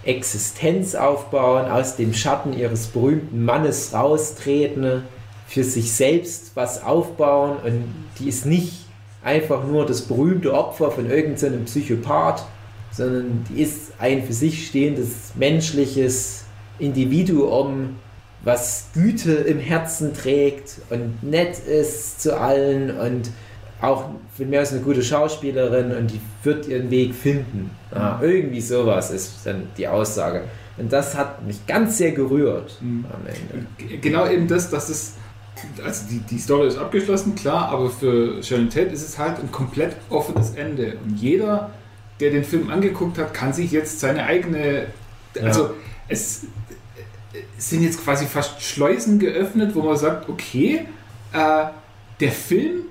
Existenz aufbauen, aus dem Schatten ihres berühmten Mannes raustreten, für sich selbst was aufbauen und die ist nicht einfach nur das berühmte Opfer von irgendeinem Psychopath, sondern die ist ein für sich stehendes menschliches Individuum, was Güte im Herzen trägt und nett ist zu allen und auch von mir aus eine gute Schauspielerin und die wird ihren Weg finden. Ah, irgendwie sowas ist dann die Aussage. Und das hat mich ganz sehr gerührt Mhm. am Ende. Genau eben das, dass es, also die, die Story ist abgeschlossen, klar, aber für Sharon Tate ist es halt ein komplett offenes Ende. Und jeder, der den Film angeguckt hat, kann sich jetzt seine eigene, also es, es sind jetzt quasi fast Schleusen geöffnet, wo man sagt, okay, äh, der Film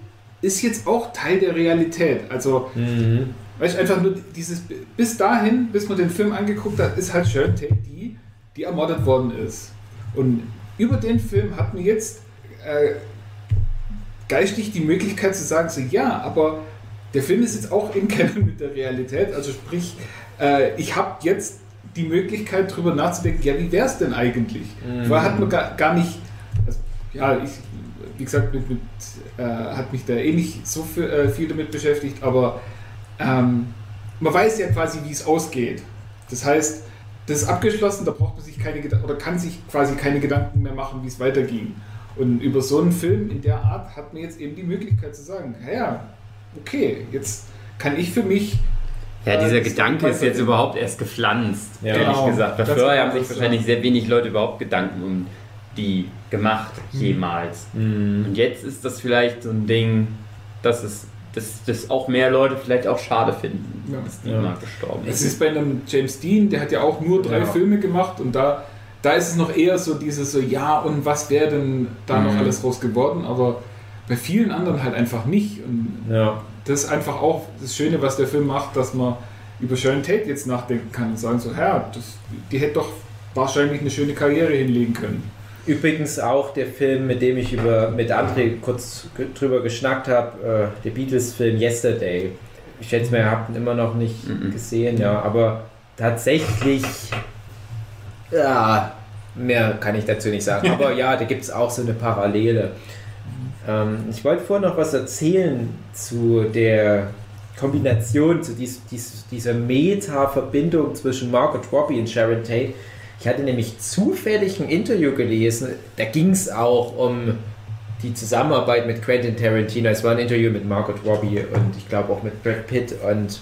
ist jetzt auch Teil der Realität. Also Mhm. Weißt du, einfach nur dieses, bis dahin, bis man den Film angeguckt hat, ist halt Sharon Tate die, die ermordet worden ist. Und über den Film hat man jetzt äh, geistig die Möglichkeit zu sagen, so ja, aber der Film ist jetzt auch in Canon mit der Realität. Also sprich, äh, ich habe jetzt die Möglichkeit darüber nachzudenken, ja, wie wäre es denn eigentlich? Vorher hat man gar, gar nicht, also, ja, ich, wie gesagt, mit, mit, äh, hat mich da eh nicht so viel, äh, viel damit beschäftigt, aber ähm, man weiß ja quasi, wie es ausgeht. Das heißt, das ist abgeschlossen, da braucht man sich keine Geda- oder kann sich quasi keine Gedanken mehr machen, wie es weiterging. Und über so einen Film in der Art hat man jetzt eben die Möglichkeit zu sagen, ja, okay, jetzt kann ich für mich Ja, äh, dieser das Gedanke ist jetzt überhaupt erst gepflanzt, Ja. ehrlich Genau. gesagt. Ganz vorher genau haben sich wahrscheinlich sehr wenig Leute überhaupt Gedanken um die gemacht, jemals. Mhm. Und jetzt ist das vielleicht so ein Ding, dass es dass das auch mehr Leute vielleicht auch schade finden, Ja. dass die Ja. mal gestorben Es ist. ist bei einem James Dean, der hat ja auch nur drei Ja. Filme gemacht und da, da ist es noch eher so dieses so, ja, und was wäre denn da noch Mhm. alles raus geworden, aber bei vielen anderen halt einfach nicht. Und Ja. das ist einfach auch das Schöne, was der Film macht, dass man über Sharon Tate jetzt nachdenken kann und sagen so, ja, das, die hätte doch wahrscheinlich eine schöne Karriere hinlegen können. Übrigens auch der Film, mit dem ich über, mit André kurz drüber geschnackt habe, äh, der Beatles-Film Yesterday. Ich schätze mal, ihr habt ihn immer noch nicht Mhm. gesehen, ja, aber tatsächlich, ja, mehr kann ich dazu nicht sagen. Aber ja, da gibt es auch so eine Parallele. Ähm, ich wollte vorher noch was erzählen zu der Kombination, zu dies, dies, dieser Meta-Verbindung zwischen Margot Robbie und Sharon Tate. Ich hatte nämlich zufällig ein Interview gelesen, da ging es auch um die Zusammenarbeit mit Quentin Tarantino. Es war ein Interview mit Margot Robbie und ich glaube auch mit Brad Pitt und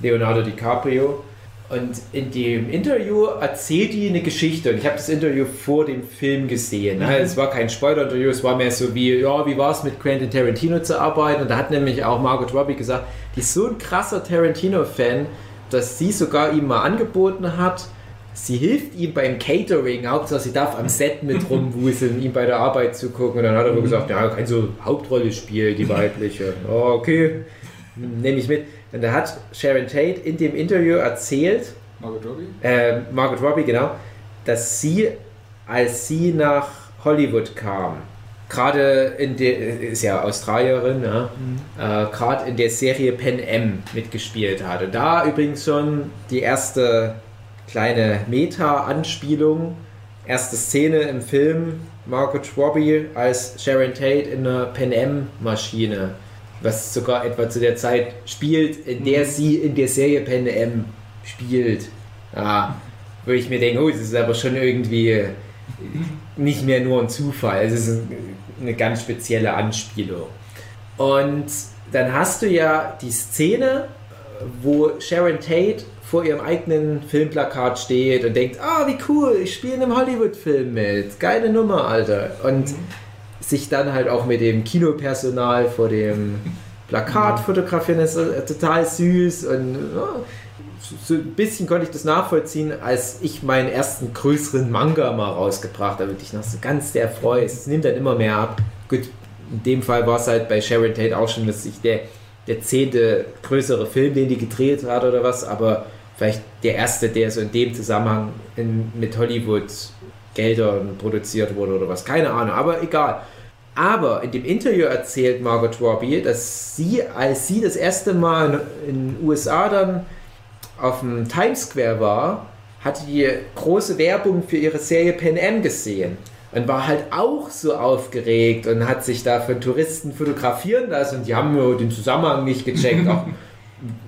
Leonardo DiCaprio. Und in dem Interview erzählt die eine Geschichte. Und ich habe das Interview vor dem Film gesehen. Ne? Es war kein Spoiler-Interview, es war mehr so wie, ja, wie war es mit Quentin Tarantino zu arbeiten? Und da hat nämlich auch Margot Robbie gesagt, die ist so ein krasser Tarantino-Fan, dass sie sogar ihm mal angeboten hat, sie hilft ihm beim Catering, Hauptsache sie darf am Set mit rumwuseln, ihm bei der Arbeit zu gucken. Und dann hat er wohl gesagt, ja, kann so Hauptrolle spielen, die weibliche. Oh, okay, nehme ich mit. Und da hat Sharon Tate in dem Interview erzählt, Margot Robbie? äh, Margot Robbie, genau, dass sie, als sie nach Hollywood kam, gerade in der, ist ja Australierin, ja, äh, gerade in der Serie Pen M mitgespielt hat. Und da übrigens schon die erste kleine Meta-Anspielung, erste Szene im Film, Margot Robbie als Sharon Tate in einer Pen M-Maschine, was sogar etwa zu der Zeit spielt, in der sie in der Serie Pen M spielt. Ja, wo ich mir denke, oh, das ist aber schon irgendwie nicht mehr nur ein Zufall, es ist eine ganz spezielle Anspielung. Und dann hast du ja die Szene, wo Sharon Tate vor ihrem eigenen Filmplakat steht und denkt, ah, wie cool, ich spiele in einem Hollywood-Film mit. Geile Nummer, Alter. Und sich dann halt auch mit dem Kinopersonal vor dem Plakat fotografieren, das ist äh, total süß und ja, so ein bisschen konnte ich das nachvollziehen, als ich meinen ersten größeren Manga mal rausgebracht habe, ich noch so ganz sehr freue. Es nimmt dann immer mehr ab. Gut, in dem Fall war es halt bei Sharon Tate auch schon, dass ich der, der zehnte größere Film, den die gedreht hat oder was, aber vielleicht der erste, der so in dem Zusammenhang in, mit Hollywood Geldern produziert wurde oder was, keine Ahnung, aber egal. Aber in dem Interview erzählt Margot Robbie, dass sie, als sie das erste Mal in den USA dann auf dem Times Square war, hatte die große Werbung für ihre Serie Pen M gesehen und war halt auch so aufgeregt und hat sich da von Touristen fotografieren lassen und die haben nur den Zusammenhang nicht gecheckt. ach,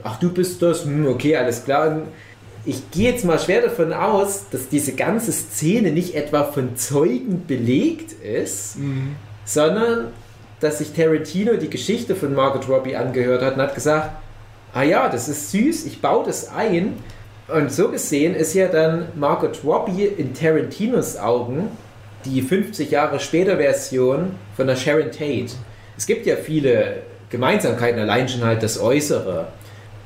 ach, du bist das? Hm, okay, alles klar. Und ich gehe jetzt mal schwer davon aus, dass diese ganze Szene nicht etwa von Zeugen belegt ist, sondern dass sich Tarantino die Geschichte von Margot Robbie angehört hat und hat gesagt, ah ja, das ist süß, ich baue das ein. Und so gesehen ist ja dann Margot Robbie in Tarantinos Augen die 50 Jahre später Version von der Sharon Tate. Es gibt ja viele Gemeinsamkeiten, allein schon halt das Äußere.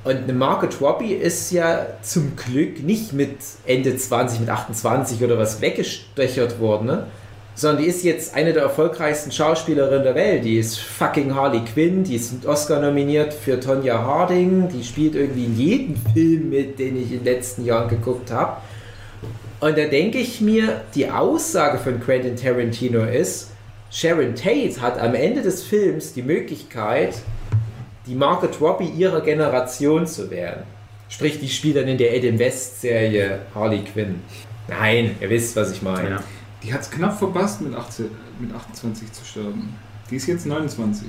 Und eine Margot Robbie ist ja zum Glück nicht mit Ende 20, mit 28 oder was weggestöchert worden, ne? Sondern die ist jetzt eine der erfolgreichsten Schauspielerinnen der Welt. Die ist fucking Harley Quinn, die ist Oscar nominiert für Tonya Harding, die spielt irgendwie in jedem Film mit, den ich in den letzten Jahren geguckt habe. Und da denke ich mir, die Aussage von Quentin Tarantino ist, Sharon Tate hat am Ende des Films die Möglichkeit, die Margot Robbie ihrer Generation zu werden. Sprich, die spielt dann in der Adam West Serie Harley Quinn. Nein, ihr wisst, was ich meine. Ja. Die hat es knapp verpasst, mit, 18, mit 28 zu sterben. Die ist jetzt 29.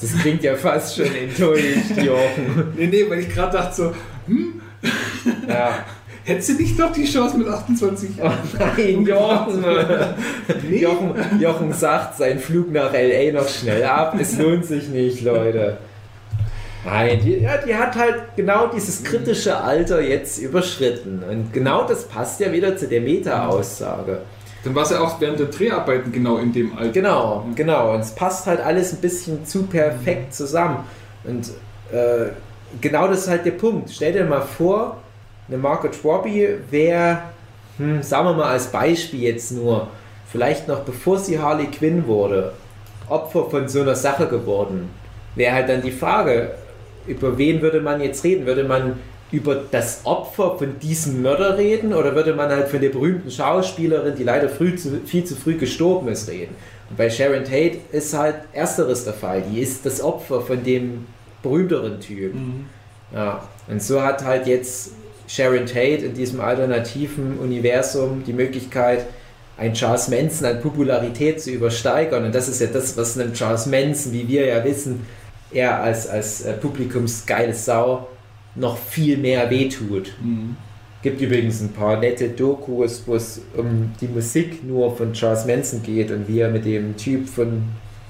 Das klingt ja fast schon enttäuscht, Jochen. Nee, nee, weil ich gerade dachte so, hm, Ja. hättest du nicht doch die Chance mit 28? Oh nein, Jochen. Jochen. Jochen sagt seinen Flug nach L.A. noch schnell ab. Es lohnt sich nicht, Leute. Nein, die, ja, die hat halt genau dieses kritische Alter jetzt überschritten. Und genau das passt ja wieder zu der Meta-Aussage. Dann war es ja auch während der Dreharbeiten genau in dem Alter. Genau, genau. Und es passt halt alles ein bisschen zu perfekt zusammen. Und äh, genau das ist halt der Punkt. Stell dir mal vor, eine Margot Robbie wäre, hm, sagen wir mal als Beispiel jetzt nur, vielleicht noch bevor sie Harley Quinn wurde, Opfer von so einer Sache geworden. Wäre halt dann die Frage, über wen würde man jetzt reden? Würde man über das Opfer von diesem Mörder reden oder würde man halt von der berühmten Schauspielerin, die leider früh zu, viel zu früh gestorben ist, reden? Und bei Sharon Tate ist halt ersteres der Fall. Die ist das Opfer von dem berühmteren Typ. Ja. Und so hat halt jetzt Sharon Tate in diesem alternativen Universum die Möglichkeit, ein Charles Manson an Popularität zu übersteigern. Und das ist ja das, was einem Charles Manson, wie wir ja wissen, er als, als äh, publikumsgeile Sau noch viel mehr wehtut. Mhm. Gibt übrigens ein paar nette Dokus, wo es um die Musik nur von Charles Manson geht und wie er mit dem Typ von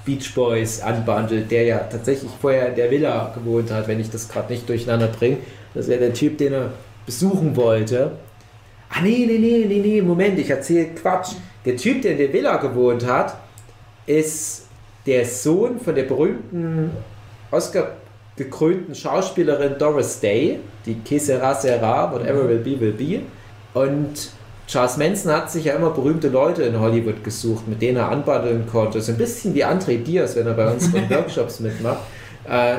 Beach Boys anbandelt, der ja tatsächlich vorher in der Villa gewohnt hat, wenn ich das gerade nicht durcheinander bringe. Das wäre der Typ, den er besuchen wollte. Ah, nee, nee, nee, nee, nee, Moment, ich erzähle Quatsch. Der Typ, der in der Villa gewohnt hat, ist der Sohn von der berühmten Oscar gekrönten Schauspielerin Doris Day, die Que sera sera, whatever will be, will be. Und Charles Manson hat sich ja immer berühmte Leute in Hollywood gesucht, mit denen er anbandeln konnte. So ein bisschen wie André Diaz, wenn er bei unseren Workshops mitmacht. Äh,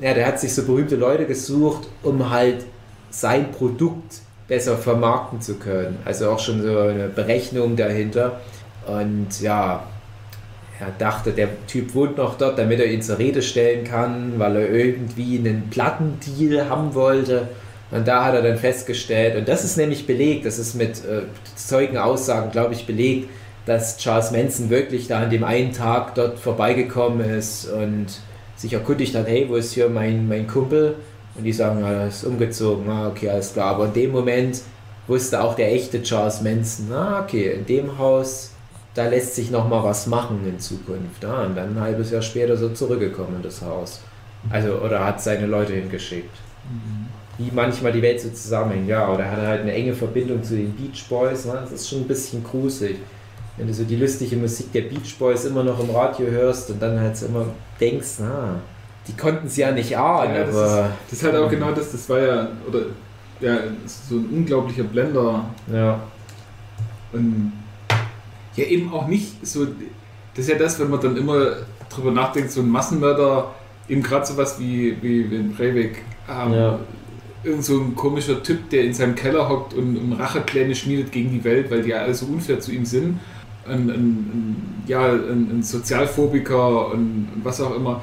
ja, der hat sich so berühmte Leute gesucht, um halt sein Produkt besser vermarkten zu können. Also auch schon so eine Berechnung dahinter. Und ja, er dachte, der Typ wohnt noch dort, damit er ihn zur Rede stellen kann, weil er irgendwie einen Plattendeal haben wollte. Und da hat er dann festgestellt, und das ist nämlich belegt, das ist mit äh, Zeugenaussagen, glaube ich, belegt, dass Charles Manson wirklich da an dem einen Tag dort vorbeigekommen ist und sich erkundigt hat, hey, wo ist hier mein, mein Kumpel? Und die sagen, ja, er ist umgezogen, ah, okay, alles klar. Aber in dem Moment wusste auch der echte Charles Manson, ah, okay, in dem Haus, da lässt sich noch mal was machen in Zukunft. Ah, und dann ein halbes Jahr später so zurückgekommen in das Haus. Also, oder hat seine Leute hingeschickt. Wie manchmal die Welt so zusammenhängt, ja, oder hat er halt eine enge Verbindung zu den Beach Boys, ne? das ist schon ein bisschen gruselig. Wenn du so die lustige Musik der Beach Boys immer noch im Radio hörst und dann halt so immer denkst, na, die konnten es ja nicht ahnen, Ja, das, aber ist, das ist halt auch genau das, das war ja, oder ja, so ein unglaublicher Blender. ja. Und ja, eben auch nicht so. Das ist ja das, wenn man dann immer drüber nachdenkt, so ein Massenmörder, eben gerade sowas wie, wie, wie in Breivik, ähm, Ja. irgend so ein komischer Typ, der in seinem Keller hockt und, und Rachepläne schmiedet gegen die Welt, weil die ja alle so unfair zu ihm sind. Ein, ein, ein, ja, ein, ein Sozialphobiker und, und was auch immer.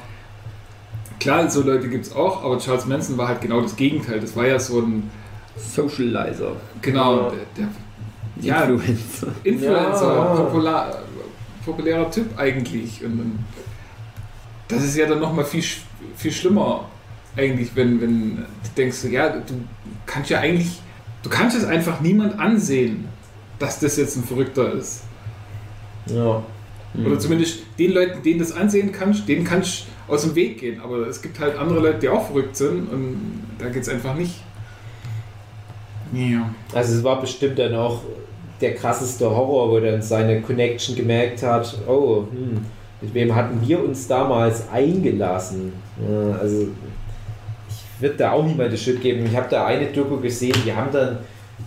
Klar, so Leute gibt es auch, aber Charles Manson war halt genau das Gegenteil. Das war ja so ein, Socializer. genau, Ja. der, der Ja. Influencer. Influencer, Ja. popular, populärer Typ eigentlich. Und, das ist ja dann nochmal viel, viel schlimmer eigentlich, wenn, wenn du denkst, ja, du kannst ja eigentlich, du kannst es einfach niemand ansehen, dass das jetzt ein Verrückter ist. ja. Oder zumindest den Leuten, denen das ansehen kannst, denen kannst du aus dem Weg gehen. Aber es gibt halt andere Leute, die auch verrückt sind und da geht es einfach nicht. Ja. Also es war bestimmt dann auch der krasseste Horror, wo dann seine Connection gemerkt hat, oh, hm, mit wem hatten wir uns damals eingelassen? Also ich würde da auch niemand die Schuld geben. Ich habe da eine Doku gesehen, die haben dann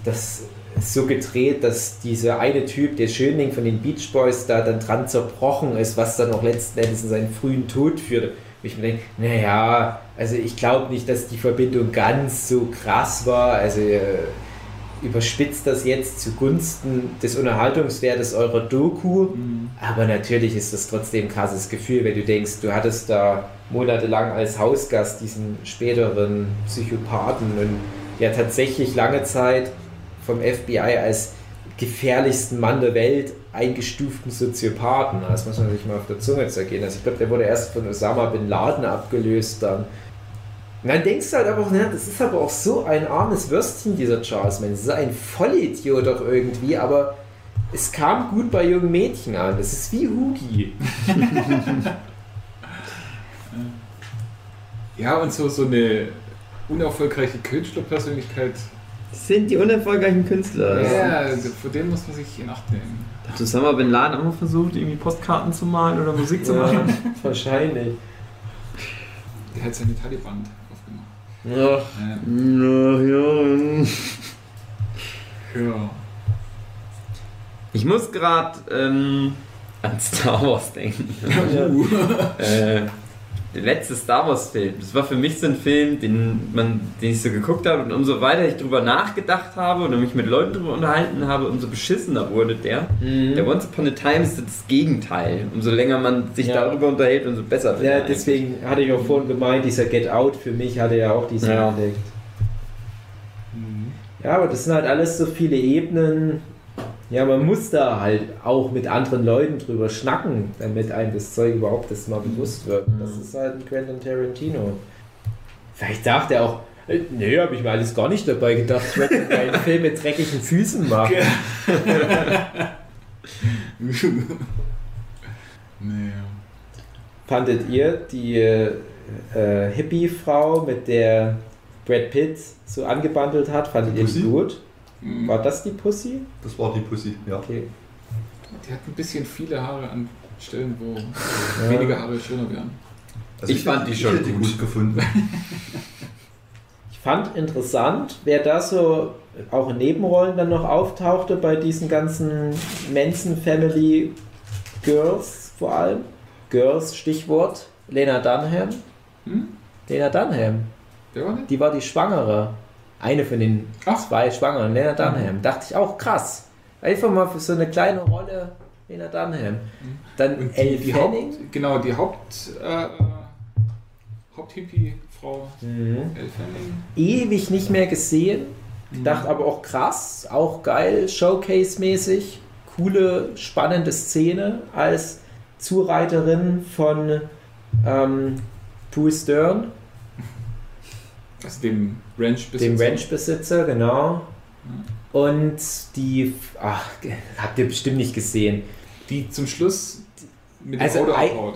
das so gedreht, dass dieser eine Typ, der Schönling von den Beach Boys, da dann dran zerbrochen ist, was dann auch letzten Endes in seinen frühen Tod führte. Wo ich mir denke, naja, also ich glaube nicht, dass die Verbindung ganz so krass war. Also äh, überspitzt das jetzt zugunsten des Unterhaltungswertes eurer Doku. Aber natürlich ist das trotzdem ein krasses Gefühl, wenn du denkst, du hattest da monatelang als Hausgast diesen späteren Psychopathen und ja tatsächlich lange Zeit vom FBI als gefährlichsten Mann der Welt eingestuften Soziopathen. Das muss man sich mal auf der Zunge zergehen. Also ich glaube, der wurde erst von Osama Bin Laden abgelöst dann. Und dann denkst du halt aber auch, na, das ist aber auch so ein armes Würstchen, dieser Charles Manson. Das ist ein Vollidiot doch irgendwie, aber es kam gut bei jungen Mädchen an. Das ist wie Hugi. Ja, und so, so eine unerfolgreiche Künstlerpersönlichkeit. Das sind die unerfolgreichen Künstler. Ja, vor dem muss man sich in Acht nehmen. Hat Osama Bin Laden auch mal versucht, irgendwie Postkarten zu malen oder Musik zu machen? wahrscheinlich. Der hat seine Taliban. Ja. Ja. Ja. Ich muss gerade ähm, an Star Wars denken. Ja. äh, der letzte Star Wars Film. Das war für mich so ein Film, den, man, den ich so geguckt habe und umso weiter ich drüber nachgedacht habe und mich mit Leuten drüber unterhalten habe, umso beschissener wurde der. Der Mhm. Once Upon a Time ist das Gegenteil. Umso länger man sich Ja. darüber unterhält, umso besser wird ja, er deswegen hatte ich auch vorhin gemeint, dieser Get Out für mich hatte ja auch diesen Ja. Effekt. Mhm. Ja, aber das sind halt alles so viele Ebenen. Ja, man muss da halt auch mit anderen Leuten drüber schnacken, damit einem das Zeug überhaupt das mal bewusst wird. Das ist halt ein Quentin Tarantino. Vielleicht dachte er auch, äh, nee, habe ich mir alles gar nicht dabei gedacht. Ich wollte einen Film mit dreckigen Füßen machen. naja. Fandet ihr die äh, Hippie-Frau, mit der Brad Pitt so angebandelt hat, fandet ihr die Pussy? gut? War das die Pussy? Das war die Pussy, ja. Okay. Die hat ein bisschen viele Haare an Stellen, wo Ja. weniger Haare schöner wären. Also Ich fand hätte- die schon ich gut. gut gefunden. Ich fand interessant, wer da so auch in Nebenrollen dann noch auftauchte bei diesen ganzen Manson Family Girls vor allem. Girls, Stichwort, Lena Dunham. Hm? Lena Dunham, Wer war die war die Schwangere. Eine von den Ach. zwei Schwangeren, Lena Dunham. Dachte ich auch krass. Einfach mal für so eine kleine Rolle Lena Dunham. Dann Und Elle die Fanning. Haupt, genau, die Haupt, äh, Haupt-Hippie-Frau Mhm. Elle Fanning. Ewig nicht mehr gesehen. Dachte aber auch krass, auch geil, Showcase-mäßig. Coole, spannende Szene als Zureiterin von ähm, Bruce Dern, Also dem Ranch-Besitzer. dem Ranchbesitzer, genau. Und die, ach, habt ihr bestimmt nicht gesehen. Die zum Schluss mit dem Also, Auto ei- abhaut.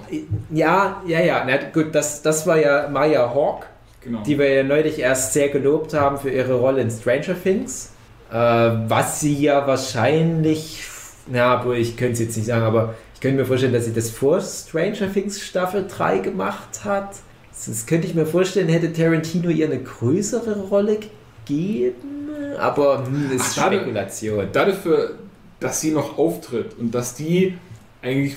ja, ja, ja, na gut, das, das war ja Maya Hawk. Genau. die wir ja neulich erst sehr gelobt haben für ihre Rolle in Stranger Things. Äh, was sie ja wahrscheinlich, na, obwohl ich könnte es jetzt nicht sagen, aber ich könnte mir vorstellen, dass sie das vor Stranger Things Staffel 3 gemacht hat. Das könnte ich mir vorstellen, hätte Tarantino ihr eine größere Rolle gegeben, aber hm, das ist Ach. Spekulation. Dafür, dass sie noch auftritt und dass die eigentlich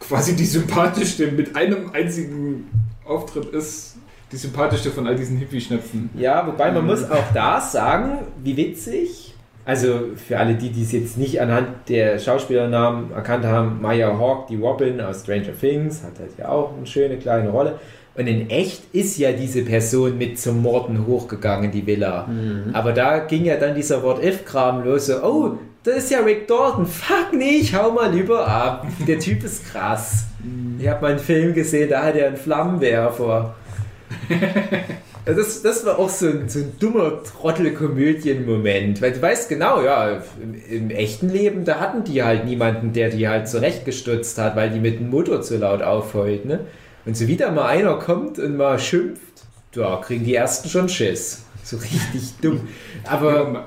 quasi die sympathischste mit einem einzigen Auftritt ist, die sympathischste von all diesen Hippie-Schnäpfen. Ja, wobei man muss auch da sagen, wie witzig. Also für alle die, die es jetzt nicht anhand der Schauspielernamen erkannt haben, Maya Hawk, die Robin aus Stranger Things, hat halt ja auch eine schöne kleine Rolle. Und in echt ist ja diese Person mit zum Morden hochgegangen, in die Villa. Aber da ging ja dann dieser What-If-Kram los, so, oh, das ist ja Rick Dalton, fuck nee, ich hau mal lieber ab. Der Typ ist krass. Ich habe mal einen Film gesehen, da hat er einen Flammenwerfer. Das, das war auch so ein, so ein dummer Trottel-Komödien-Moment. Weil du weißt genau, ja, im, im echten Leben, da hatten die halt niemanden, der die halt zurechtgestutzt hat, weil die mit dem Motor zu laut aufheult. Ne? Und so wieder mal einer kommt und mal schimpft, da kriegen die ersten schon Schiss. So richtig dumm. Aber,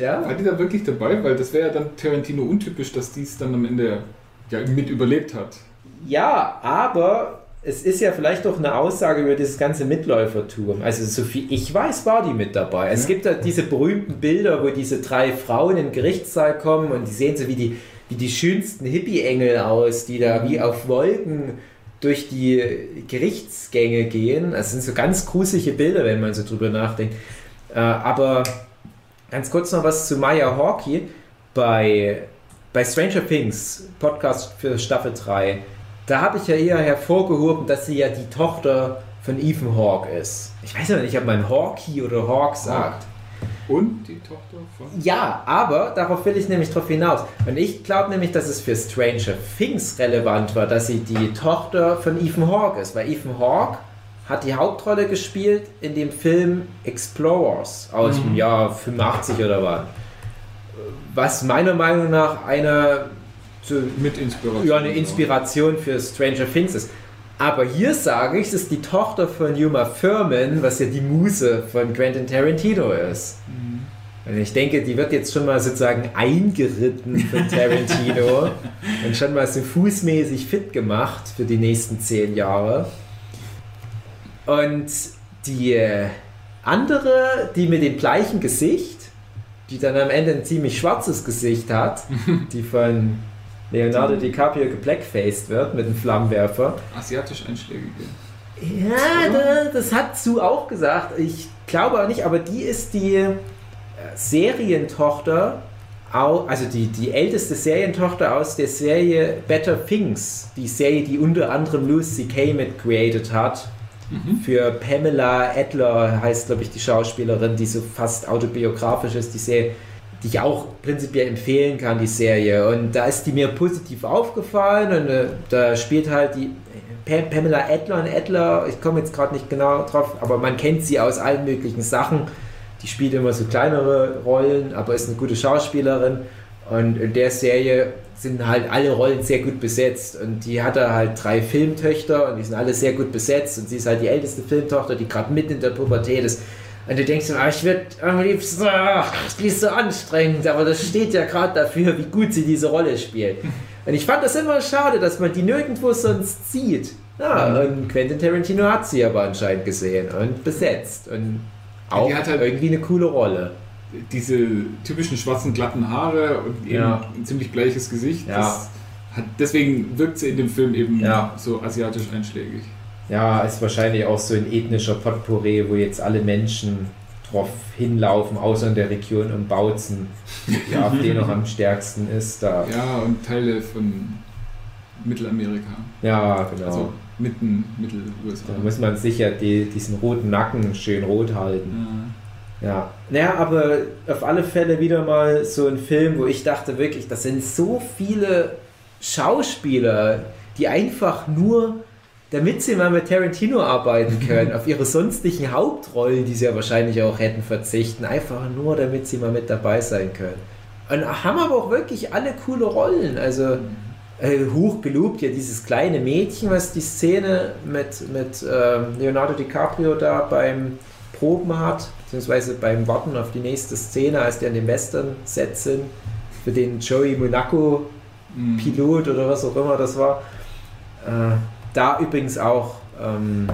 ja. War die da wirklich dabei? Weil das wäre ja dann Tarantino untypisch, dass die es dann am Ende ja mit überlebt hat. Ja, aber es ist ja vielleicht doch eine Aussage über dieses ganze Mitläufertum. Also so viel ich weiß, war die mit dabei. Es gibt ja diese berühmten Bilder, wo diese drei Frauen in den Gerichtssaal kommen und die sehen so wie die, wie die schönsten Hippie-Engel aus, die da wie auf Wolken durch die Gerichtsgänge gehen. Das sind so ganz gruselige Bilder, wenn man so drüber nachdenkt. Äh, aber ganz kurz noch was zu Maya Hawkey. Bei, bei Stranger Things, Podcast für Staffel 3, da habe ich ja eher hervorgehoben, dass sie ja die Tochter von Ethan Hawke ist. Ich weiß ja nicht, ob man Hawkey oder Hawk sagt. Und die Tochter von. Ja, aber darauf will ich nämlich drauf hinaus. Und ich glaube nämlich, dass es für Stranger Things relevant war, dass sie die Tochter von Ethan Hawke ist. Weil Ethan Hawke hat die Hauptrolle gespielt in dem Film Explorers aus dem Jahr 85 oder wann. Was meiner Meinung nach eine, Mit Inspiration. ja, eine Inspiration für Stranger Things ist. Aber hier sage ich, es ist die Tochter von Yuma Thurman, was ja die Muse von Quentin Tarantino ist. Und ich denke, die wird jetzt schon mal sozusagen eingeritten von Tarantino und schon mal so fußmäßig fit gemacht für die nächsten zehn Jahre. Und die äh, andere, die mit dem gleichen Gesicht, die dann am Ende ein ziemlich schwarzes Gesicht hat, die von Leonardo DiCaprio geblackfaced wird mit einem Flammenwerfer. Asiatisch einschlägige. Ja, da, das hat Sue auch gesagt. Ich glaube auch nicht, aber die ist die äh, Serientochter, also die, die älteste Serientochter aus der Serie Better Things. Die Serie, die unter anderem Lucy Kay mit created hat. Für Pamela Adler heißt, glaube ich, die Schauspielerin, die so fast autobiografisch ist. Die Serie die ich auch prinzipiell empfehlen kann, die Serie. Und da ist die mir positiv aufgefallen und äh, da spielt halt die Pa- Pamela Adler und Adler, ich komme jetzt gerade nicht genau drauf, aber man kennt sie aus allen möglichen Sachen. Die spielt immer so kleinere Rollen, aber ist eine gute Schauspielerin. Und in der Serie sind halt alle Rollen sehr gut besetzt. Und die hat da halt drei Filmtöchter und die sind alle sehr gut besetzt. Und sie ist halt die älteste Filmtochter, die gerade mitten in der Pubertät ist. Und du denkst dir, ah, ich würde am liebsten, ach, die ist so anstrengend, aber das steht ja gerade dafür, wie gut sie diese Rolle spielt. Und ich fand das immer schade, dass man die nirgendwo sonst sieht. Ja, und Quentin Tarantino hat sie aber anscheinend gesehen und besetzt. Und auch die hat halt- irgendwie eine coole Rolle. Diese typischen schwarzen, glatten Haare und eben Ja. ein ziemlich gleiches Gesicht. Ja. Das hat, deswegen wirkt sie in dem Film eben Ja. so asiatisch einschlägig. Ja, ist wahrscheinlich auch so ein ethnischer Potpourri, wo jetzt alle Menschen drauf hinlaufen, außer in der Region um Bautzen, die AfD noch am stärksten ist. Da. Ja, und Teile von Mittelamerika. Ja, genau. Also mitten, Mittel-USA. da muss man sicher die, diesen roten Nacken schön rot halten. Ja. Ja. Naja, aber auf alle Fälle wieder mal so ein Film, wo ich dachte wirklich, das sind so viele Schauspieler, die einfach nur, damit sie mal mit Tarantino arbeiten können, auf ihre sonstigen Hauptrollen, die sie ja wahrscheinlich auch hätten, verzichten. Einfach nur, damit sie mal mit dabei sein können. Und haben aber auch wirklich alle coole Rollen. Also äh, hochgelobt ja dieses kleine Mädchen, was die Szene mit, mit ähm, Leonardo DiCaprio da beim Proben hat, beziehungsweise beim Warten auf die nächste Szene, als die an dem Western-Set sind, für den Joey Monaco Mhm. Pilot oder was auch immer das war. Äh, da übrigens auch ähm,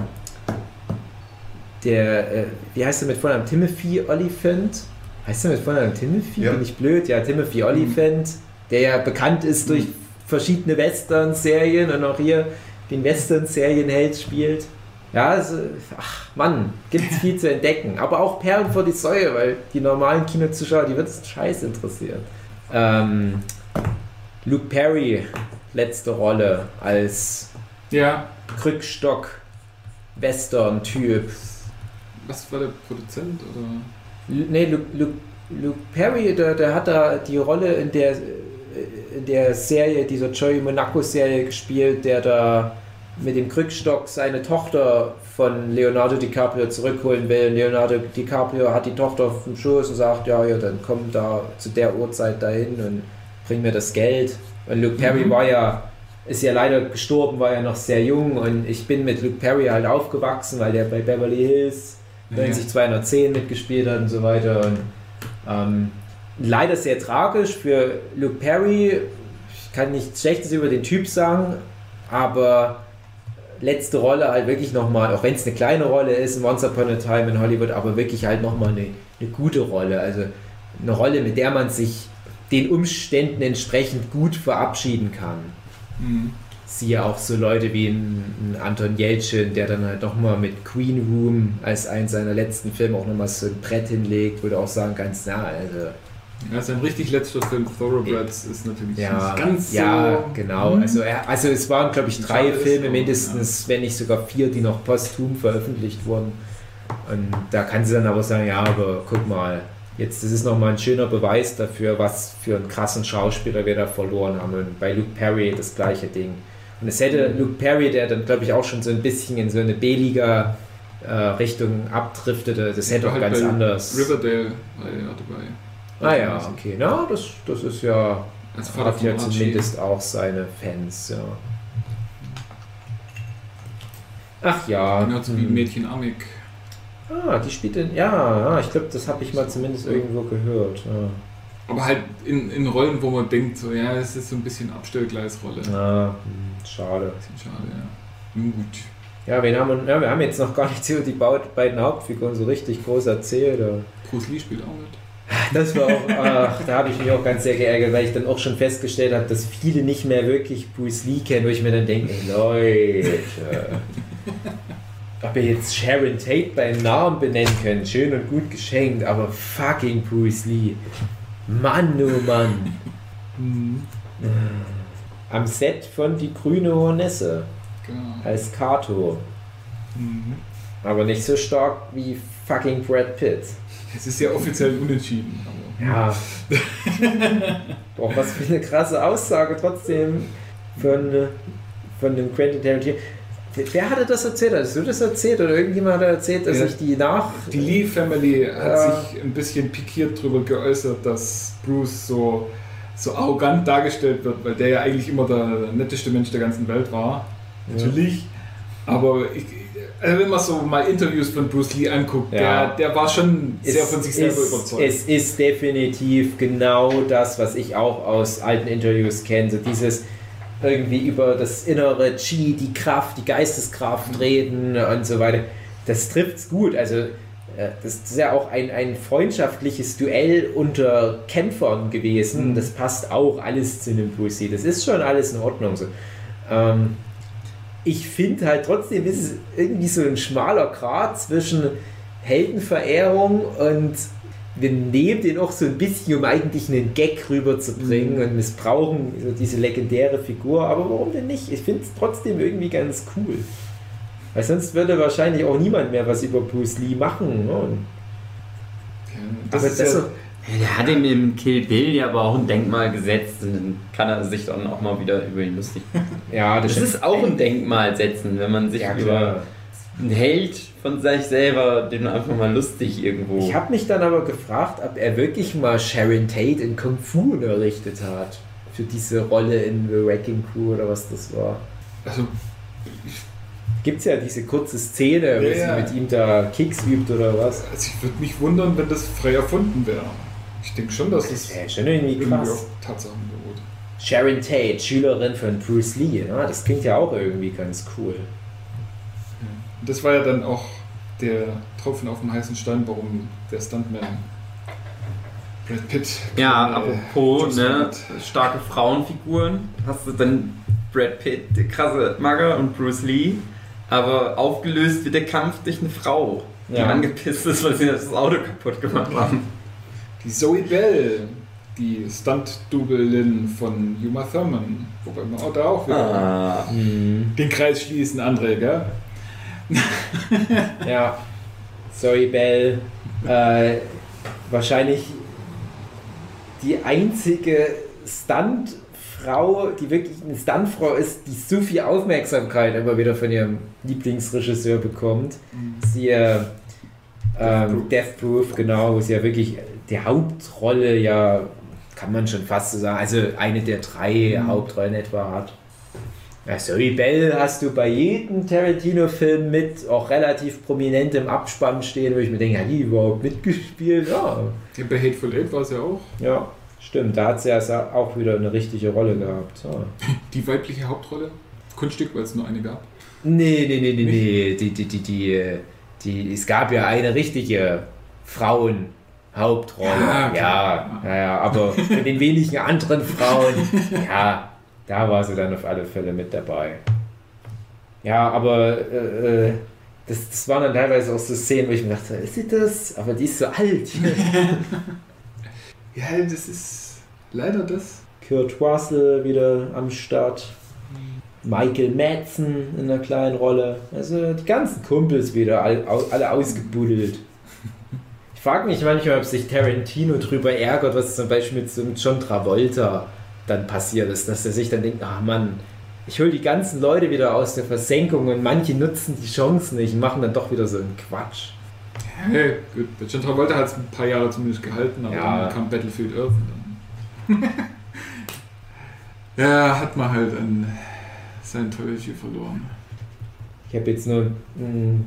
der, äh, wie heißt er mit Vornamen? Timothy Oliphant? Heißt er mit Vornamen Timothy? Ja. Bin ich blöd? Ja, Timothy Oliphant, der ja bekannt ist durch verschiedene Western-Serien und auch hier den Western-Serienheld spielt. Ja, also, ach Mann, gibt es viel zu entdecken. Aber auch Perlen vor die Säue, weil die normalen Kinozuschauer, die wird es scheiß interessieren. Ähm, Luke Perry, letzte Rolle als ja, Krückstock Western-Typ. was war der Produzent? Oder? L- Nee, Luke, Luke, Luke Perry, der, der hat da die Rolle in der, in der Serie, dieser Joey Monaco-Serie gespielt, der da mit dem Krückstock seine Tochter von Leonardo DiCaprio zurückholen will. Leonardo DiCaprio hat die Tochter auf dem Schoß und sagt, ja, ja, dann komm da zu der Uhrzeit dahin und bring mir das Geld. Und Luke Perry Mhm. war ja, ist ja leider gestorben, war ja noch sehr jung und ich bin mit Luke Perry halt aufgewachsen, weil der bei Beverly Hills Ja, ja. 90210 mitgespielt hat und so weiter. Und, ähm, leider sehr tragisch für Luke Perry. Ich kann nichts Schlechtes über den Typ sagen, aber letzte Rolle halt wirklich nochmal, auch wenn es eine kleine Rolle ist, in Once Upon a Time in Hollywood, aber wirklich halt nochmal eine, eine gute Rolle. Also eine Rolle, mit der man sich den Umständen entsprechend gut verabschieden kann. Mhm. Siehe auch so Leute wie ein, ein Anton Jeltsin, der dann halt nochmal mit Queen Room als einen seiner letzten Filme auch nochmal so ein Brett hinlegt, du auch sagen kannst, na, also Ja, sein richtig letzter Film, Thoroughbreds, ist natürlich ja, nicht ganz ja, so. genau. Mhm. Also, er, also es waren, glaube ich, drei Filme mindestens, wenn nicht sogar vier, die noch posthum veröffentlicht wurden. Und da kann sie dann aber sagen, ja, aber guck mal, jetzt das ist nochmal ein schöner Beweis dafür, was für einen krassen Schauspieler wir da verloren haben. Und bei Luke Perry das gleiche Ding. Und es hätte Luke Perry, der dann, glaube ich, auch schon so ein bisschen in so eine B-Liga äh, Richtung abdriftete, das hätte auch Halt ganz anders. Riverdale war ja dabei. Ah ja, okay. Na, das, das ist ja Als Vater hat ja zumindest auch seine Fans, ja. Ach ja. Genau, so wie. Mädchen Amik. Ah, die spielt in. Ja, ich glaube, das habe ich mal zumindest irgendwo gehört. Ja. Aber halt in, in Rollen, wo man denkt, so, ja, es ist so ein bisschen Abstellgleisrolle. Ah, schade. Bisschen schade, ja. Nun gut. Ja, wir haben, ja, wir haben jetzt noch gar nichts über die beiden Hauptfiguren so richtig groß erzählt. Bruce Lee spielt auch mit. Das war auch, ach, da habe ich mich auch ganz sehr geärgert, weil ich dann auch schon festgestellt habe, dass viele nicht mehr wirklich Bruce Lee kennen, wo ich mir dann denke, Leute, ob ihr jetzt Sharon Tate beim Namen benennen könnt, schön und gut geschenkt, aber fucking Bruce Lee. Mann, oh Mann. Am Set von Die grüne Hornesse Genau. als Kato. Mhm. Aber nicht so stark wie fucking Brad Pitt. Es ist ja offiziell unentschieden. Ja. Boah, was für eine krasse Aussage trotzdem von, äh, von dem Quentin Tarantino. Wer- hatte das erzählt? Hast du das erzählt oder irgendjemand hat erzählt, dass Ja. sich die nach. Die Lee Family hat Ja. sich ein bisschen pikiert darüber geäußert, dass Bruce so, so arrogant dargestellt wird, weil der ja eigentlich immer der netteste Mensch der ganzen Welt war. Natürlich. Aber ich, also wenn man so mal Interviews von Bruce Lee anguckt, Ja. der, der war schon sehr Es von sich selber ist, überzeugt. Es ist definitiv genau das, was ich auch aus alten Interviews kenne. So dieses irgendwie über das innere Chi, die Kraft, die Geisteskraft reden und so weiter. Das trifft's gut. Also äh, das ist ja auch ein, ein freundschaftliches Duell unter Kämpfern gewesen. Mhm. Das passt auch alles zu einem Bruce Lee. Das ist schon alles in Ordnung so. Ähm, ich finde halt trotzdem ist es irgendwie so ein schmaler Grat zwischen Heldenverehrung und wir nehmen den auch so ein bisschen, um eigentlich einen Gag rüberzubringen und missbrauchen so diese legendäre Figur. Aber warum denn nicht? Ich finde es trotzdem irgendwie ganz cool. Weil sonst würde wahrscheinlich auch niemand mehr was über Bruce Lee machen. Ne? Ja, das aber ist das ja, so, Der hat ihm im Kill Bill ja aber auch ein Denkmal gesetzt und dann kann er sich dann auch mal wieder über ihn lustig machen. ja, Das ist auch ein Denkmal setzen, wenn man sich ja, über einen Held von sich selber, den einfach mal lustig irgendwo. Ich habe mich dann aber gefragt, ob er wirklich mal Sharon Tate in Kung Fu unterrichtet hat. Für diese Rolle in The Wrecking Crew oder was das war. also, Gibt es ja diese kurze Szene, wo Ja, sie ja. mit ihm da Kicks übt oder was. also ich würde mich wundern, wenn das frei erfunden wäre. Ich denke schon, dass Das es wäre schon irgendwie irgendwie krass. auf Tatsachen beruht. Sharon Tate, Schülerin von Bruce Lee. Ne? Das klingt ja auch irgendwie ganz cool. Und das war ja dann auch der Tropfen auf dem heißen Stein, warum der Stuntman Brad Pitt. ja, äh, apropos, ne, starke Frauenfiguren. Hast du dann Brad Pitt, der krasse Magger und Bruce Lee, aber aufgelöst wird der Kampf durch eine Frau, die Ja. angepisst ist, weil sie das Auto kaputt gemacht haben. Die Zoe Bell, die Stunt-Doublin von Uma Thurman. Wobei man auch da auch wieder Ah. den Kreis schließen, André, gell? Ja. Zoe Bell. Äh, wahrscheinlich die einzige Stuntfrau, die wirklich eine Stuntfrau ist, die so viel Aufmerksamkeit immer wieder von ihrem Lieblingsregisseur bekommt. Sie äh, ähm, Death Proof, genau, wo sie ja wirklich die Hauptrolle ja, kann man schon fast so sagen, also eine der drei Hauptrollen etwa hat. Ja, Zoe Bell hast du bei jedem Tarantino-Film mit, auch relativ prominent im Abspann stehen, wo ich mir denke, hat die überhaupt mitgespielt? Ja, bei Hateful Eight war es ja auch. ja stimmt, da hat sie ja auch wieder eine richtige Rolle gehabt. Ja. Die weibliche Hauptrolle. Kunststück, weil es nur eine gab. Nee, nee, nee, nee, nee, die, die, die, die, äh, die, es gab ja eine richtige Frauen-Hauptrolle. Ja, Ja, ja, ja, aber von den wenigen anderen Frauen, ja, da war sie dann auf alle Fälle mit dabei. Ja, aber äh, äh, das, das waren dann teilweise auch so Szenen, wo ich mir dachte, ist sie das? Aber die ist so alt. Ja, das ist leider das. Kurt Russell wieder am Start. Michael Madsen in einer kleinen Rolle. Also die ganzen Kumpels wieder all, au- alle ausgebuddelt. Ich frage mich manchmal, ob sich Tarantino drüber ärgert, was zum Beispiel mit so einem John Travolta dann passiert ist, dass er sich dann denkt, ach Mann, ich hole die ganzen Leute wieder aus der Versenkung und manche nutzen die Chance nicht und machen dann doch wieder so einen Quatsch. Hey, gut. Bei John Travolta hat es ein paar Jahre zumindest gehalten, aber Ja. dann kam Battlefield Earth und dann. ja, hat man halt an Scientology verloren. Ich habe jetzt nur, mh,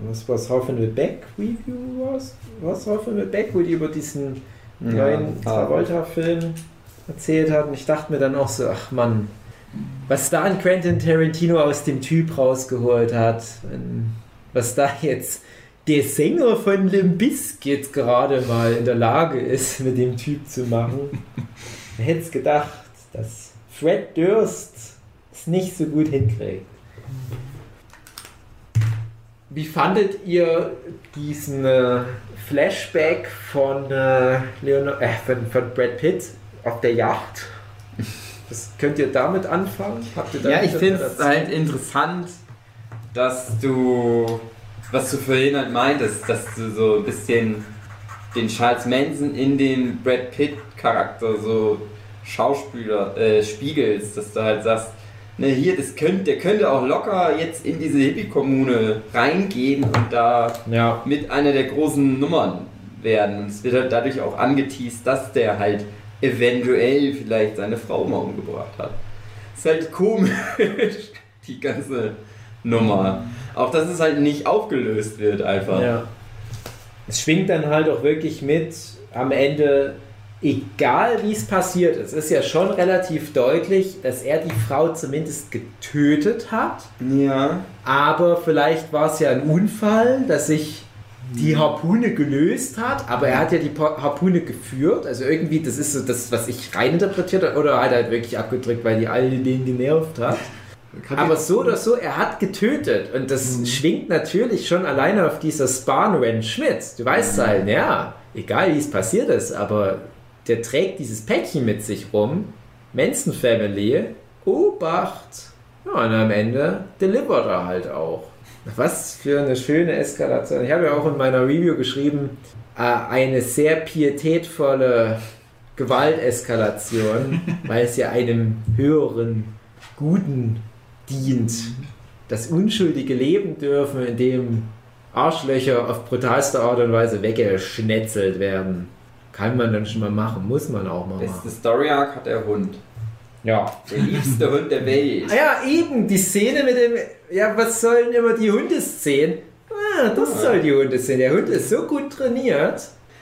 was war Hoffen with Beck Review was? Was Hoffen with Beck, wo die über diesen neuen Travolta-Film erzählt hat. Und ich dachte mir dann auch so, ach Mann, was da ein Quentin Tarantino aus dem Typ rausgeholt hat, was da jetzt der Sänger von Limp Bizkit gerade mal in der Lage ist, mit dem Typ zu machen. Wer hätte es gedacht, dass Fred Durst es nicht so gut hinkriegt. Wie fandet ihr diesen äh, Flashback von, äh, Leonard, äh, von, von Brad Pitt auf der Yacht? Was könnt ihr damit anfangen? Habt ihr Ja, ich finde es halt interessant, dass du was du vorhin halt meintest, dass du so ein bisschen den Charles Manson in den Brad Pitt Charakter so Schauspieler äh, spiegelst, dass du halt sagst, ne, hier, das könnt, der könnte auch locker jetzt in diese Hippie-Kommune reingehen und da Ja. mit einer der großen Nummern werden. Und es wird halt dadurch auch angeteased, dass der halt eventuell vielleicht seine Frau mal umgebracht hat. Ist halt komisch, die ganze Nummer. Auch dass es halt nicht aufgelöst wird einfach. Ja. Es schwingt dann halt auch wirklich mit am Ende, egal wie es passiert, es ist ja schon relativ deutlich, dass er die Frau zumindest getötet hat. Ja. Aber vielleicht war es ja ein Unfall, dass sich die Harpune gelöst hat, aber er hat ja die Harpune geführt. Also irgendwie, das ist so das, was ich reininterpretiert habe, oder hat er halt wirklich abgedrückt, weil die alle den genervt hat. Aber so oder so, er hat getötet. Und das schwingt natürlich schon alleine auf dieser Span-Ranch mit. Du weißt halt, ja, egal wie es passiert ist, aber der trägt dieses Päckchen mit sich rum. Manson Family, Obacht. Ja, und am Ende delivert er halt auch. Was für eine schöne Eskalation. Ich habe ja auch in meiner Review geschrieben, äh, eine sehr pietätvolle Gewalteskalation, weil es ja einem höheren Guten dient. Das unschuldige Leben dürfen, in dem Arschlöcher auf brutalste Art und Weise weggeschnetzelt werden. Kann man dann schon mal machen, muss man auch mal Beste machen. Story Arc hat der Hund. Ja. Der liebste Hund der Welt. Ah ja, eben, die Szene mit dem, ja, was sollen immer die Hundeszenen? Ah, das soll die Hundeszene. Der Hund ist so gut trainiert.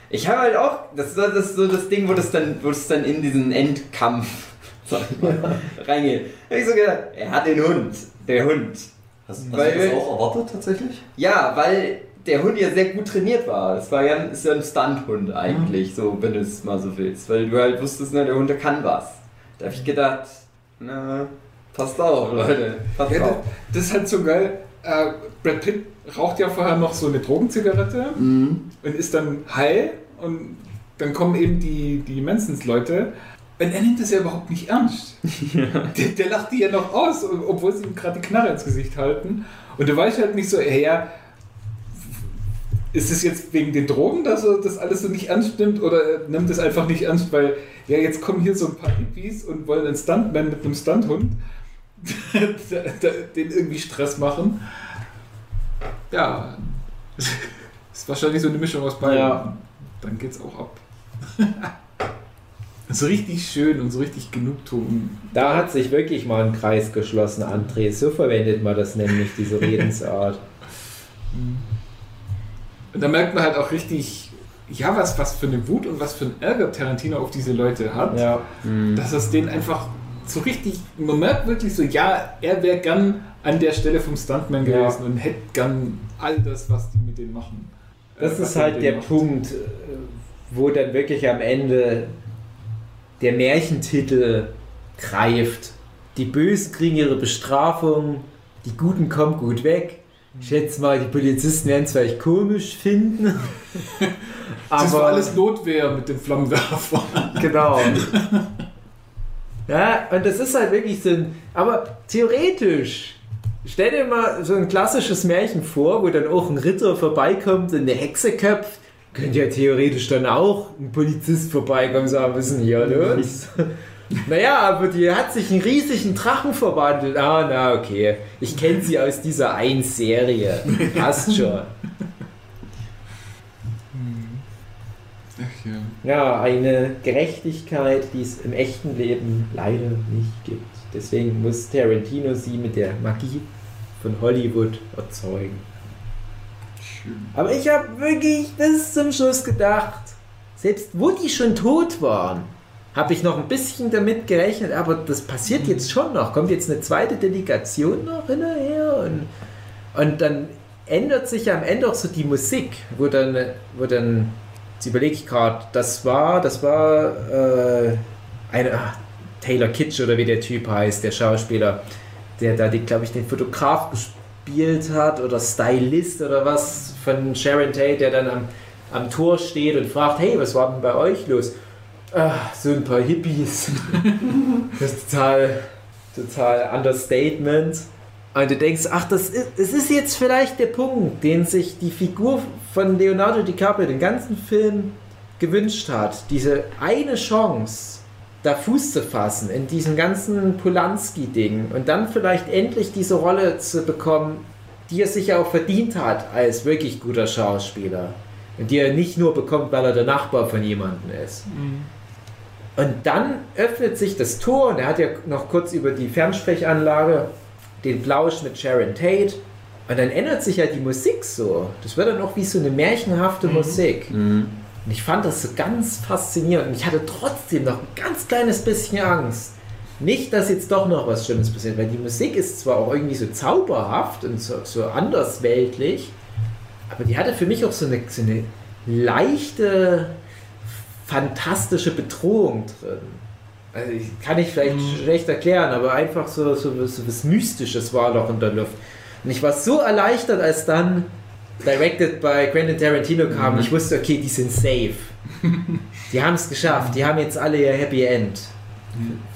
Ich habe halt auch, das ist das ist so das Ding, wo das dann, wo es dann in diesen Endkampf mal, reingeht. Da hab ich so gedacht, er hat den Hund. Der Hund. Hast, hast Weil- du das auch erwartet tatsächlich? Ja, weil der Hund ja sehr gut trainiert war. Es war ja, ist ja ein Stunt-Hund eigentlich, so, wenn du es mal so willst. Weil du halt wusstest, ne, der Hund der kann was. Da habe ich gedacht, na, passt auf, Leute. Passt Ja, das, auf. das ist halt so geil. Äh, Brad Pitt raucht ja vorher noch so eine Drogenzigarette Mhm. und ist dann high und dann kommen eben die, die Mansons-Leute und er nimmt das ja überhaupt nicht ernst. Der, der lacht die ja noch aus, obwohl sie ihm gerade die Knarre ins Gesicht halten. Und du weißt halt nicht so, hey, ja, ist es jetzt wegen den Drogen, dass er das alles so nicht ernst nimmt oder er nimmt es einfach nicht ernst, weil ja, jetzt kommen hier so ein paar Hippies und wollen einen Stuntman mit einem Stunthund den irgendwie Stress machen. Ja, ist wahrscheinlich so eine Mischung aus beiden. Ja. Dann geht's auch ab. so richtig schön und so richtig Genugtuung. Da hat sich wirklich mal ein Kreis geschlossen, André. So verwendet man das nämlich, diese Redensart. Und da merkt man halt auch richtig, ja, was, was für eine Wut und was für ein Ärger Tarantino auf diese Leute hat. Ja. Dass es denen einfach so richtig, man merkt wirklich so, ja, er wäre gern an der Stelle vom Stuntman Ja. gewesen und hätte gern all das, was die mit denen machen. Das Äh, ist halt der macht. Punkt, äh, wo dann wirklich am Ende der Märchentitel greift. Die Bösen kriegen ihre Bestrafung, die Guten kommen gut weg. Ich schätze mal, die Polizisten werden es vielleicht komisch finden. Das war alles Notwehr mit dem Flammenwerfer. Genau. Ja, und das ist halt wirklich so ein. Aber theoretisch, stell dir mal so ein klassisches Märchen vor, wo dann auch ein Ritter vorbeikommt und eine Hexe köpft. Könnte ja theoretisch dann auch ein Polizist vorbeikommen und sagen, was ist denn hier los? Naja, aber die hat sich einen riesigen Drachen verwandelt. Ah, na, okay. Ich kenne sie aus dieser einen Serie. Passt schon. Ach ja. Ja, eine Gerechtigkeit, die es im echten Leben leider nicht gibt. Deswegen muss Tarantino sie mit der Magie von Hollywood erzeugen. Schön. Aber ich habe wirklich bis zum Schluss gedacht, selbst wo die schon tot waren, habe ich noch ein bisschen damit gerechnet, aber das passiert jetzt schon noch. Kommt jetzt eine zweite Delegation noch hinterher und, und dann ändert sich am Ende auch so die Musik, wo dann, wo dann, jetzt überlege ich gerade, das war, das war äh, eine, ah, Taylor Kitsch oder wie der Typ heißt, der Schauspieler, der da, glaube ich, den Fotograf gespielt hat oder Stylist oder was von Sharon Tate, der dann am, am Tor steht und fragt, hey, was war denn bei euch los? Ah, so ein paar Hippies. das ist total, total Understatement. Und du denkst, ach, das ist, das ist jetzt vielleicht der Punkt, den sich die Figur von Leonardo DiCaprio den ganzen Film gewünscht hat. Diese eine Chance, da Fuß zu fassen in diesem ganzen Polanski-Ding und dann vielleicht endlich diese Rolle zu bekommen, die er sich ja auch verdient hat als wirklich guter Schauspieler. Und die er nicht nur bekommt, weil er der Nachbar von jemandem ist. Und dann öffnet sich das Tor und er hat ja noch kurz über die Fernsprechanlage den Plausch mit Sharon Tate. Und dann ändert sich ja die Musik so. Das wird dann auch wie so eine märchenhafte Musik. Mhm. Und ich fand das so ganz faszinierend. Und ich hatte trotzdem noch ein ganz kleines bisschen Angst. Nicht, dass jetzt doch noch was Schlimmes passiert, weil die Musik ist zwar auch irgendwie so zauberhaft und so, so andersweltlich, aber die hatte für mich auch so eine, so eine leichte, fantastische Bedrohung drin. Also ich, kann ich vielleicht schlecht erklären, aber einfach so, so, so was Mystisches war noch in der Luft. Und ich war so erleichtert, als dann Directed by Quentin Tarantino kam. und Ich wusste, okay, die sind safe. Die haben es geschafft. Die haben jetzt alle ihr Happy End.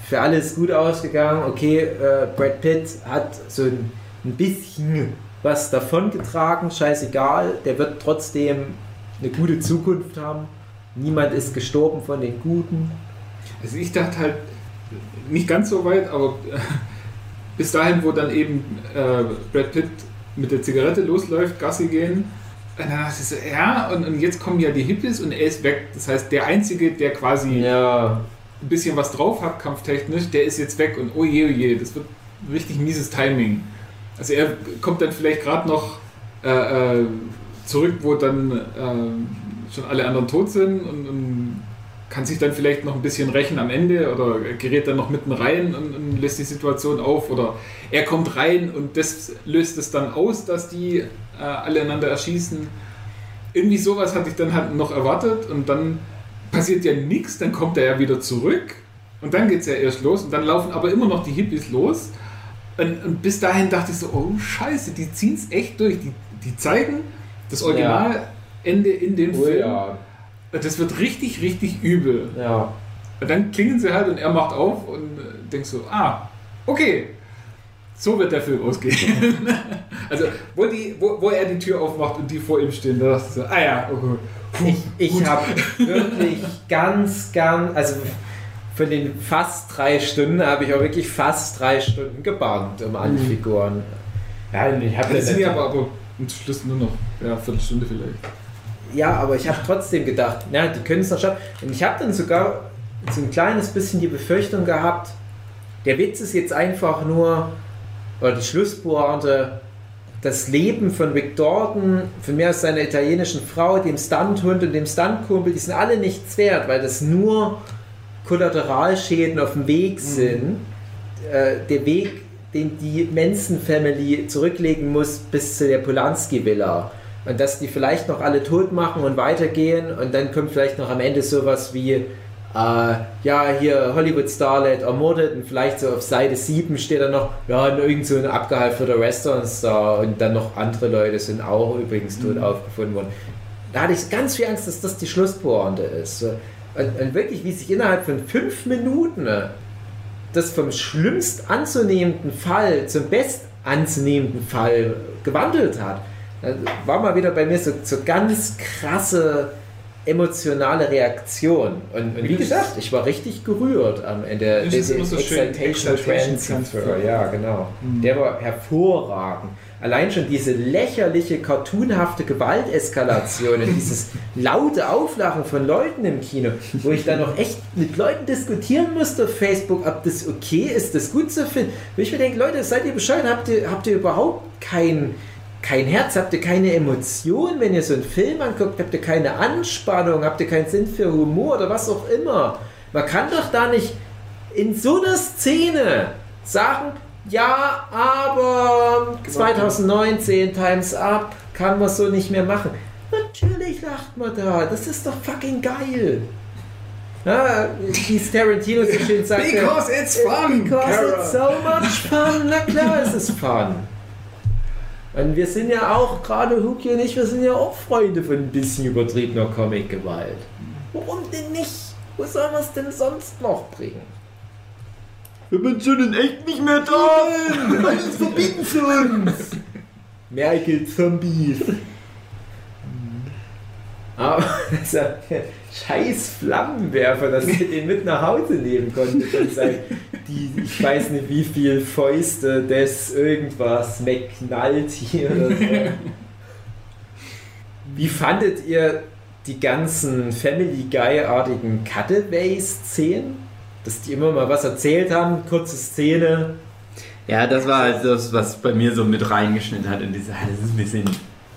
Für alle ist gut ausgegangen. Okay, äh, Brad Pitt hat so ein, ein bisschen was davongetragen. Scheißegal. Der wird trotzdem eine gute Zukunft haben. Niemand ist gestorben von den Guten. Also ich dachte halt nicht ganz so weit, aber äh, bis dahin, wo dann eben äh, Brad Pitt mit der Zigarette losläuft, Gassi gehen. Und dann dachte ich so, ja, und, und jetzt kommen ja die Hippies und er ist weg. Das heißt, der Einzige, der quasi Ja. ein bisschen was drauf hat, kampftechnisch, der ist jetzt weg und oh je, oh je, das wird richtig mieses Timing. Also er kommt dann vielleicht gerade noch äh, äh, zurück, wo dann äh, schon alle anderen tot sind und, und kann sich dann vielleicht noch ein bisschen rächen am Ende oder gerät dann noch mitten rein und, und löst die Situation auf oder er kommt rein und das löst es dann aus, dass die äh, alle einander erschießen. Irgendwie sowas hatte ich dann halt noch erwartet und dann passiert ja nichts, dann kommt er ja wieder zurück und dann geht es ja erst los und dann laufen aber immer noch die Hippies los und, und bis dahin dachte ich so, oh scheiße, die ziehen es echt durch, die, die zeigen das Originalende in dem Oh Film. ja. Das wird richtig, richtig übel. Ja. Und dann klingen sie halt und er macht auf und äh, denkst so, ah, okay, so wird der Film ausgehen. also, wo, die, wo, wo er die Tür aufmacht und die vor ihm stehen, da dachte ich so, ah ja, okay. Puh, Ich, ich habe wirklich ganz, ganz, also von den fast drei Stunden habe ich auch wirklich fast drei Stunden gebannt um alle Figuren. Ja, ich habe Das sind ja aber, aber zum Schluss nur noch ja, eine Viertelstunde vielleicht. Ja, aber ich habe trotzdem gedacht, na, die können es noch schaffen. Und ich habe dann sogar so ein kleines bisschen die Befürchtung gehabt, der Witz ist jetzt einfach nur, oder die Schlusspointe, das Leben von Rick Dorton, von mir aus seiner italienischen Frau, dem Stunthund und dem Stuntkumpel, die sind alle nichts wert, weil das nur Kollateralschäden auf dem Weg sind. Äh, der Weg, den die Manson Family zurücklegen muss bis zu der Polanski Villa. Und dass die vielleicht noch alle tot machen und weitergehen und dann kommt vielleicht noch am Ende sowas wie, äh, ja, hier Hollywood Starlet ermordet und vielleicht so auf Seite 7 steht dann noch, ja, irgend so ein abgehalfterter Restaurant-Star und dann noch andere Leute sind auch übrigens tot aufgefunden worden. Da hatte ich ganz viel Angst, dass das die Schlusspointe ist. Und, und wirklich, wie sich innerhalb von fünf Minuten äh, das vom schlimmst anzunehmenden Fall zum best anzunehmenden Fall gewandelt hat. Da war mal wieder bei mir so, so ganz krasse emotionale Reaktion. Und, und wie gesagt, ich war richtig gerührt am Ende. Das ist Der- immer so der schön, Transfer. Ja, genau. Mhm. Der war hervorragend. Allein schon diese lächerliche, cartoonhafte Gewalteskalation und dieses laute Auflachen von Leuten im Kino, wo ich dann noch echt mit Leuten diskutieren musste auf Facebook, ob das okay ist, das gut zu finden. Wo ich mir denke, Leute, seid ihr bescheuert? Habt ihr, habt ihr überhaupt kein, kein Herz? Habt ihr keine Emotion, wenn ihr so einen Film anguckt? Habt ihr keine Anspannung? Habt ihr keinen Sinn für Humor oder was auch immer? Man kann doch da nicht in so einer Szene sagen, ja, aber 2019 Times Up kann man so nicht mehr machen. Natürlich lacht man da. Das ist doch fucking geil. Ja, wie Tarantino so schön sagt. Because it's fun, Because Kara. it's so much fun. Na klar, es ist fun. Und wir sind ja auch, gerade Huki und ich, wir sind ja auch Freunde von ein bisschen übertriebener Comic-Gewalt. Warum denn nicht? Wo soll man es denn sonst noch bringen? Wir sind schon in echt nicht mehr da! Alles verbieten zu uns! Merkel Zombies. Aber dieser scheiß Flammenwerfer, dass ihr den mit nach Hause nehmen konntet und sagt, die, ich weiß nicht wie viel Fäuste des irgendwas McKnallt hier oder so. Wie fandet ihr die ganzen Family Guy-artigen Cutaway-Szenen? Dass die immer mal was erzählt haben, kurze Szene. Ja, das war halt das, was bei mir so mit reingeschnitten hat in diese, das ist ein bisschen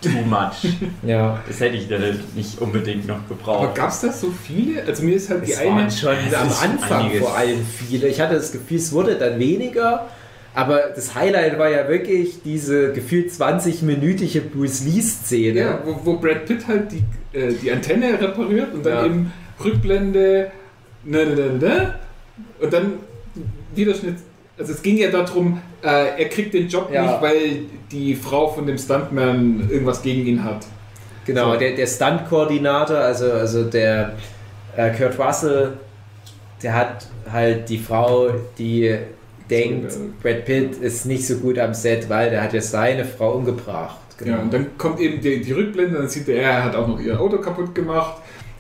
too much. Ja. Das hätte ich dann nicht unbedingt noch Aber gebraucht. gab es das so viele? Also mir ist halt die Es eine. waren schon am Anfang einiges. vor allem viele. Ich hatte das Gefühl, es wurde dann weniger. Aber das Highlight war ja wirklich diese gefühlt 20-minütige Bruce Lee-Szene. Ja, wo, wo Brad Pitt halt die, äh, die Antenne repariert und dann Ja. eben Rückblende, ne, ne, ne, ne, und dann Wiederschnitt. Also es ging ja darum, äh, er kriegt den Job Ja. nicht, weil die Frau von dem Stuntman irgendwas gegen ihn hat. Genau, So. der, der Stunt-Koordinator, also, also der äh, Kurt Russell, der hat halt die Frau, die denkt, So. Brad Pitt ist nicht so gut am Set, weil der hat ja seine Frau umgebracht. Genau. Ja, und dann kommt eben die, die Rückblende, dann sieht er, er hat auch noch ihr Auto kaputt gemacht.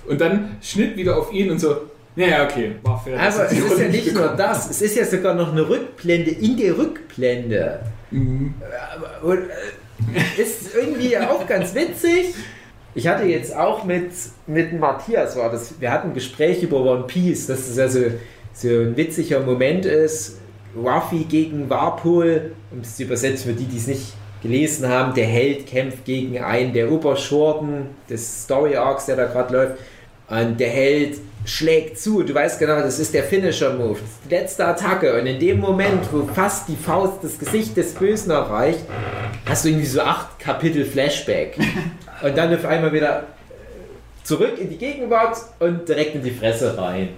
Und dann Schnitt wieder auf ihn und so, ja, ja, okay, Aber er es ist ja nicht nur bekommen das, es ist ja sogar noch eine Rückblende in der Rückblende. Mhm. Und, äh, ist irgendwie auch ganz witzig. Ich hatte jetzt auch mit, mit Matthias, war das, wir hatten ein Gespräch über One Piece, dass das also so ein witziger Moment ist. Ruffy gegen Warpol, um es zu übersetzen für die, die es nicht gelesen haben, der Held kämpft gegen einen der Oberschurken des Story Arcs, der da gerade läuft. Und der Held schlägt zu. Du weißt genau, das ist der Finisher-Move. Letzte Attacke. Und in dem Moment, wo fast die Faust das Gesicht des Bösen erreicht, hast du irgendwie so acht Kapitel Flashback. Und dann auf einmal wieder zurück in die Gegenwart und direkt in die Fresse rein.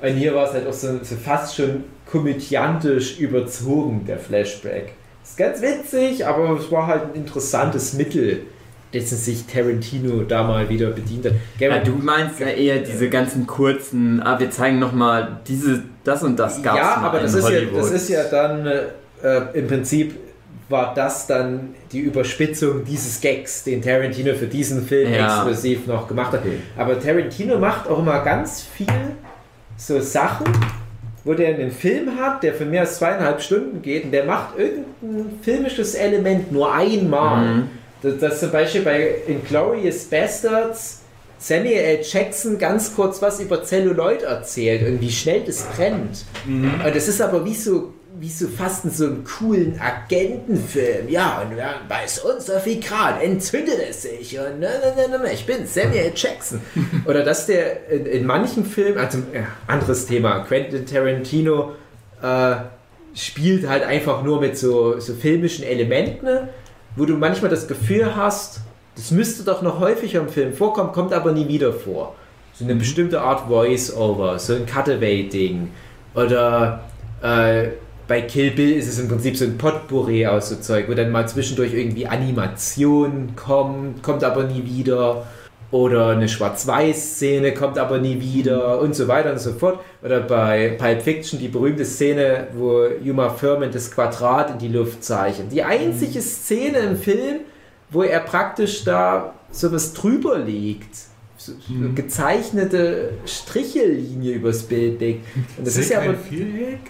Und hier war es halt auch so, so fast schon komödiantisch überzogen, der Flashback. Ist ganz witzig, aber es war halt ein interessantes Mittel, dessen sich Tarantino da mal wieder bedient hat. Ja, du meinst ja eher diese ganzen kurzen, ah, wir zeigen nochmal diese, das und das gab's ja, aber das ist ja, Hollywood. das ist ja dann äh, im Prinzip war das dann die Überspitzung dieses Gags, den Tarantino für diesen Film Ja. exklusiv noch gemacht hat. Aber Tarantino macht auch immer ganz viel so Sachen, wo der einen Film hat, der für mehr als zweieinhalb Stunden geht und der macht irgendein filmisches Element nur einmal. Mhm. Das, das zum Beispiel bei Inglourious Bastards Samuel L. Jackson ganz kurz was über Celluloid erzählt und wie schnell das brennt. Und das ist aber wie so, wie so fast in so einem coolen Agentenfilm. Ja, und ja, bei unser Fikrat entzündet es sich. Und ne, ne, ne, ne, ich bin Samuel L. Jackson. Oder dass der in, in manchen Filmen, also ja, anderes Thema, Quentin Tarantino äh, spielt halt einfach nur mit so, so filmischen Elementen, wo du manchmal das Gefühl hast, das müsste doch noch häufiger im Film vorkommen, kommt aber nie wieder vor. So eine bestimmte Art Voice-Over, so ein Cutaway-Ding. Oder äh, bei Kill Bill ist es im Prinzip so ein Potpourri aus so Zeug, wo dann mal zwischendurch irgendwie Animation kommt, kommt aber nie wieder. Oder eine Schwarz-Weiß-Szene kommt aber nie wieder und so weiter und so fort. Oder bei Pulp Fiction die berühmte Szene, wo Uma Thurman das Quadrat in die Luft zeichnet. Die einzige Szene im Film, wo er praktisch da sowas drüber legt. So, so gezeichnete Strichellinie übers Bild legt. Und das ist ja aber Viereck?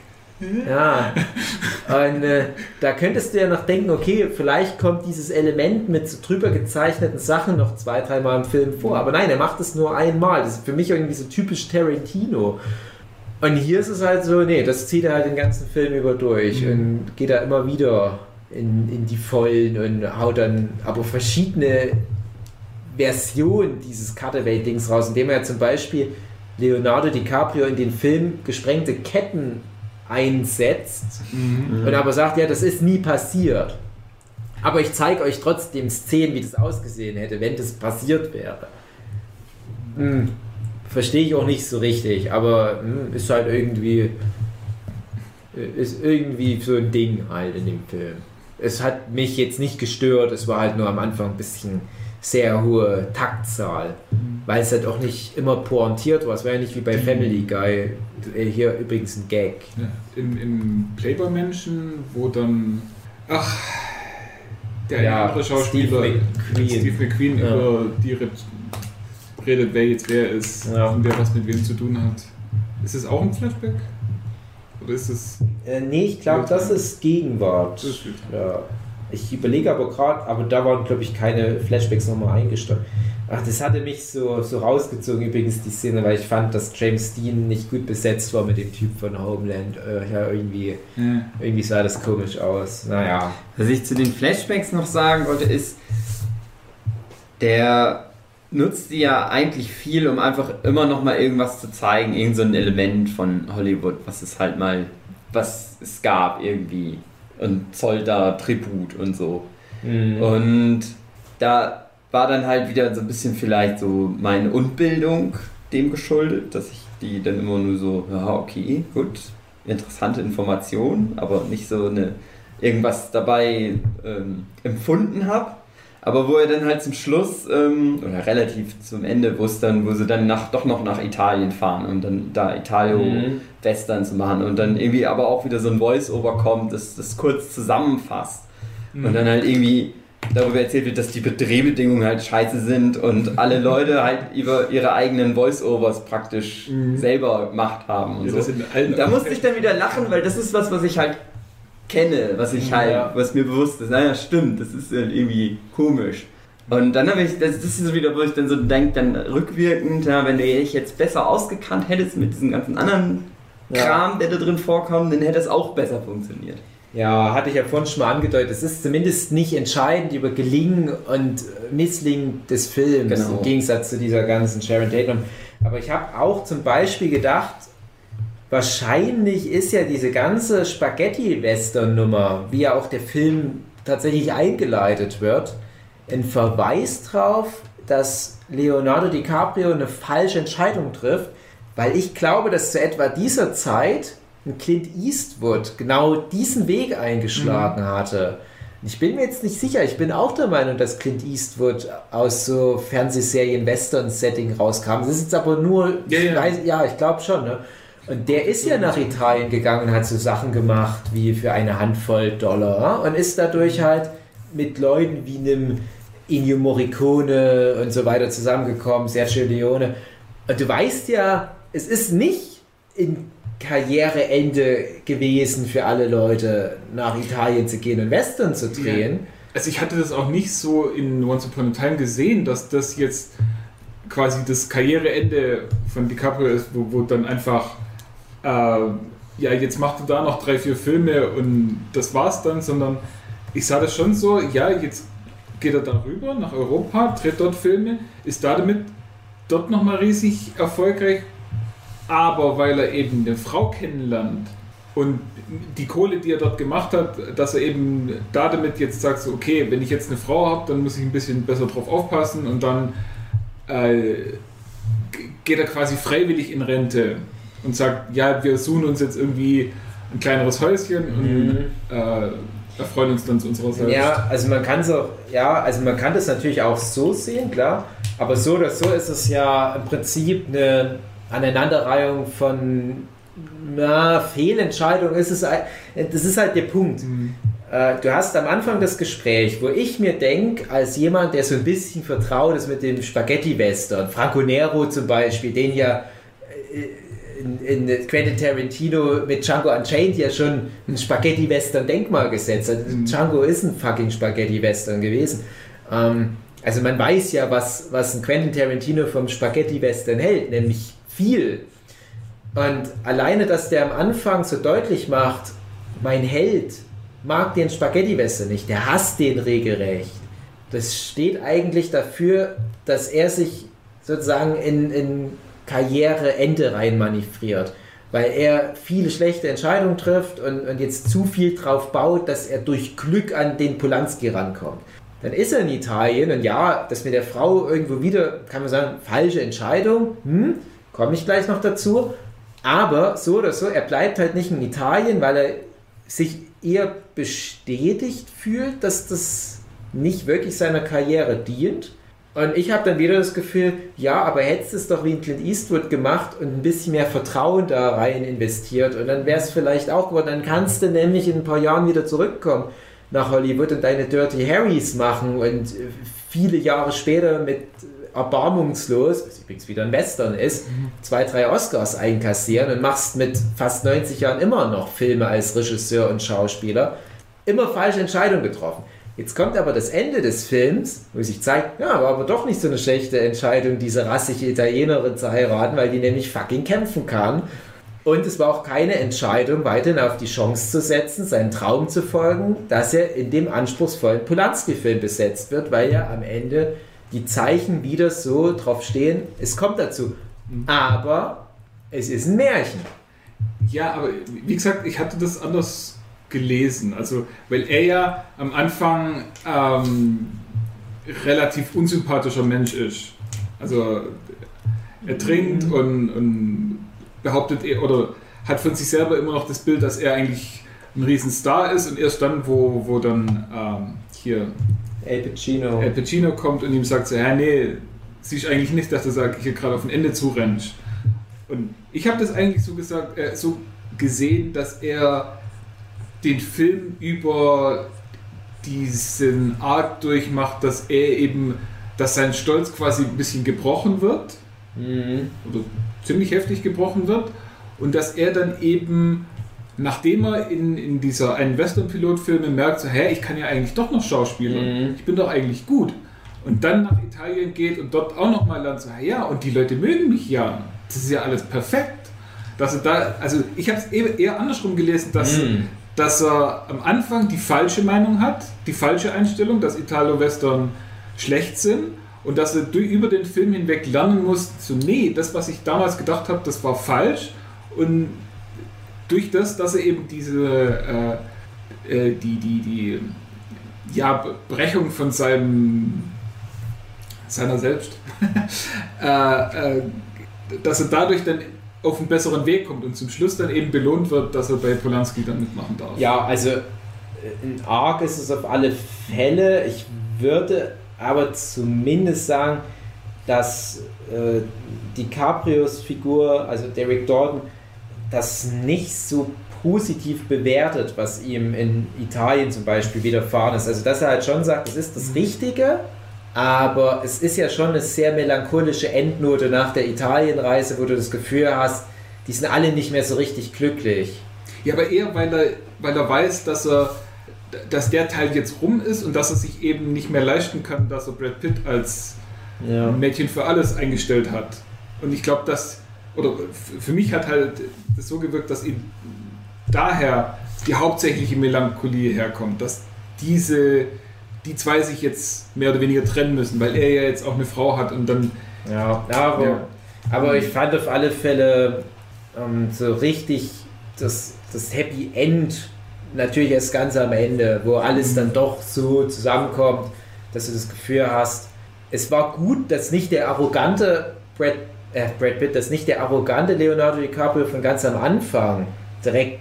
Ja. Und äh, da könntest du ja noch denken, okay, vielleicht kommt dieses Element mit so drüber gezeichneten Sachen noch zwei, dreimal im Film vor. Aber nein, er macht es nur einmal. Das ist für mich irgendwie so typisch Tarantino. Und hier ist es halt so, nee, das zieht er halt den ganzen Film über durch und geht da immer wieder in, in die Vollen und haut dann aber verschiedene Versionen dieses Cutaway-Dings raus, indem er zum Beispiel Leonardo DiCaprio in den Film gesprengte Ketten einsetzt und aber sagt, ja, das ist nie passiert. Aber ich zeige euch trotzdem Szenen, wie das ausgesehen hätte, wenn das passiert wäre. Hm, Verstehe ich auch nicht so richtig, aber hm, ist halt irgendwie ist irgendwie so ein Ding halt in dem Film. Es hat mich jetzt nicht gestört, es war halt nur am Anfang ein bisschen sehr hohe Taktzahl. weil es halt auch nicht immer pointiert war. Es war ja nicht wie bei Family Guy. Äh, Hier übrigens ein Gag. Ja, Im, im Playboy-Menschen, wo dann. Ach. Der Ja, andere Schauspieler, Steve McQueen. Steve McQueen Ja. über die red- redet, wer jetzt wer ist Ja. und wer was mit wem zu tun hat. Ist es auch ein Flashback? Oder ist es. Äh, nee, ich glaube, das ist Gegenwart. Das ist Ja. Ich überlege aber gerade, aber da waren, glaube ich, keine Flashbacks nochmal eingestellt. Ach, das hatte mich so, so rausgezogen, übrigens, die Szene, weil ich fand, dass James Dean nicht gut besetzt war mit dem Typ von Homeland. Äh, ja, irgendwie, Ja. irgendwie sah das komisch aus. Naja. Was ich zu den Flashbacks noch sagen wollte, ist, der nutzt die ja eigentlich viel, um einfach immer noch mal irgendwas zu zeigen, irgend so ein Element von Hollywood, was es halt mal, was es gab irgendwie und zollt da Tribut und so. Mhm. Und da war dann halt wieder so ein bisschen vielleicht so meine Unbildung dem geschuldet, dass ich die dann immer nur so, ja, okay, gut, interessante Information, aber nicht so eine irgendwas dabei ähm, empfunden habe. Aber wo er dann halt zum Schluss, ähm, oder relativ zum Ende, wo es dann, wo sie dann nach, doch noch nach Italien fahren und dann da Italio Mhm. Western zu machen und dann irgendwie aber auch wieder so ein Voice-Over kommt, das das kurz zusammenfasst. Und dann halt irgendwie darüber erzählt wird, dass die Drehbedingungen halt scheiße sind und alle Leute halt über ihre eigenen Voice-Overs praktisch Mhm. selber gemacht haben und Ja, so. Da musste ich dann wieder lachen, weil das ist was, was ich halt kenne, was ich halt, Ja. was mir bewusst ist. Naja, stimmt, das ist halt irgendwie komisch. Und dann habe ich, das, das ist so wieder, wo ich dann so denke, dann rückwirkend, ja, wenn du dich jetzt besser ausgekannt hättest mit diesem ganzen anderen. Kram, der da drin vorkommt, dann hätte es auch besser funktioniert. Ja, hatte ich ja vorhin schon mal angedeutet. Es ist zumindest nicht entscheidend über Gelingen und Misslingen des Films, Genau. im Gegensatz zu dieser ganzen Sharon Tate. Aber ich habe auch zum Beispiel gedacht, wahrscheinlich ist ja diese ganze Spaghetti-Western-Nummer, wie ja auch der Film tatsächlich eingeleitet wird, ein Verweis drauf, dass Leonardo DiCaprio eine falsche Entscheidung trifft, weil ich glaube, dass zu etwa dieser Zeit ein Clint Eastwood genau diesen Weg eingeschlagen hatte. Ich bin mir jetzt nicht sicher. Ich bin auch der Meinung, dass Clint Eastwood aus so Fernsehserien Western-Setting rauskam. Das ist jetzt aber nur, Ja, ja. weiß, ja, ich glaube schon. Ne? Und der ist ja nach Italien gegangen und hat so Sachen gemacht wie für eine Handvoll Dollar und ist dadurch halt mit Leuten wie einem Ennio Morricone und so weiter zusammengekommen, Sergio Leone. Und du weißt ja, es ist nicht in Karriereende gewesen für alle Leute, nach Italien zu gehen und Western zu drehen. Also ich hatte das auch nicht so in Once Upon a Time gesehen, dass das jetzt quasi das Karriereende von DiCaprio ist, wo, wo dann einfach, äh, ja, jetzt macht er da noch drei, vier Filme und das war's dann, sondern ich sah das schon so, ja, jetzt geht er darüber nach Europa, dreht dort Filme, ist da damit dort nochmal riesig erfolgreich, aber weil er eben eine Frau kennenlernt und die Kohle, die er dort gemacht hat, dass er eben da damit jetzt sagt, so, okay, wenn ich jetzt eine Frau habe, dann muss ich ein bisschen besser drauf aufpassen und dann äh, geht er quasi freiwillig in Rente und sagt, ja, wir suchen uns jetzt irgendwie ein kleineres Häuschen und äh, erfreuen uns dann zu unserer selbst. Ja, also man kann so, ja, also man kann das natürlich auch so sehen, klar. Aber so oder so ist es ja im Prinzip eine Aneinanderreihung von na, Fehlentscheidungen. Es ist, ein- das ist halt der Punkt. Mhm. Äh, Du hast am Anfang das Gespräch, wo ich mir denke, als jemand, der so ein bisschen vertraut ist mit dem Spaghetti-Western, Franco Nero zum Beispiel, den ja äh, in, in Quentin Tarantino mit Django Unchained ja schon ein Spaghetti-Western-Denkmal gesetzt hat. Mhm. Django ist ein fucking Spaghetti-Western gewesen. Ähm, also man weiß ja, was, was ein Quentin Tarantino vom Spaghetti-Western hält, nämlich viel. Und alleine, dass der am Anfang so deutlich macht, mein Held mag den Spaghetti-Western nicht, der hasst den regelrecht. Das steht eigentlich dafür, dass er sich sozusagen in, in Karriereende rein manövriert. Weil er viele schlechte Entscheidungen trifft und, und jetzt zu viel drauf baut, dass er durch Glück an den Polanski rankommt. Dann ist er in Italien und ja, das mit der Frau irgendwo wieder, kann man sagen, falsche Entscheidung. Hm, komme ich gleich noch dazu. Aber so oder so, er bleibt halt nicht in Italien, weil er sich eher bestätigt fühlt, dass das nicht wirklich seiner Karriere dient. Und ich habe dann wieder das Gefühl, ja, aber hättest du es doch wie in Clint Eastwood gemacht und ein bisschen mehr Vertrauen da rein investiert und dann wäre es vielleicht auch geworden. Dann kannst du nämlich in ein paar Jahren wieder zurückkommen nach Hollywood und deine Dirty Harrys machen und viele Jahre später mit erbarmungslos, was übrigens wieder ein Western ist, zwei, drei Oscars einkassieren und machst mit fast 90 Jahren immer noch Filme als Regisseur und Schauspieler. Immer falsche Entscheidungen getroffen. Jetzt kommt aber das Ende des Films, wo sich zeigt, ja, war aber doch nicht so eine schlechte Entscheidung, diese rassige Italienerin zu heiraten, weil die nämlich fucking kämpfen kann. Und es war auch keine Entscheidung, weiterhin auf die Chance zu setzen, seinen Traum zu folgen, dass er in dem anspruchsvollen Polanski-Film besetzt wird, weil ja am Ende die Zeichen wieder so drauf stehen, es kommt dazu. Aber es ist ein Märchen. Ja, aber wie gesagt, ich hatte das anders gelesen. Also, weil er ja am Anfang ähm, relativ unsympathischer Mensch ist. Also, er trinkt und, und behauptet, er, oder hat von sich selber immer noch das Bild, dass er eigentlich ein Riesenstar ist und erst dann, wo, wo dann ähm, hier El Pacino. Al Pacino kommt und ihm sagt so, ja nee, siehst eigentlich nicht, dass du sag, hier gerade auf ein Ende zurennst. Und ich habe das eigentlich so gesagt, äh, so gesehen, dass er den Film über diesen Arc durchmacht, dass er eben, dass sein Stolz quasi ein bisschen gebrochen wird Mhm. oder ziemlich heftig gebrochen wird und dass er dann eben, nachdem er in, in dieser einen Western-Pilot-Filme merkt, so, hä, ich kann ja eigentlich doch noch Schauspieler, Mhm. ich bin doch eigentlich gut und dann nach Italien geht und dort auch nochmal lernt, so, ja, und die Leute mögen mich ja, das ist ja alles perfekt. Dass er da, also ich habe es eher, andersrum gelesen, dass, Mhm. Dass er am Anfang die falsche Meinung hat, die falsche Einstellung, dass Italo-Western schlecht sind und dass er über den Film hinweg lernen muss, so nee, das, was ich damals gedacht habe, das war falsch. Und durch das, dass er eben diese äh, äh, die, die, die ja, Brechung von seinem seiner selbst, äh, äh, dass er dadurch dann auf einen besseren Weg kommt und zum Schluss dann eben belohnt wird, dass er bei Polanski dann mitmachen darf. Ja, also äh, ein Arc ist es auf alle Fälle. Ich würde aber zumindest sagen, dass äh, DiCaprios Figur, also Derek Dalton, das nicht so positiv bewertet, was ihm in Italien zum Beispiel widerfahren ist. Also dass er halt schon sagt, es ist das Richtige, aber es ist ja schon eine sehr melancholische Endnote nach der Italienreise, wo du das Gefühl hast, die sind alle nicht mehr so richtig glücklich. Ja, aber eher, weil er, weil er weiß, dass er dass der Teil jetzt rum ist und dass er sich eben nicht mehr leisten kann, dass er Brad Pitt als Ja. Mädchen für alles eingestellt hat. Und ich glaube, dass, oder für mich hat halt das so gewirkt, dass ihm daher die hauptsächliche Melancholie herkommt, dass diese, die zwei sich jetzt mehr oder weniger trennen müssen, weil er ja jetzt auch eine Frau hat und dann, Ja, aber, Ja. aber ich fand auf alle Fälle ähm, so richtig das, das Happy End natürlich erst ganz am Ende, wo alles dann doch so zusammenkommt, dass du das Gefühl hast, es war gut, dass nicht der arrogante Brad, äh, Brad Pitt, dass nicht der arrogante Leonardo DiCaprio von ganz am Anfang direkt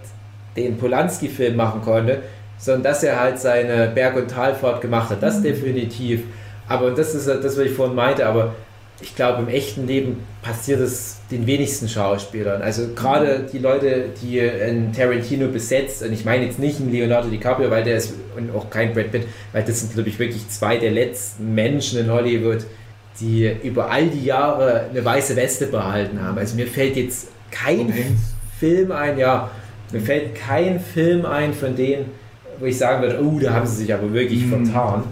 den Polanski-Film machen konnte, sondern dass er halt seine Berg- und Talfahrt gemacht hat. Das definitiv. Aber das ist das, was ich vorhin meinte, aber ich glaube, im echten Leben passiert es den wenigsten Schauspielern. Also gerade die Leute, die in Tarantino besetzt, und ich meine jetzt nicht einen Leonardo DiCaprio, weil der ist, und auch kein Brad Pitt, weil das sind, glaube ich, wirklich zwei der letzten Menschen in Hollywood, die über all die Jahre eine weiße Weste behalten haben. Also mir fällt jetzt kein Hanks. Film ein, ja, mir fällt kein Film ein von denen, wo ich sagen würde, oh, da haben sie sich aber wirklich Mhm. vertan.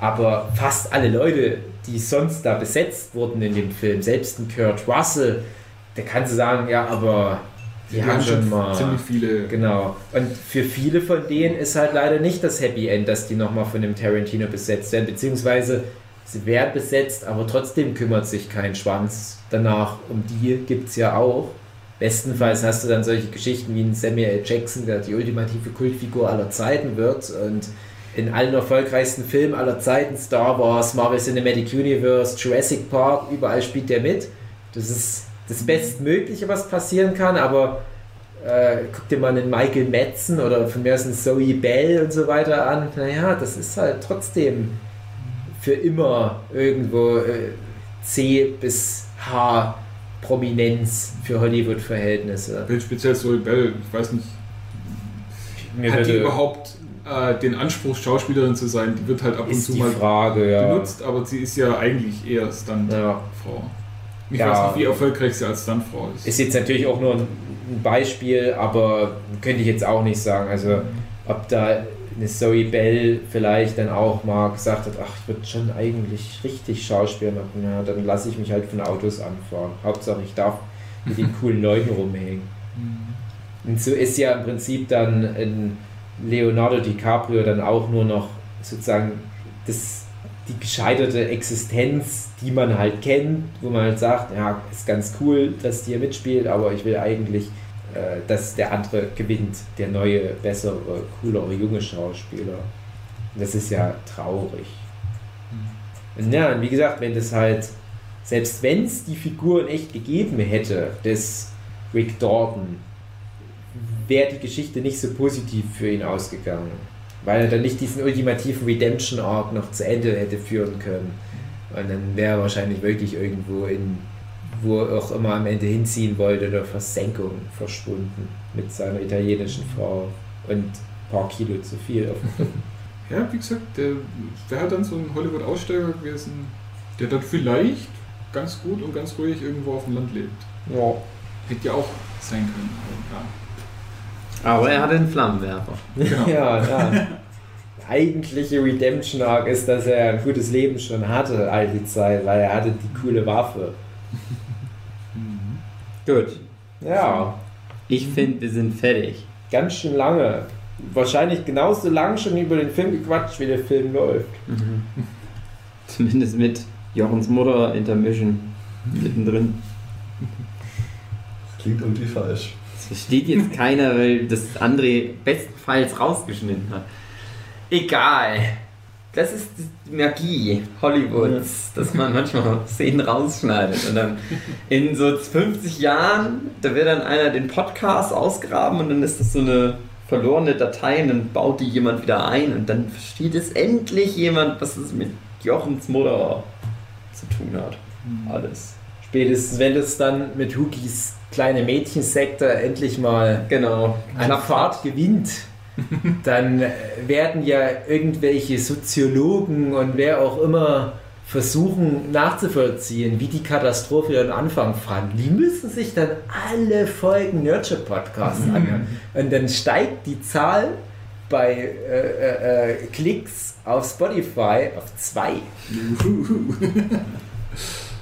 Aber fast alle Leute, die sonst da besetzt wurden in dem Film, selbst ein Kurt Russell, der kannst du sagen, ja, aber die, die haben schon mal. ziemlich viele. Genau. Und für viele von denen ist halt leider nicht das Happy End, dass die nochmal von dem Tarantino besetzt werden, beziehungsweise sie werden besetzt, aber trotzdem kümmert sich kein Schwanz danach. Um die gibt es ja auch. Bestenfalls hast du dann solche Geschichten wie ein Samuel. Jackson, der die ultimative Kultfigur aller Zeiten wird und in allen erfolgreichsten Filmen aller Zeiten, Star Wars, Marvel Cinematic Universe, Jurassic Park, überall spielt der mit. Das ist das Bestmögliche, was passieren kann, aber äh, guck dir mal einen Michael Madsen oder von mir aus einen Zoe Bell und so weiter an. Naja, das ist halt trotzdem für immer irgendwo äh, C bis H Prominenz für Hollywood-Verhältnisse. Bin speziell Zoe Bell, ich weiß nicht, Mir hat die würde- überhaupt äh, den Anspruch, Schauspielerin zu sein? Die wird halt ab und zu mal Frage, ja. benutzt, aber sie ist ja eigentlich eher Stuntfrau. ja. Ich Ja. weiß nicht, wie erfolgreich sie als Stuntfrau ist. Ist jetzt natürlich auch nur ein ein Beispiel, aber könnte ich jetzt auch nicht sagen. Also, ob da eine Zoe Bell vielleicht dann auch mal gesagt hat, ach, ich würde schon eigentlich richtig Schauspiel machen, ja, dann lasse ich mich halt von Autos anfahren. Hauptsache, ich darf mit den coolen Leuten rumhängen. Und so ist ja im Prinzip dann Leonardo DiCaprio dann auch nur noch sozusagen das, die gescheiterte Existenz, die man halt kennt, wo man halt sagt, ja, ist ganz cool, dass die hier mitspielt, aber ich will eigentlich, dass der andere gewinnt, der neue, bessere, coolere, junge Schauspieler. Das ist ja traurig. Und ja, und wie gesagt, wenn das halt, selbst wenn es die Figuren echt gegeben hätte, des Rick Dalton, wäre die Geschichte nicht so positiv für ihn ausgegangen. Weil er dann nicht diesen ultimativen Redemption-Arc noch zu Ende hätte führen können. Und dann wäre er wahrscheinlich wirklich irgendwo in, wo er auch immer am Ende hinziehen wollte, der Versenkung verschwunden mit seiner italienischen Frau und ein paar Kilo zu viel auf dem Rücken. Ja, wie gesagt, der wäre halt dann so ein Hollywood-Aussteiger gewesen, der dann vielleicht ganz gut und ganz ruhig irgendwo auf dem Land lebt. Ja. Hätte ja auch sein können. aber Aber er hat einen Flammenwerfer. Ja, genau. Ja, ja. Eigentliche Redemption Arc ist, dass er ein gutes Leben schon hatte all die Zeit, weil er hatte die coole Waffe. Mhm. Gut. Ja, Ich finde, wir sind fertig. ganz schön lange. Wahrscheinlich genauso lang schon über den Film gequatscht, wie der Film läuft. Zumindest mit Jochens Mutter Intermission mittendrin. Klingt irgendwie falsch. Das versteht jetzt keiner, weil das André bestenfalls rausgeschnitten hat. Egal. Das ist die Magie Hollywoods, dass man manchmal Szenen rausschneidet. Und dann in so 50 Jahren, da wird dann einer den Podcast ausgraben und dann ist das so eine verlorene Datei und dann baut die jemand wieder ein und dann versteht es endlich jemand, was es mit Jochens Mutter zu tun hat. Alles. Spätestens, wenn das dann mit Hookies kleine Mädchensekte endlich mal Genau. an Fahrt gewinnt, dann äh, werden ja irgendwelche Soziologen und wer auch immer versuchen nachzuvollziehen, wie die Katastrophe ihren Anfang fand. Die müssen sich dann alle Folgen Nurture Podcasts anhören. Und dann steigt die Zahl bei äh, äh, äh, Klicks auf Spotify auf zwei.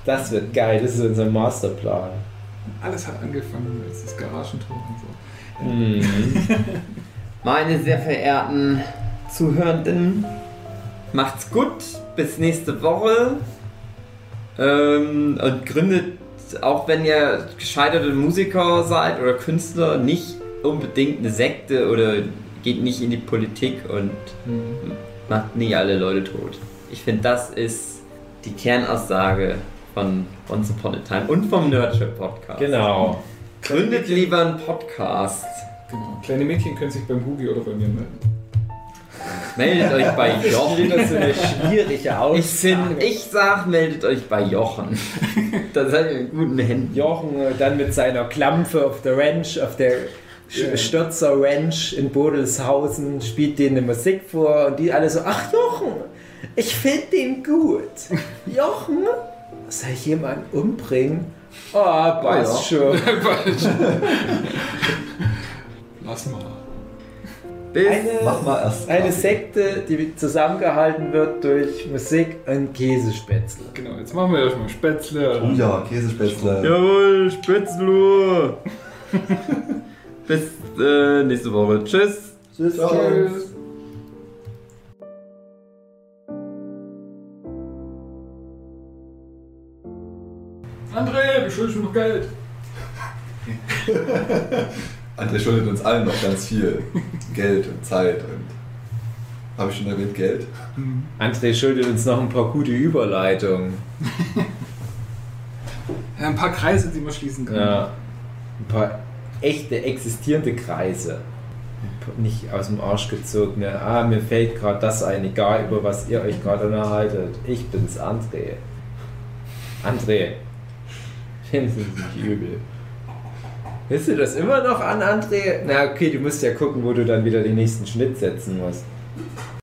Das wird geil, das ist unser Masterplan. Alles hat angefangen als das Garagentor und so. Mhm. Meine sehr verehrten Zuhörenden, macht's gut, bis nächste Woche. Ähm, und gründet, auch wenn ihr gescheiterte Musiker seid oder Künstler, nicht unbedingt eine Sekte oder geht nicht in die Politik und macht nie alle Leute tot. Ich finde, das ist die Kernaussage von Once Upon a Time und vom Nurture Podcast. Genau. Gründet lieber einen Podcast. Genau. Kleine Mädchen können sich beim Hugi oder bei mir melden. Meldet euch bei Jochen. Wieder so eine schwierige Aussage. Ich finde, ich sag, meldet euch bei Jochen. da seid ihr in guten Händen. Jochen äh, dann mit seiner Klampfe auf der Ranch, auf der Ja. Stürzer Ranch in Bodelshausen, spielt denen Musik vor und die alle so, ach Jochen, ich finde den gut. Jochen, soll ich jemanden umbringen? Oh, passt schon. Lass mal. Bis Eine, Mach mal erst. eine Kaffee. Sekte, die zusammengehalten wird durch Musik und Käsespätzle. Genau, jetzt machen wir erstmal Spätzle. Oh ja, Käsespätzle. Jawohl, Spätzle. Bis äh, nächste Woche. Tschüss. Tschüss. Tschüss. André, du schuldest mir noch Geld. André schuldet uns allen noch ganz viel. Geld und Zeit und. Habe ich schon erwähnt, Geld? André schuldet uns noch ein paar gute Überleitungen. Ja, ein paar Kreise, die man schließen kann. Ja. Ein paar echte existierende Kreise. nicht aus dem Arsch gezogene, ah, mir fällt gerade das ein, egal über was ihr euch gerade unterhaltet. Ich bin's, André. André. Nehmen Sie sich übel. Willst du das immer noch an, André? Na okay, du musst ja gucken, wo du dann wieder den nächsten Schnitt setzen musst.